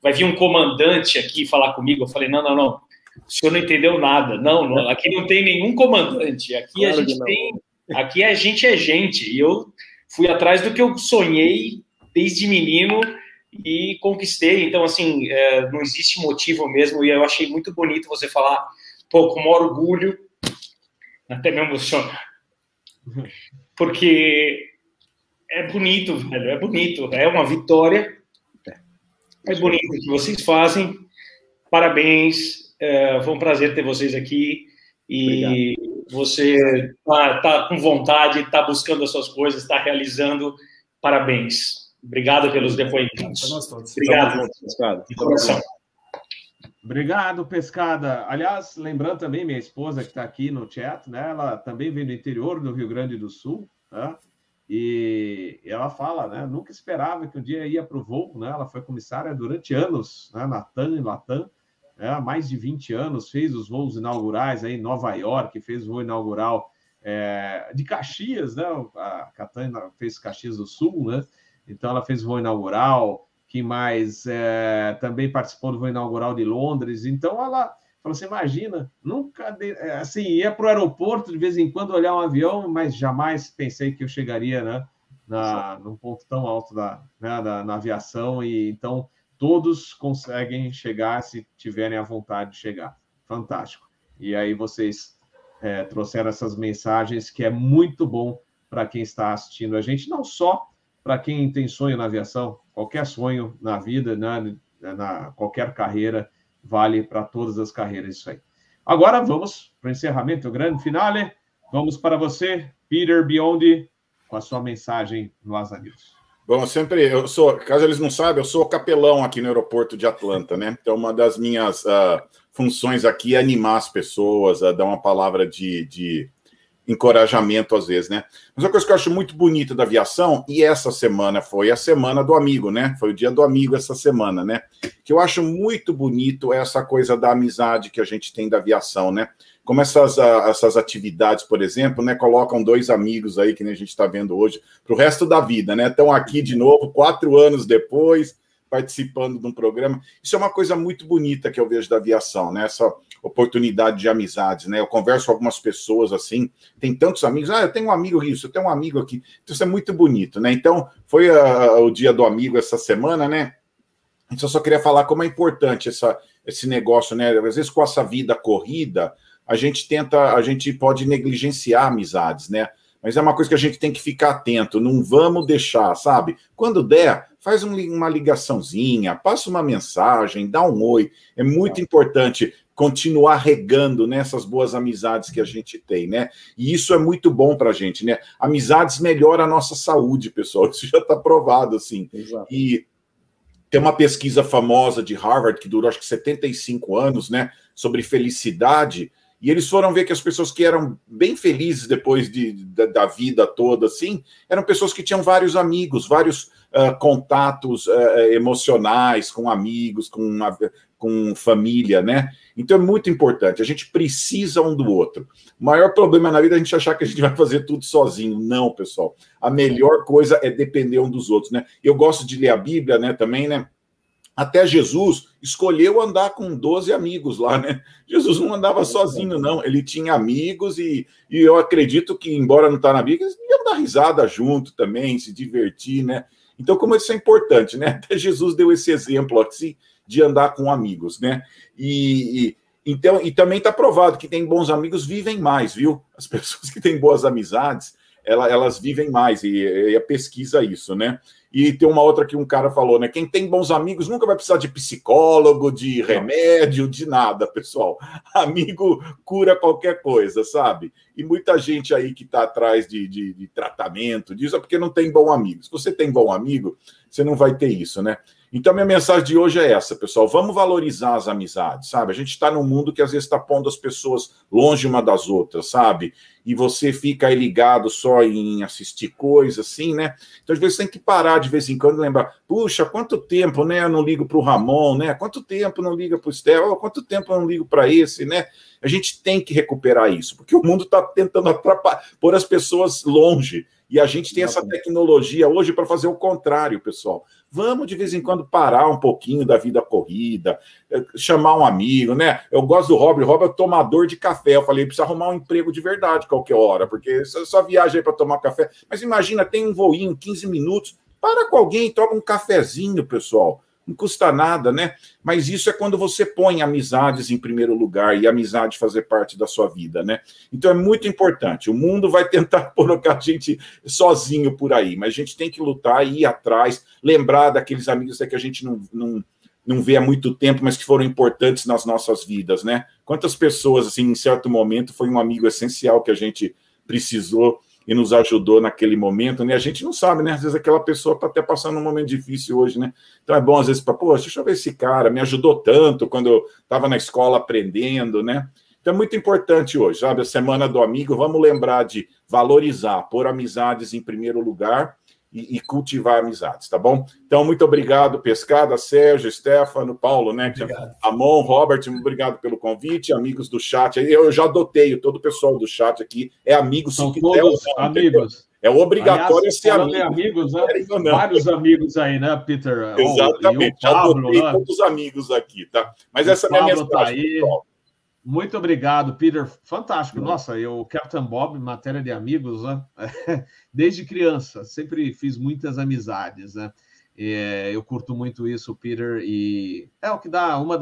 vai vir um comandante aqui falar comigo. Eu falei, não, não, não, o senhor não entendeu nada. Não, não aqui não tem nenhum comandante, aqui claro a gente tem, aqui a gente é gente. E eu fui atrás do que eu sonhei desde menino e conquistei. Então, assim, é, não existe motivo mesmo, e eu achei muito bonito você falar, pô, com orgulho, até me emociona, porque é bonito, velho, é bonito, é uma vitória, é bonito o que vocês fazem, parabéns, é, foi um prazer ter vocês aqui, e Obrigado. você tá, tá com vontade, está buscando as suas coisas, está realizando, parabéns. Obrigado pelos depoimentos. Obrigado, Pescada. De coração. Obrigado, Pescada. Aliás, lembrando também, minha esposa que está aqui no chat, né? Ela também vem do interior do Rio Grande do Sul, né? E ela fala, né? Nunca esperava que um dia ia para o voo, né? Ela foi comissária durante anos, né? Na TAM e Latam? Há mais de 20 anos, fez os voos inaugurais aí em Nova York, fez o voo inaugural é, de Caxias, né? A Catana fez Caxias do Sul, né? Então, ela fez o voo inaugural, que mais é, também participou do voo inaugural de Londres. Então, ela falou assim: imagina, nunca, de, é, assim, ia para o aeroporto de vez em quando olhar um avião, mas jamais pensei que eu chegaria, né? Na, num ponto tão alto da, né, da, na aviação, e então todos conseguem chegar se tiverem a vontade de chegar. Fantástico. E aí vocês é, trouxeram essas mensagens que é muito bom para quem está assistindo a gente, não só para quem tem sonho na aviação, qualquer sonho na vida, né, na qualquer carreira, vale para todas as carreiras isso aí. Agora vamos para o encerramento, grande finale. Vamos para você, Peter Biondi, com a sua mensagem no Asa News. Bom, sempre, eu sou, caso eles não saibam, eu sou capelão aqui no aeroporto de Atlanta, né? Então, uma das minhas uh, funções aqui é animar as pessoas, uh, dar uma palavra de, de encorajamento às vezes, né? Mas uma coisa que eu acho muito bonita da aviação, e essa semana foi a semana do amigo, né? Foi o dia do amigo essa semana, né? Que eu acho muito bonito essa coisa da amizade que a gente tem da aviação, né? Como essas, essas atividades, por exemplo, né? Colocam dois amigos aí, que nem a gente está vendo hoje, para o resto da vida, né? Estão aqui de novo, quatro anos depois, participando de um programa. Isso é uma coisa muito bonita que eu vejo da aviação, né? Essa oportunidade de amizades, né? Eu converso com algumas pessoas assim, tem tantos amigos, ah, eu tenho um amigo isso, eu tenho um amigo aqui. Então, isso é muito bonito, né? Então, foi uh, o dia do amigo essa semana, né? Então, eu só queria falar como é importante essa, esse negócio, né? Às vezes, com essa vida corrida, a gente tenta, a gente pode negligenciar amizades, né? Mas é uma coisa que a gente tem que ficar atento, não vamos deixar, sabe? Quando der, faz um, uma ligaçãozinha, passa uma mensagem, dá um oi. É muito importante continuar regando nessas boas amizades que a gente tem, né? E isso é muito bom para a gente, né? Amizades melhoram a nossa saúde, pessoal. Isso já está provado, assim. Exato. E tem uma pesquisa famosa de Harvard que durou acho que 75 anos, né? Sobre felicidade. E eles foram ver que as pessoas que eram bem felizes depois de, da, da vida toda, assim, eram pessoas que tinham vários amigos, vários uh, contatos uh, emocionais com amigos, com, uma, com família, né? Então é muito importante. A gente precisa um do outro. O maior problema na vida é a gente achar que a gente vai fazer tudo sozinho. Não, pessoal. A melhor coisa é depender um dos outros, né? Eu gosto de ler a Bíblia, né? Também, né? Até Jesus escolheu andar com 12 amigos lá, né? Jesus não andava sozinho, não. Ele tinha amigos e, e eu acredito que, embora não está na Bíblia, eles iam dar risada junto também, se divertir, né? Então, como isso é importante, né? Até Jesus deu esse exemplo assim de andar com amigos, né? E, Então, e também está provado que tem bons amigos vivem mais, viu? As pessoas que têm boas amizades, elas, elas vivem mais, e, e a pesquisa isso, né? E tem uma outra que um cara falou, né? Quem tem bons amigos nunca vai precisar de psicólogo, de remédio, de nada, pessoal. Amigo cura qualquer coisa, sabe? E muita gente aí que está atrás de, de, de, tratamento disso é porque não tem bom amigo. Se você tem bom amigo, você não vai ter isso, né? Então, minha mensagem de hoje é essa, pessoal. Vamos valorizar as amizades, sabe? A gente está num mundo que às vezes está pondo as pessoas longe uma das outras, sabe? E você fica aí ligado só em assistir coisas, assim, né? Então, às vezes, tem que parar de vez em quando e lembrar: puxa, quanto tempo, né? Eu não ligo para o Ramon, né? Quanto tempo não liga para o Estel? Quanto tempo eu não ligo para esse, né? A gente tem que recuperar isso, porque o mundo está tentando atrapalhar, pôr as pessoas longe. E a gente tem essa tecnologia hoje para fazer o contrário, pessoal. Vamos de vez em quando parar um pouquinho da vida corrida, eh, chamar um amigo, né? Eu gosto do Robert, o Robert é tomador de café. Eu falei, precisa arrumar um emprego de verdade qualquer hora, porque só, só viaja aí para tomar café. Mas imagina, tem um voinho, 15 minutos, para com alguém, toma um cafezinho, pessoal não custa nada, né? Mas isso é quando você põe amizades em primeiro lugar e amizade fazer parte da sua vida, né? Então é muito importante. O mundo vai tentar colocar a gente sozinho por aí, mas a gente tem que lutar, ir atrás, lembrar daqueles amigos que a gente não, não, não vê há muito tempo, mas que foram importantes nas nossas vidas, né? Quantas pessoas, assim, em certo momento, foi um amigo essencial que a gente precisou e nos ajudou naquele momento, né? A gente não sabe, né? Às vezes aquela pessoa está até passando um momento difícil hoje, né? Então é bom às vezes para, pô, deixa eu ver esse cara, me ajudou tanto quando eu estava na escola aprendendo, né? Então é muito importante hoje, sabe? A semana do amigo, vamos lembrar de valorizar, pôr amizades em primeiro lugar e, e, cultivar amizades, tá bom? Então, muito obrigado, Pescada, Sérgio, Stefano, Paulo, né? Obrigado. Amon, Robert, obrigado pelo convite, amigos do chat. Eu já adotei, todo o pessoal do chat aqui é amigo. São todos não, amigos. É obrigatório Aliás, ser amigo. amigos, né? Vários amigos aí, né, Peter? Exatamente, já adotei né? todos os amigos aqui, tá? Mas o essa é a minha mensagem, tá aí. Pessoal. Muito obrigado, Peter. Fantástico. Nossa, eu, Captain Bob, matéria de amigos, né? Desde criança, sempre fiz muitas amizades, né? É, eu curto muito isso, Peter, e é o que dá uma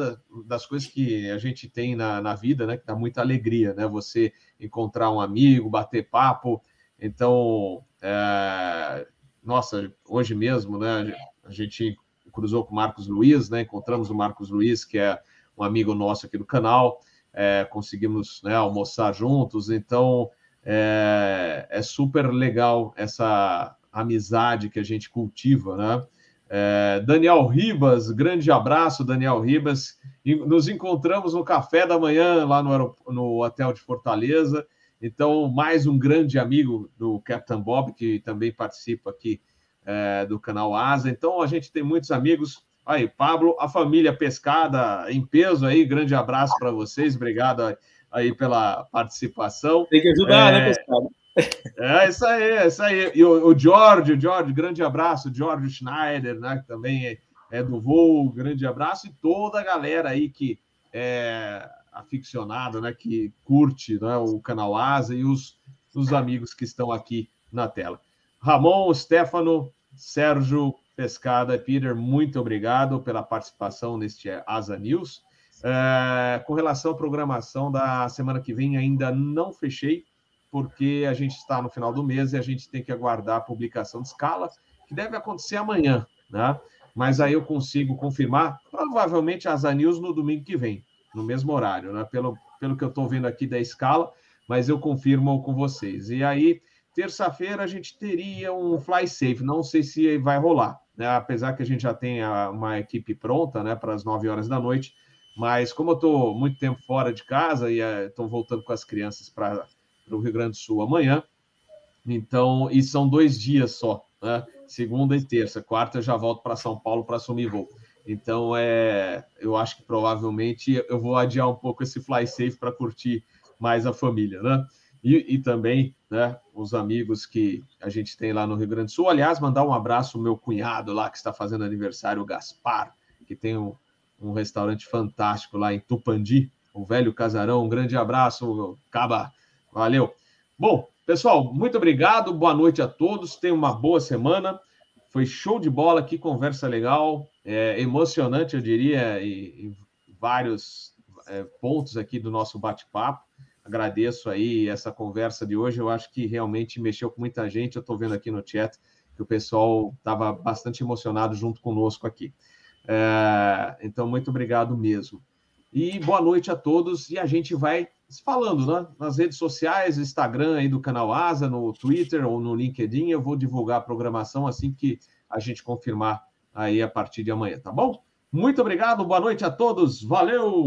das coisas que a gente tem na, na vida, né? Que dá muita alegria, né? Você encontrar um amigo, bater papo. Então, é, nossa, hoje mesmo, né? A gente cruzou com o Marcos Luiz, né? Encontramos o Marcos Luiz, que é um amigo nosso aqui do canal é, conseguimos né, almoçar juntos, então é, é, super legal essa amizade que a gente cultiva, né? É, Daniel Ribas, grande abraço, Daniel Ribas. Nos encontramos no café da manhã lá no, no hotel de Fortaleza. Então, mais um grande amigo do Captain Bob, que também participa aqui é, do canal Asa. Então, a gente tem muitos amigos. Aí, Pablo, a família Pescada em peso aí, grande abraço para vocês, obrigado aí pela participação. Tem que ajudar, né, é... né, Pescada? É isso aí, é isso aí. E o, o George, o George, grande abraço, George Schneider, né, que também é, é, do voo, grande abraço, e toda a galera aí que é aficionada, né, que curte né, o canal Asa e os, os amigos que estão aqui na tela. Ramon, Stefano, Sérgio, Pescada. Peter, muito obrigado pela participação neste Asa News. É, com relação à programação da semana que vem, ainda não fechei, porque a gente está no final do mês e a gente tem que aguardar a publicação de escala, que deve acontecer amanhã, né? Mas aí eu consigo confirmar, provavelmente Asa News no domingo que vem, no mesmo horário, né? Pelo, pelo que eu estou vendo aqui da escala, mas eu confirmo com vocês. E aí, terça-feira, a gente teria um fly safe, não sei se vai rolar né? apesar que a gente já tenha uma equipe pronta né, para as 9 horas da noite, mas como eu estou muito tempo fora de casa e estou uh, voltando com as crianças para o Rio Grande do Sul amanhã, então, e são dois dias só, né? segunda e terça, quarta eu já volto para São Paulo para assumir voo. Então, é, eu acho que provavelmente eu vou adiar um pouco esse fly safe para curtir mais a família, né? E, e, também né, os amigos que a gente tem lá no Rio Grande do Sul. Aliás, mandar um abraço ao meu cunhado lá que está fazendo aniversário, o Gaspar, que tem um, um restaurante fantástico lá em Tupandi, o velho casarão. Um grande abraço, Caba. Valeu. Bom, pessoal, muito obrigado. Boa noite a todos. Tenham uma boa semana. Foi show de bola, que conversa legal, é, emocionante, eu diria, e, e vários é, pontos aqui do nosso bate-papo. Agradeço aí essa conversa de hoje. Eu acho que realmente mexeu com muita gente. Eu estou vendo aqui no chat que o pessoal estava bastante emocionado junto conosco aqui. É, então, muito obrigado mesmo. E boa noite a todos. E a gente vai falando né? nas redes sociais, Instagram aí do canal Asa, no Twitter ou no LinkedIn. Eu vou divulgar a programação assim que a gente confirmar aí a partir de amanhã, tá bom? Muito obrigado, boa noite a todos. Valeu!